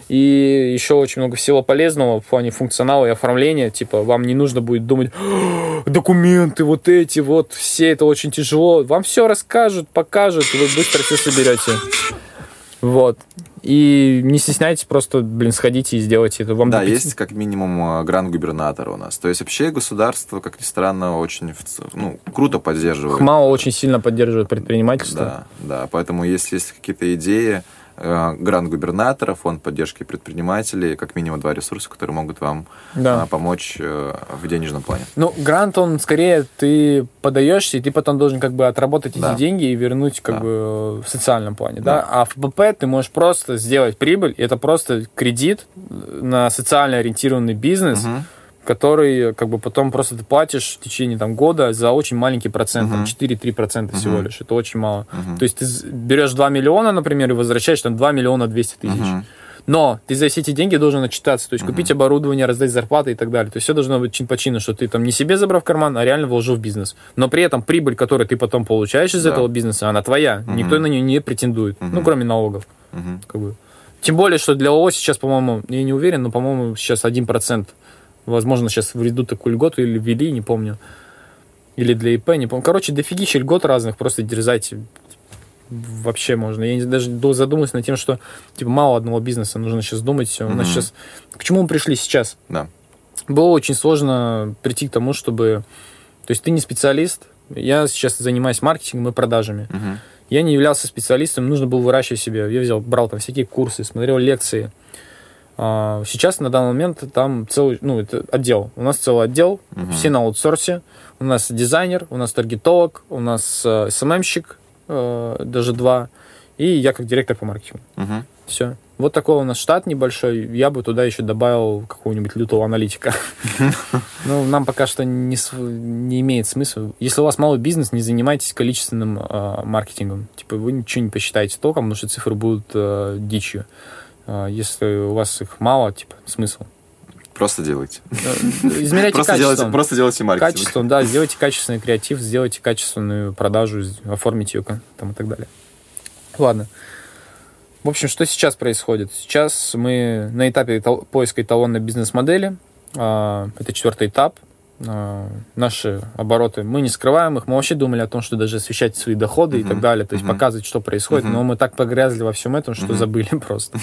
И еще очень много всего полезного в плане функционала и оформления. Типа, вам не нужно будет думать, «А, документы вот эти, вот, все это очень тяжело. Вам все расскажут, покажут, и вы быстро все соберете. Вот. И не стесняйтесь, просто, блин, сходите и сделайте это. Вам Да, до пяти- есть как минимум гранд губернатора у нас. То есть вообще государство, как ни странно, очень ну, круто поддерживает. ХМАО очень сильно поддерживает предпринимательство. Да, да. Поэтому если есть какие-то идеи, э, грант губернатора, фонд поддержки предпринимателей, как минимум два ресурса, которые могут вам Да. а, помочь э, в денежном плане. Ну, грант, он скорее ты подаешься, и ты потом должен как бы отработать эти Да. деньги и вернуть как Да. бы в социальном плане, да? Да. А в ПП ты можешь просто сделать прибыль, это просто кредит на социально ориентированный бизнес, Мгм. Который как бы потом просто ты платишь в течение там года за очень маленький процент, Мгм. 4-3% всего Мгм. лишь, это очень мало. Мгм. То есть ты берешь 2 миллиона, например, и возвращаешь там 2 миллиона 200 тысяч. Мгм. Но ты за все эти деньги должен отчитаться, то есть купить оборудование, раздать зарплаты и так далее. То есть все должно быть чин по чину, что ты там не себе забрал в карман, а реально вложил в бизнес. Но при этом прибыль, которую ты потом получаешь из Да. этого бизнеса, она твоя. Мгм. Никто на нее не претендует. Ну, Мгм. кроме налогов. Мгм. Как бы. Тем более, что для ООО сейчас, по-моему, я не уверен, но, по-моему, сейчас 1%. Возможно, сейчас введут такую льготу или ввели, не помню. Или для ИП, не помню. Короче, дофигища льгот разных, просто дерзайте. Вообще можно. Я даже задумываюсь над тем, что типа мало одного бизнеса, нужно сейчас думать. У нас сейчас... К чему мы пришли сейчас? Да. Было очень сложно прийти к тому, чтобы... То есть ты не специалист, я сейчас занимаюсь маркетингом и продажами. Мгм. Я не являлся специалистом, нужно было выращивать себя. Я взял, брал там всякие курсы, смотрел лекции. А, Сейчас на данный момент там целый, ну, это отдел. У нас целый отдел, Мгм. все на аутсорсе. У нас дизайнер, у нас таргетолог, у нас э, СММщик, э, даже два, и я как директор по маркетингу. Мгм. Все. Вот такой у нас штат небольшой. Я бы туда еще добавил какого-нибудь лютого аналитика. Ну, нам пока что не, не имеет смысла. Если у вас малый бизнес, не занимайтесь количественным э, маркетингом. Типа вы ничего не посчитаете толком, потому что цифры будут э, дичью. А Если у вас их мало, типа, смысл. Просто делайте. Э, Измеряйте Просто делайте, качеством. просто делайте маркетинг. Качеством, да, сделайте качественный креатив, сделайте качественную продажу, оформите ее там и так далее. Ладно. В общем, что сейчас происходит? Сейчас мы на этапе поиска эталонной бизнес-модели. А, Это четвертый этап. А, Наши обороты, мы не скрываем их. Мы вообще думали о том, что даже освещать свои доходы и Мгм. так далее, то есть Мгм. показывать, что происходит, Мгм. но мы так погрязли во всем этом, что Мгм. забыли просто.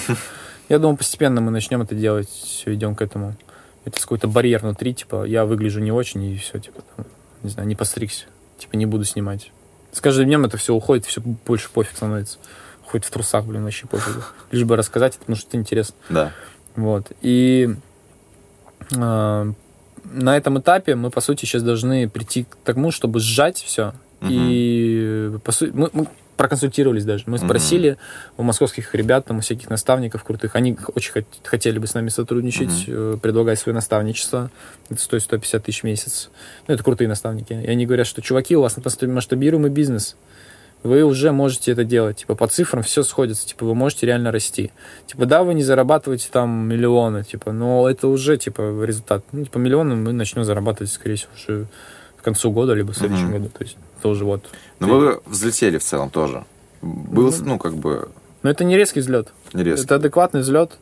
Я думаю, постепенно мы начнем это делать, все идем к этому. Это какой-то барьер внутри, типа, я выгляжу не очень, и все, типа, там, не знаю, не постригся, типа, не буду снимать. С каждым днем это все уходит, все больше пофиг становится. Хоть в трусах, блин, вообще пофиг. Лишь бы рассказать, это, потому что это интересно. Да. Вот. И э, на этом этапе мы, по сути, сейчас должны прийти к тому, чтобы сжать все. Мгм. И по сути, мы, мы проконсультировались даже. Мы спросили у московских ребят, там, у всяких наставников крутых. Они очень хот- хотели бы с нами сотрудничать, э, предлагать свое наставничество. Это стоит 150 тысяч в месяц. Ну, это крутые наставники. И они говорят, что, чуваки, у вас масштабируемый бизнес вы уже можете это делать. Типа, по цифрам все сходится. Типа, вы можете реально расти. Типа, да, вы не зарабатываете там миллионы, типа, но это уже, типа, результат. Ну, типа, миллионы мы начнем зарабатывать, скорее всего, уже к концу года, либо в следующем Мгм. году. То есть, тоже вот. Но вы взлетели в целом тоже. Был, ну, как бы, Но это не резкий взлет. не резко. Это адекватный взлет.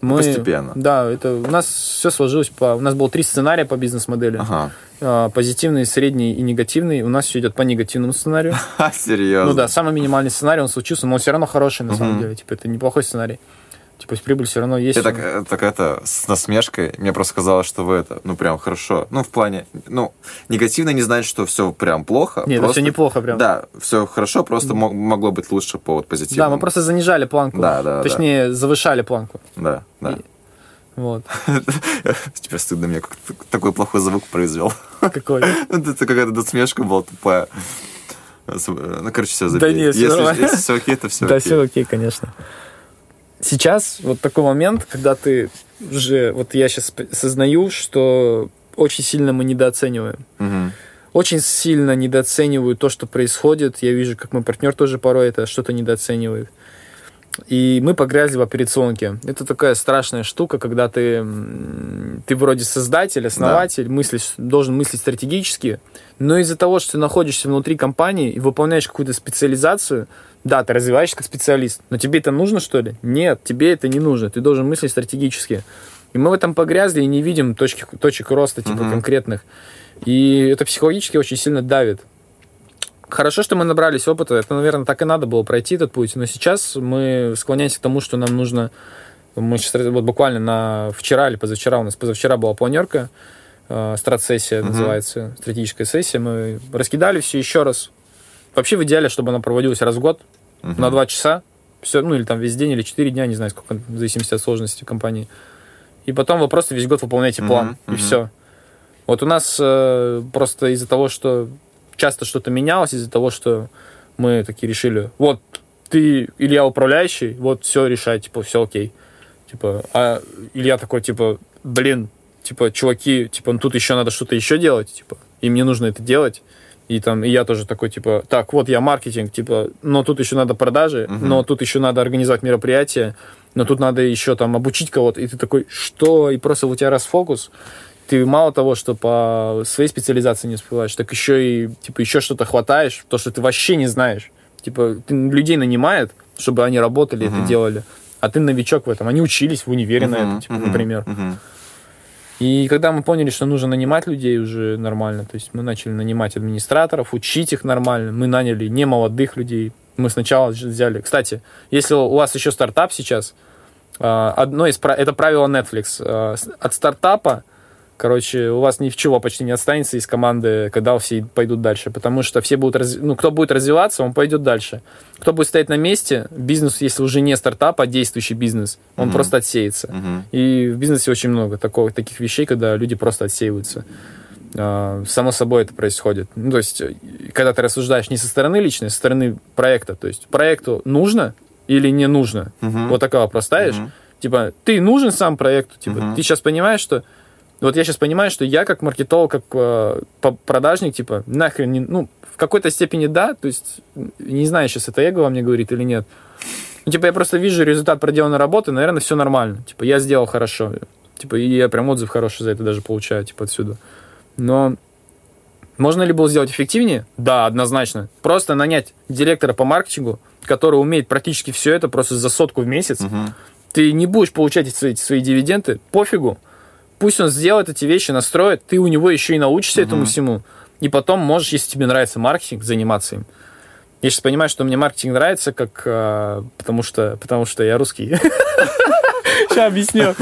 Мы, Постепенно. Да, это у нас все сложилось по... У нас было три сценария по бизнес-модели. Ага. А, Позитивный, средний и негативный. У нас все идет по негативному сценарию. Серьезно. Ну да, самый минимальный сценарий, он случился, но он все равно хороший на самом деле. Типа, это неплохой сценарий. Типа, прибыль все равно есть. Я так, э, так это, с насмешкой, мне просто казалось, что вы это, ну, прям хорошо. Ну, в плане, ну, негативно не значит, что все прям плохо. Нет, это просто- все неплохо прям. Да, все хорошо, просто мо- могло быть лучше по вот позитиву. Да, мы просто занижали планку. Да, да, да. Точнее, завышали планку. Да, да. И- Вот. Теперь стыдно, мне такой плохой звук произвел. Какой? Это какая-то досмешка была тупая. Ну, короче, все забей. Да нет, нормально. если, все окей, то все Да, все окей, конечно. Сейчас вот такой момент, когда ты уже, вот я сейчас сознаю, что очень сильно мы недооцениваем. Мгм. Очень сильно недооцениваю то, что происходит. Я вижу, как мой партнер тоже порой это что-то недооценивает. И мы погрязли в операционке. Это такая страшная штука, когда ты, ты вроде создатель, основатель, мыслишь, должен мыслить стратегически, но из-за того, что ты находишься внутри компании и выполняешь какую-то специализацию, да, ты развиваешься как специалист, но тебе это нужно, что ли? Нет, тебе это не нужно. Ты должен мыслить стратегически. И мы в этом погрязли и не видим точки, точек роста типа Мгм. конкретных. И это психологически очень сильно давит. Хорошо, что мы набрались опыта. Это, наверное, так и надо было пройти этот путь. Но сейчас мы склоняемся к тому, что нам нужно... Мы сейчас вот буквально на вчера или позавчера, у нас позавчера была планерка, э, стратсессия Мгм. называется, стратегическая сессия. Мы раскидали все еще раз. Вообще в идеале, чтобы она проводилась раз в год, Мгм. на два часа. Все, ну или там весь день, или четыре дня, не знаю, сколько, в зависимости от сложности компании. И потом вы просто весь год выполняете план, и мгм. все. Вот у нас э, просто из-за того, что часто что-то менялось, из-за того, что мы такие решили, вот ты, Илья, управляющий, вот все решай, типа, все окей. Типа, а Илья такой, типа, блин, типа, чуваки, типа, ну, тут еще надо что-то еще делать, типа, и мне нужно это делать. И там, и я тоже такой, типа, так, вот я маркетинг, типа, но тут еще надо продажи, Мгм. но тут еще надо организовать мероприятие, но тут надо еще там обучить кого-то, и ты такой, что? И просто у тебя раз фокус, ты мало того, что по своей специализации не успеваешь, так еще и, типа, еще что-то хватаешь, то, что ты вообще не знаешь. Типа, ты людей нанимает, чтобы они работали, Мгм. это делали, а ты новичок в этом. Они учились в универе на Мгм, это, типа, мгм, например. мгм. И когда мы поняли, что нужно нанимать людей уже нормально, то есть мы начали нанимать администраторов, учить их нормально, мы наняли не молодых людей. Мы сначала взяли... Кстати, если у вас еще стартап сейчас, а, одно из... Это правило Netflix. а, От стартапа, короче, у вас ничего почти не останется из команды, когда все пойдут дальше. Потому что все будут... раз- Ну, кто будет развиваться, он пойдет дальше. Кто будет стоять на месте, бизнес, если уже не стартап, а действующий бизнес, он Мгм. просто отсеется. Мгм. И в бизнесе очень много такого, таких вещей, когда люди просто отсеиваются. А, Само собой это происходит. Ну, то есть, когда ты рассуждаешь не со стороны личной, а со стороны проекта. То есть, проекту нужно или не нужно? Мгм. Вот такой вопрос ставишь. Мгм. Типа, ты нужен сам проекту? Типа, Мгм. ты сейчас понимаешь, что... Вот я сейчас понимаю, что я как маркетолог, как э, продажник, типа, нахрен, не, ну, в какой-то степени да, то есть, не знаю, сейчас это эго во мне говорит или нет. Ну, типа, я просто вижу результат проделанной работы, наверное, все нормально. Типа, я сделал хорошо. Типа, и я прям отзыв хороший за это даже получаю, типа, отсюда. Но можно ли было сделать эффективнее? Да, однозначно. Просто нанять директора по маркетингу, который умеет практически все это просто за сотку в месяц. Мгм. Ты не будешь получать эти свои, свои дивиденды, пофигу. Пусть он сделает эти вещи, настроит, ты у него еще и научишься Мгм. этому всему. И потом можешь, если тебе нравится маркетинг, заниматься им. Я сейчас понимаю, что мне маркетинг нравится, как а, потому что потому что я русский. Сейчас объясню.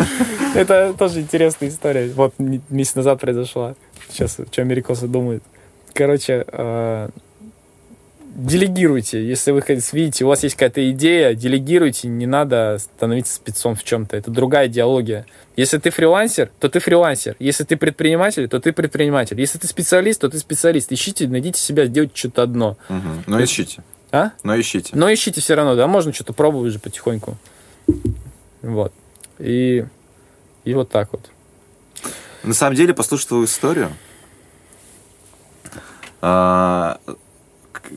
Это тоже интересная история. Вот месяц назад произошла. Сейчас, что америкосы думают. Короче, а, делегируйте. Если вы видите, у вас есть какая-то идея, делегируйте, не надо становиться спецом в чем-то. Это другая идеология. Если ты фрилансер, то ты фрилансер. Если ты предприниматель, то ты предприниматель. Если ты специалист, то ты специалист. Ищите, найдите себя, сделайте что-то одно. Мгм. Но ищите. А? Но ищите. Но ищите все равно, да, можно что-то пробовать уже потихоньку. Вот. И, и вот так вот. На самом деле, послушай твою историю.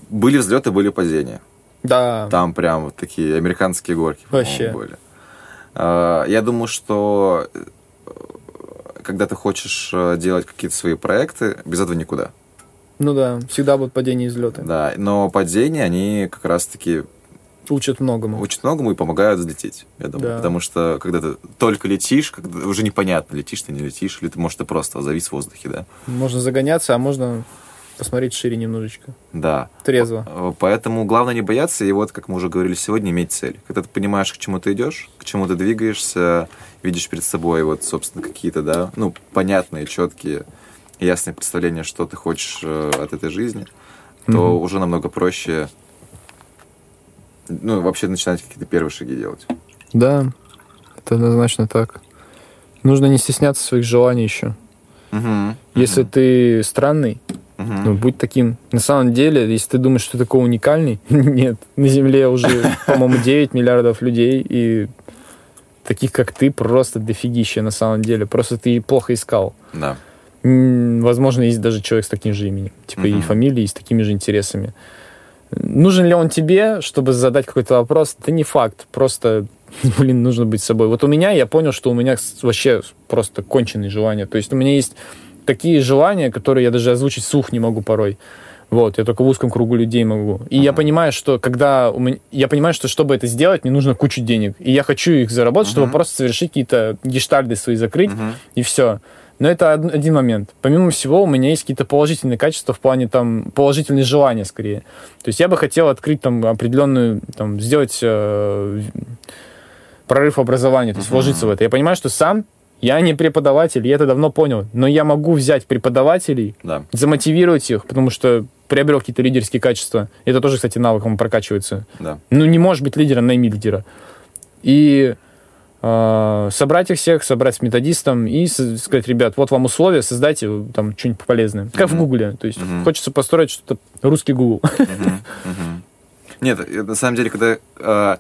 Были взлеты, были падения. Да. Там прям вот такие американские горки, Вообще. были. А, Я думаю, что э, когда ты хочешь э, делать какие-то свои проекты, без этого никуда. Ну да, всегда будут падения и взлеты. Да, но падения, они как раз-таки Учат многому. учат многому и помогают взлететь, я думаю. Да. Потому что когда ты только летишь, когда уже непонятно, летишь ты, не летишь, или ты, может, ты просто завис в воздухе, да? Можно загоняться, а можно посмотреть шире немножечко. Да. Трезво. Э, Поэтому главное не бояться, и вот, как мы уже говорили сегодня, иметь цель. Когда ты понимаешь, к чему ты идешь, к чему ты двигаешься, видишь перед собой вот, собственно, какие-то, да, ну, понятные, четкие, ясные представления, что ты хочешь э, от этой жизни, то Мгм. уже намного проще, ну, вообще начинать какие-то первые шаги делать. Да, это однозначно так. Нужно не стесняться своих желаний еще. Мгм. Если ты странный, Ну, будь таким. На самом деле, если ты думаешь, что ты такой уникальный, нет. На Земле уже, по-моему, 9 миллиардов людей, и таких, как ты, просто дофигища на самом деле. Просто ты плохо искал. Да. Возможно, есть даже человек с таким же именем. Типа и фамилией, и с такими же интересами. Нужен ли он тебе, чтобы задать какой-то вопрос? Это не факт. Просто, блин, нужно быть собой. Вот у меня, я понял, что у меня вообще просто конченые желания. То есть у меня есть такие желания, которые я даже озвучить вслух не могу порой. Вот, я только в узком кругу людей могу. И я понимаю, что когда у меня, я понимаю, что чтобы это сделать, мне нужно кучу денег. И я хочу их заработать, чтобы просто совершить какие-то гештальды свои закрыть, Мгм. и все. Но это од- один момент. Помимо всего, у меня есть какие-то положительные качества в плане там положительные желания скорее. То есть я бы хотел открыть там определенную, там, сделать э, прорыв образования, то есть вложиться в это. Я понимаю, что сам я не преподаватель, я это давно понял, но я могу взять преподавателей, Да. замотивировать их, потому что приобрел какие-то лидерские качества. Это тоже, кстати, навыком прокачивается. Да. Ну, не можешь быть лидером, найми лидера. И э, собрать их всех, собрать с методистом и сказать, ребят, вот вам условия, создайте там что-нибудь полезное. Как в Мгм. Гугле. То есть Мгм. хочется построить что-то русский Google. Нет, на самом деле, когда э,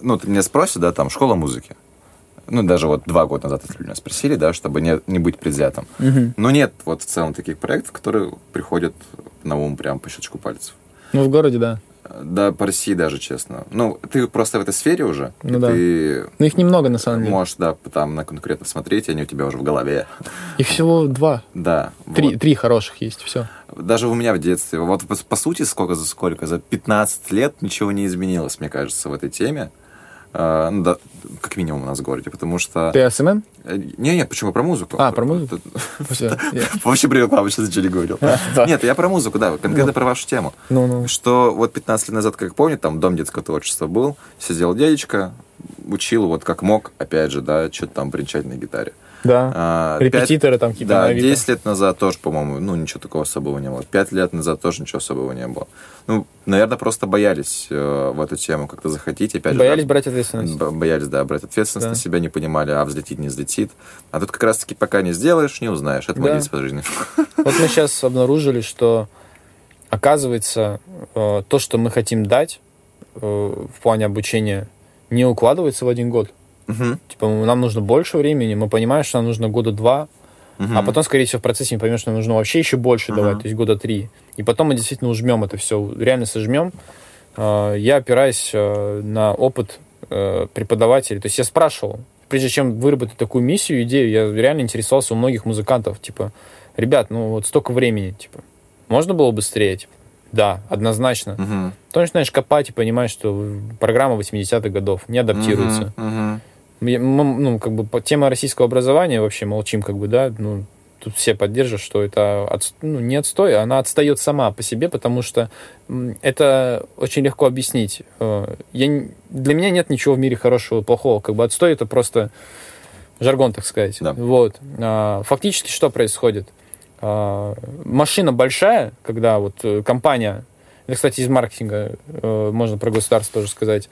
ну, ты меня спросишь, да, там, школа музыки. Ну, даже вот два года назад это меня спросили, да, чтобы не, не быть предвзятым. Мгм. Но нет вот в целом таких проектов, которые приходят на ум прям по щелчку пальцев. Ну, в городе, да. Да, по России даже, честно. Ну, ты просто в этой сфере уже. Ну да. Ты Но их немного, на самом деле. можешь, да, там на конкретно смотреть, они у тебя уже в голове. Их всего два. Да. Три, вот. три хороших есть, все. Даже у меня в детстве, вот по, по сути, сколько за сколько, за 15 лет ничего не изменилось, мне кажется, в этой теме. А, ну, да, как минимум у нас в городе, потому что... Ты SMM? Э, Не, нет, почему про музыку? А, про музыку? Вообще привет, папа, сейчас ничего не говорил. Нет, я про музыку, да, конкретно про вашу тему. Ну-ну. Что вот 15 лет назад, как помню, там дом детского творчества был, сидел дядечка, учил вот как мог, опять же, да, что-то там бренчать на гитаре. Да. А, Репетиторы там какие-то Да, Авито. 10 лет назад тоже, по-моему, ну, ничего такого особого не было. 5 лет назад тоже ничего особого не было. Ну, наверное, просто боялись э, в эту тему как-то заходить. Опять же, Боялись да, брать ответственность. боялись, да, брать ответственность Да. на себя, не понимали, а взлетит, не взлетит. А тут как раз-таки пока не сделаешь, не узнаешь. Это мой Да. девиз по жизни. Вот мы сейчас обнаружили, что, оказывается, э, то, что мы хотим дать э, в плане обучения, не укладывается в один год. Мгм, Типа, нам нужно больше времени, мы понимаем, что нам нужно года два, мгм. а потом, скорее всего, в процессе мы поймем, что нам нужно вообще еще больше Мгм. давать, то есть года три. И потом мы действительно ужмем это все, реально сожмем. Э, Я опираюсь э, на опыт э, преподавателей. То есть я спрашивал, прежде чем выработать такую миссию, идею, я реально интересовался у многих музыкантов, типа, ребят, ну вот столько времени, типа, можно было быстрее? Типа, да, однозначно. Мгм. Потом начинаешь копать и понимаешь, что программа 80-х годов не адаптируется. Мгм, мгм. Ну, как бы, тема российского образования вообще молчим, как бы, да, ну, тут все поддержат, что это отс- ну, не отстой, она отстает сама по себе, потому что это очень легко объяснить. Э, Я, для меня нет ничего в мире хорошего плохого, как бы отстой это просто жаргон, так сказать. Да. Вот. А, Фактически что происходит? А, Машина большая, когда вот э, компания, это, кстати, из маркетинга, э, можно про государство тоже сказать,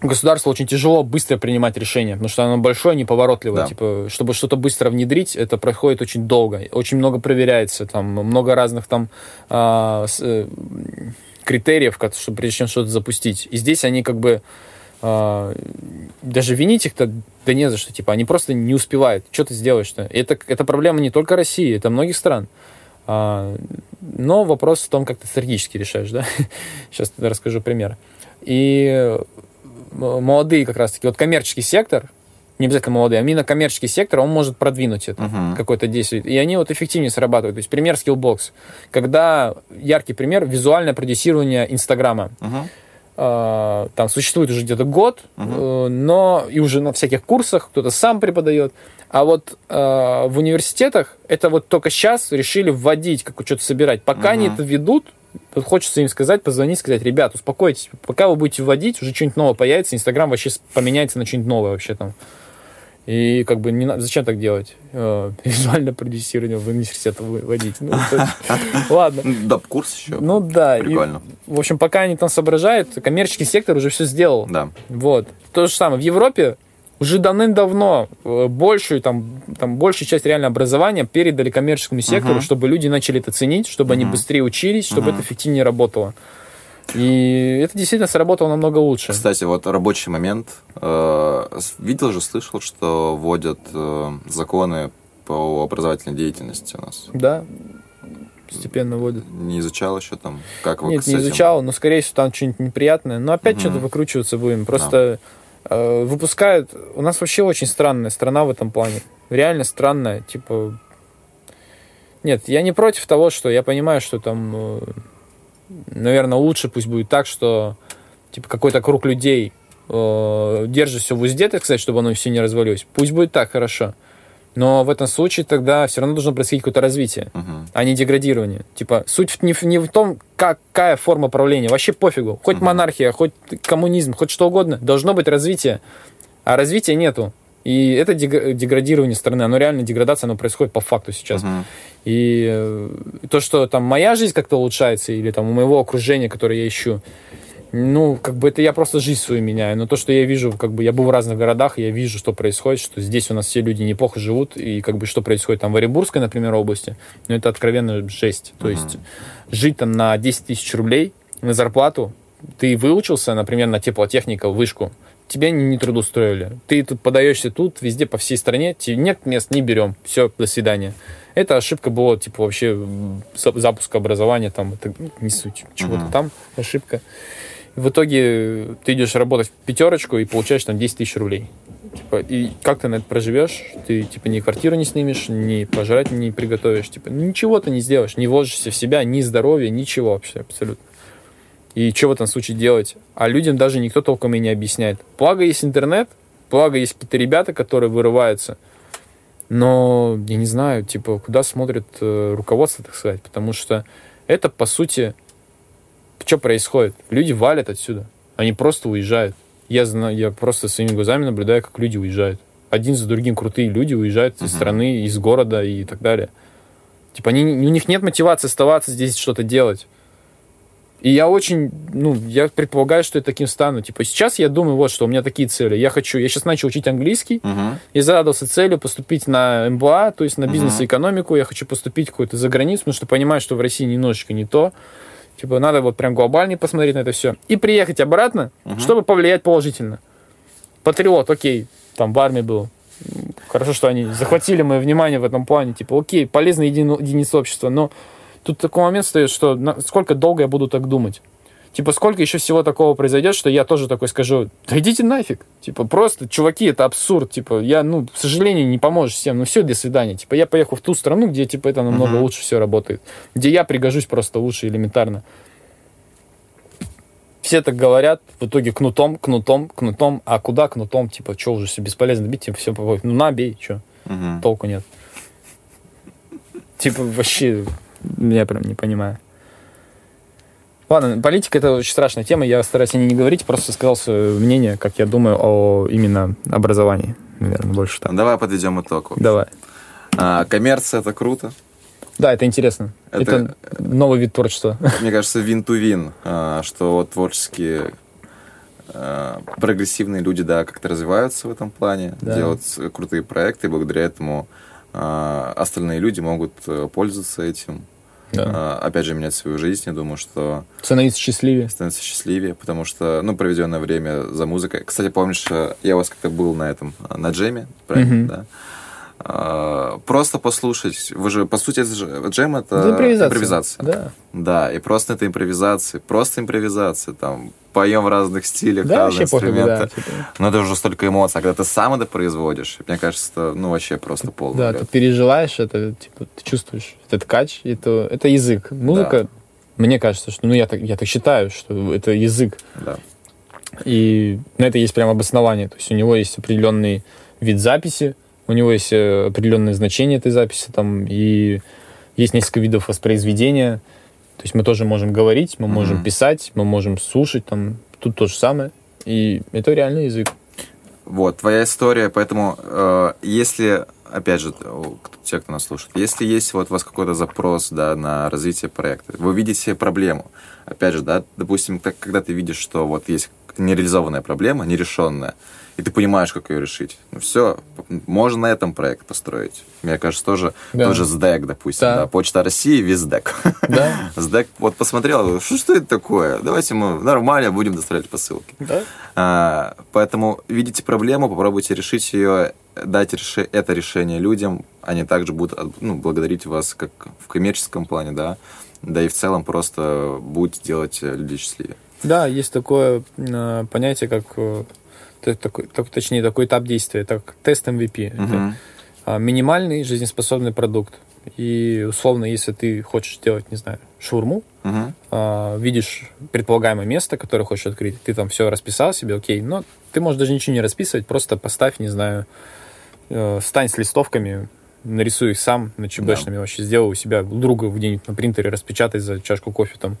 государству очень тяжело быстро принимать решения, потому что оно большое, неповоротливое. Да. Типа, чтобы что-то быстро внедрить, это проходит очень долго. Очень много проверяется, там много разных там с- э, критериев, чтобы прежде чем что-то запустить. И здесь они как бы а, даже винить их-то да не за что, типа, они просто не успевают. Что ты сделаешь-то? Это, это проблема не только России, это многих стран. А, но вопрос в том, как ты стратегически решаешь, да? Сейчас расскажу пример. И молодые как раз-таки, вот коммерческий сектор, не обязательно молодые, а именно коммерческий сектор, он может продвинуть это, Мгм. какое-то действие. И они вот эффективнее срабатывают. То есть пример Skillbox. Когда, яркий пример, визуальное продюсирование Инстаграма. А, там существует уже где-то год, э, но и уже на всяких курсах кто-то сам преподает. А вот э, в университетах это вот только сейчас решили вводить, как что-то собирать. Пока они Мгм. это ведут, вот хочется им сказать, позвонить, сказать, ребят, успокойтесь, пока вы будете вводить, уже что-нибудь новое появится, Инстаграм вообще поменяется на что-нибудь новое вообще там. И как бы не надо, зачем так делать? Э, визуальное продюсирование в университет вводить. Ну, Ладно. Доп-курс еще. Ну да. и, Прикольно. в общем, пока они там соображают, коммерческий сектор уже все сделал. Да. Вот. То же самое. В Европе Уже давным-давно э, большую, там, там, большую часть реально образования передали коммерческому сектору, Мгм. чтобы люди начали это ценить, чтобы они Мгм. быстрее учились, чтобы Мгм. это эффективнее работало. И это действительно сработало намного лучше. Кстати, вот рабочий момент. Э, Видел же, слышал, что вводят э, законы по образовательной деятельности у нас. Да, постепенно вводят. Не изучал еще там, как вы Нет, не изучал, но, скорее всего, там что-нибудь неприятное. Но опять Мгм. что-то выкручиваться будем. Просто э, выпускают... У нас вообще очень странная страна в этом плане. Реально странная. Типа... Нет, я не против того, что я понимаю, что там, наверное, лучше пусть будет так, что типа какой-то круг людей э, держит все в узде, так сказать, чтобы оно все не развалилось. Пусть будет так, хорошо. Но в этом случае тогда все равно должно происходить какое-то развитие Мгм. а не деградирование. Типа, суть не в, не в том, какая форма правления. Вообще пофигу. Хоть Мгм. монархия, хоть коммунизм, хоть что угодно. Должно быть развитие. А развития нету. И это дег- деградирование страны. Оно реально, деградация, оно происходит по факту сейчас. Мгм. И э, то, что там моя жизнь как-то улучшается, или там у моего окружения, которое я ищу, ну, как бы это я просто жизнь свою меняю. Но то, что я вижу, как бы я был в разных городах, я вижу, что происходит, что здесь у нас все люди неплохо живут, и как бы что происходит там в Оренбургской, например, области, ну, это откровенно жесть. То Мгм. есть жить там на 10 тысяч рублей на зарплату, ты выучился, например, на теплотехника, вышку, тебя не, не трудоустроили. Ты тут подаешься тут, везде, по всей стране, тебе нет мест, не берем. Все, до свидания. Это ошибка была, типа, вообще запуска образования, там, это не суть, чего-то Мгм. там ошибка. В итоге ты идешь работать в пятерочку и получаешь там 10 тысяч рублей. Типа, и как ты на это проживешь? Ты, типа, ни квартиру не снимешь, ни пожрать не приготовишь. Типа, ну, ничего ты не сделаешь, не вложишься в себя, ни здоровья, ничего вообще, абсолютно. И что в этом случае делать? А людям даже никто толком и не объясняет. Благо есть интернет, благо есть какие-то ребята, которые вырываются. Но я не знаю, типа, куда смотрит э, руководство, так сказать. Потому что это, по сути, что происходит? Люди валят отсюда. Они просто уезжают. Я знаю, я просто своими глазами наблюдаю, как люди уезжают. Один за другим крутые люди уезжают из страны, из города и так далее. Типа, они, у них нет мотивации оставаться здесь что-то делать. И я очень, ну, я предполагаю, что я таким стану. Типа, сейчас я думаю, вот что, у меня такие цели. Я хочу, я сейчас начал учить английский, Мгм. и задался целью поступить на МБА, то есть на бизнес и экономику. Я хочу поступить какой-то за границу, потому что понимаю, что в России немножечко не то. Типа, надо вот прям глобальнее посмотреть на это все. И приехать обратно, Мгм. чтобы повлиять положительно. Патриот, окей, там в армии был. Хорошо, что они захватили мое внимание в этом плане. Типа, окей, полезная едини- единица общества, но тут такой момент стоит, что сколько долго я буду так думать. Типа, сколько еще всего такого произойдет, что я тоже такой скажу, да идите нафиг. Типа, просто, чуваки, это абсурд. Типа, я, ну, к сожалению, не поможешь всем. Ну, все, до свидания. Типа, я поехал в ту страну, где, типа, это намного Мгм. лучше все работает. Где я пригожусь просто лучше элементарно. Все так говорят, в итоге кнутом, кнутом, кнутом. А куда кнутом? Типа, что уже все бесполезно бить, типа, все, ну, на, бей, что Мгм. толку нет. Типа, вообще, я прям не понимаю. Ладно, политика это очень страшная тема, я стараюсь о ней не говорить, просто сказал свое мнение, как я думаю о именно образовании, наверное, больше так. Давай подведем итог. Давай. А, коммерция это круто. Да, это интересно. Это- Это, новый вид творчества. Мне кажется, вин-ту-вин, а, что творческие а, прогрессивные люди, да, как-то развиваются в этом плане, Да. делают крутые проекты, и благодаря этому а, остальные люди могут э, пользоваться этим. Да. А, Опять же, менять свою жизнь. Я думаю, что Становиться счастливее. становиться счастливее, потому что, ну, проведенное время за музыкой. Кстати, помнишь, э, я у вас как-то был на этом, э, на джеме, правильно, Мгм. да? А, Просто послушать. Вы же, по сути, джем это Это импровизация. импровизация. Да. Да, и просто это импровизация, просто импровизация, там, поем в разных стилях, Да, разные вообще пофигу, да. инструменты. типа. Но это уже столько эмоций, а когда ты сам это производишь, мне кажется, это, ну, вообще просто полный Да, бред. ты переживаешь это, типа, ты чувствуешь этот кач, это, это язык. Музыка, мне кажется, что, ну, я так, я так считаю, что это язык. Да. И на это есть прям обоснование. То есть у него есть определенный вид записи, у него есть э, определенное значение этой записи, там, и есть несколько видов воспроизведения. То есть мы тоже можем говорить, мы можем Мгм. писать, мы можем слушать, там, тут то же самое. И это реальный язык. Вот, твоя история, поэтому э, если, опять же, те, кто нас слушает, если есть вот у вас какой-то запрос, да, на развитие проекта, вы видите проблему, опять же, да, допустим, так, когда ты видишь, что вот есть нереализованная проблема, нерешенная, и ты понимаешь, как ее решить. Ну все, можно на этом проект построить. Мне кажется, тоже Да. тот же СДЭК, допустим, Да. да. Почта России, Виздек. Да. СДЭК вот посмотрел, что, что это такое? Давайте мы нормально будем доставлять посылки. Да? А, поэтому видите проблему, попробуйте решить ее, дать реши- это решение людям, они также будут ну, благодарить вас как в коммерческом плане, да, да и в целом просто будете делать э, людей счастливее. Да, есть такое э, понятие, как э, такой, так- точнее, такой этап действия, это как тест MVP. Это, Мгм. а, минимальный жизнеспособный продукт. И условно, если ты хочешь сделать, не знаю, шаурму, Мгм. а, видишь предполагаемое место, которое хочешь открыть, ты там все расписал себе, окей, но ты можешь даже ничего не расписывать, просто поставь, не знаю, э, встань с листовками, нарисуй их сам на ЧБшными, вообще сделай у себя друга где-нибудь на принтере, распечатай за чашку кофе там,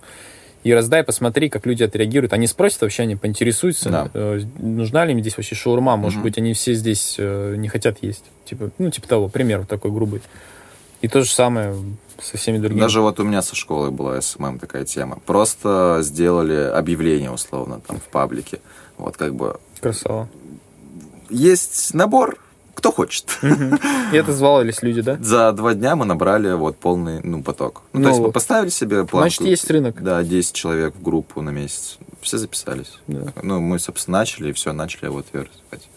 и раздай, посмотри, как люди отреагируют. Они спросят вообще, они поинтересуются, Да. э, нужна ли им здесь вообще шаурма, может Мгм. быть, они все здесь э, не хотят есть. Типа, ну, типа того, пример вот такой грубый. И то же самое со всеми другими. Даже вот у меня со школы была SMM такая тема. Просто сделали объявление условно там в паблике. Вот как бы Красава. есть набор, кто хочет. И это звалились люди, да? За два дня мы набрали вот полный ну, поток. Ну, Ну, то есть мы поставили себе план. Значит, есть рынок. Да, 10 человек в группу на месяц. Все записались. Да. Ну, мы, собственно, начали, и все, начали вот развивать.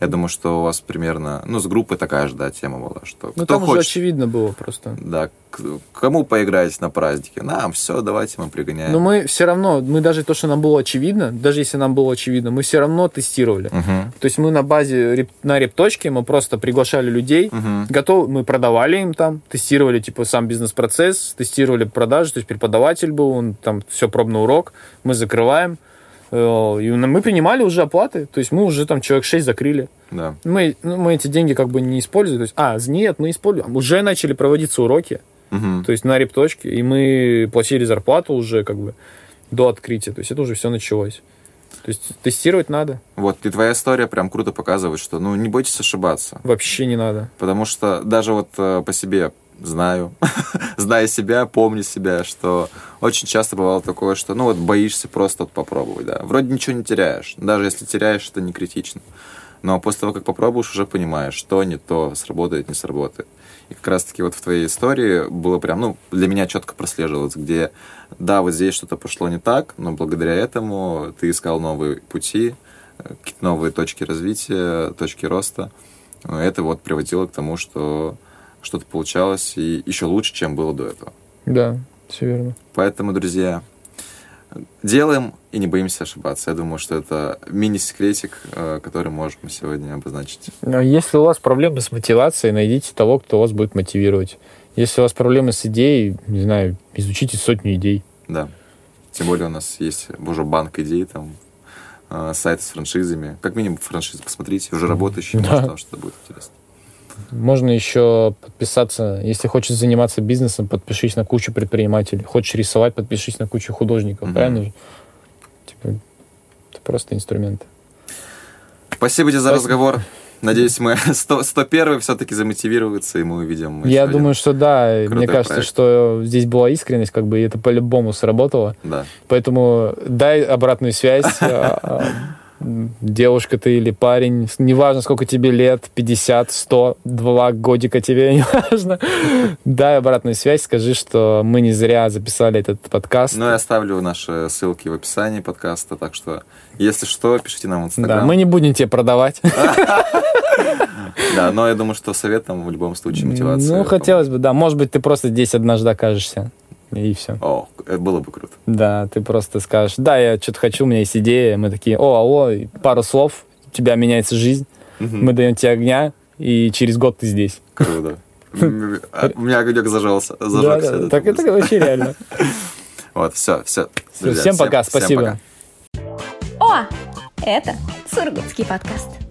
Я думаю, что у вас примерно... Ну, с группой такая же, да, тема была, что Ну, там уже хочет... очевидно было просто. Да, к- кому поиграть на празднике? Нам, все, давайте мы пригоняем. Но мы все равно, мы даже то, что нам было очевидно, даже если нам было очевидно, мы все равно тестировали. Мгм. То есть мы на базе, реп- на репточке, мы просто приглашали людей, Мгм. готов, мы продавали им там, тестировали типа сам бизнес-процесс, тестировали продажи, то есть преподаватель был, он там все пробный урок, мы закрываем, и мы принимали уже оплаты, то есть мы уже там человек 6 закрыли. Да. Мы, ну, мы эти деньги как бы не используем. То есть, а, нет, мы используем. Уже начали проводиться уроки, Мгм. то есть на репточке, и мы платили зарплату уже как бы до открытия. То есть это уже все началось. То есть тестировать надо. Вот, и твоя история прям круто показывает, что, ну, не бойтесь ошибаться. Вообще не надо. Потому что даже вот э, по себе знаю, зная себя, помню себя, что очень часто бывало такое, что, ну, вот боишься просто вот попробовать, да. Вроде ничего не теряешь. Даже если теряешь, это не критично. Но после того, как попробуешь, уже понимаешь, что не то, сработает, не сработает. И как раз-таки вот в твоей истории было прям, ну, для меня четко прослеживалось, где, да, вот здесь что-то пошло не так, но благодаря этому ты искал новые пути, какие-то новые точки развития, точки роста. Это вот приводило к тому, что что-то получалось и еще лучше, чем было до этого. Да, все верно. Поэтому, друзья, делаем и не боимся ошибаться. Я думаю, что это мини-секретик, э, который можем сегодня обозначить. Но Если у вас проблемы с мотивацией, найдите того, кто вас будет мотивировать. Если у вас проблемы с идеей, не знаю, изучите сотню идей. Да. Тем более у нас есть уже банк идей, там, э, сайт с франшизами. Как минимум франшизы посмотрите, уже работающие, Да. может, там что-то будет интересно. Можно еще подписаться, если хочешь заниматься бизнесом, подпишись на кучу предпринимателей. Хочешь рисовать, подпишись на кучу художников. Мгм. Правильно? Типа, это просто инструмент. Спасибо тебе за Спасибо. разговор. Надеюсь, мы 100, 101 все-таки замотивируются, и мы увидим. Я думаю, что да. крутой Мне кажется, проект. что здесь была искренность, как бы, и это по-любому сработало. Да. Поэтому дай обратную связь. Девушка ты или парень, неважно, сколько тебе лет, 50, 100, 2 годика тебе, неважно. Дай обратную связь, скажи, что мы не зря записали этот подкаст. Ну, я оставлю наши ссылки в описании подкаста, так что, если что, пишите нам в Да, Инстаграм. мы не будем тебе продавать. Да, но я думаю, что советом в любом случае мотивация. Ну, хотелось бы, да. Может быть, ты просто здесь однажды окажешься. И все. О, это было бы круто. Да, ты просто скажешь, да, я что-то хочу, у меня есть идея. Мы такие, о, алло, пару слов, у тебя меняется жизнь, Мгм. мы даем тебе огня, и через год ты здесь. Круто. А, У меня огонек зажался. Зажегся. да, так это вообще реально. Вот, все, все. Всем пока, спасибо. О, это Сургутский подкаст.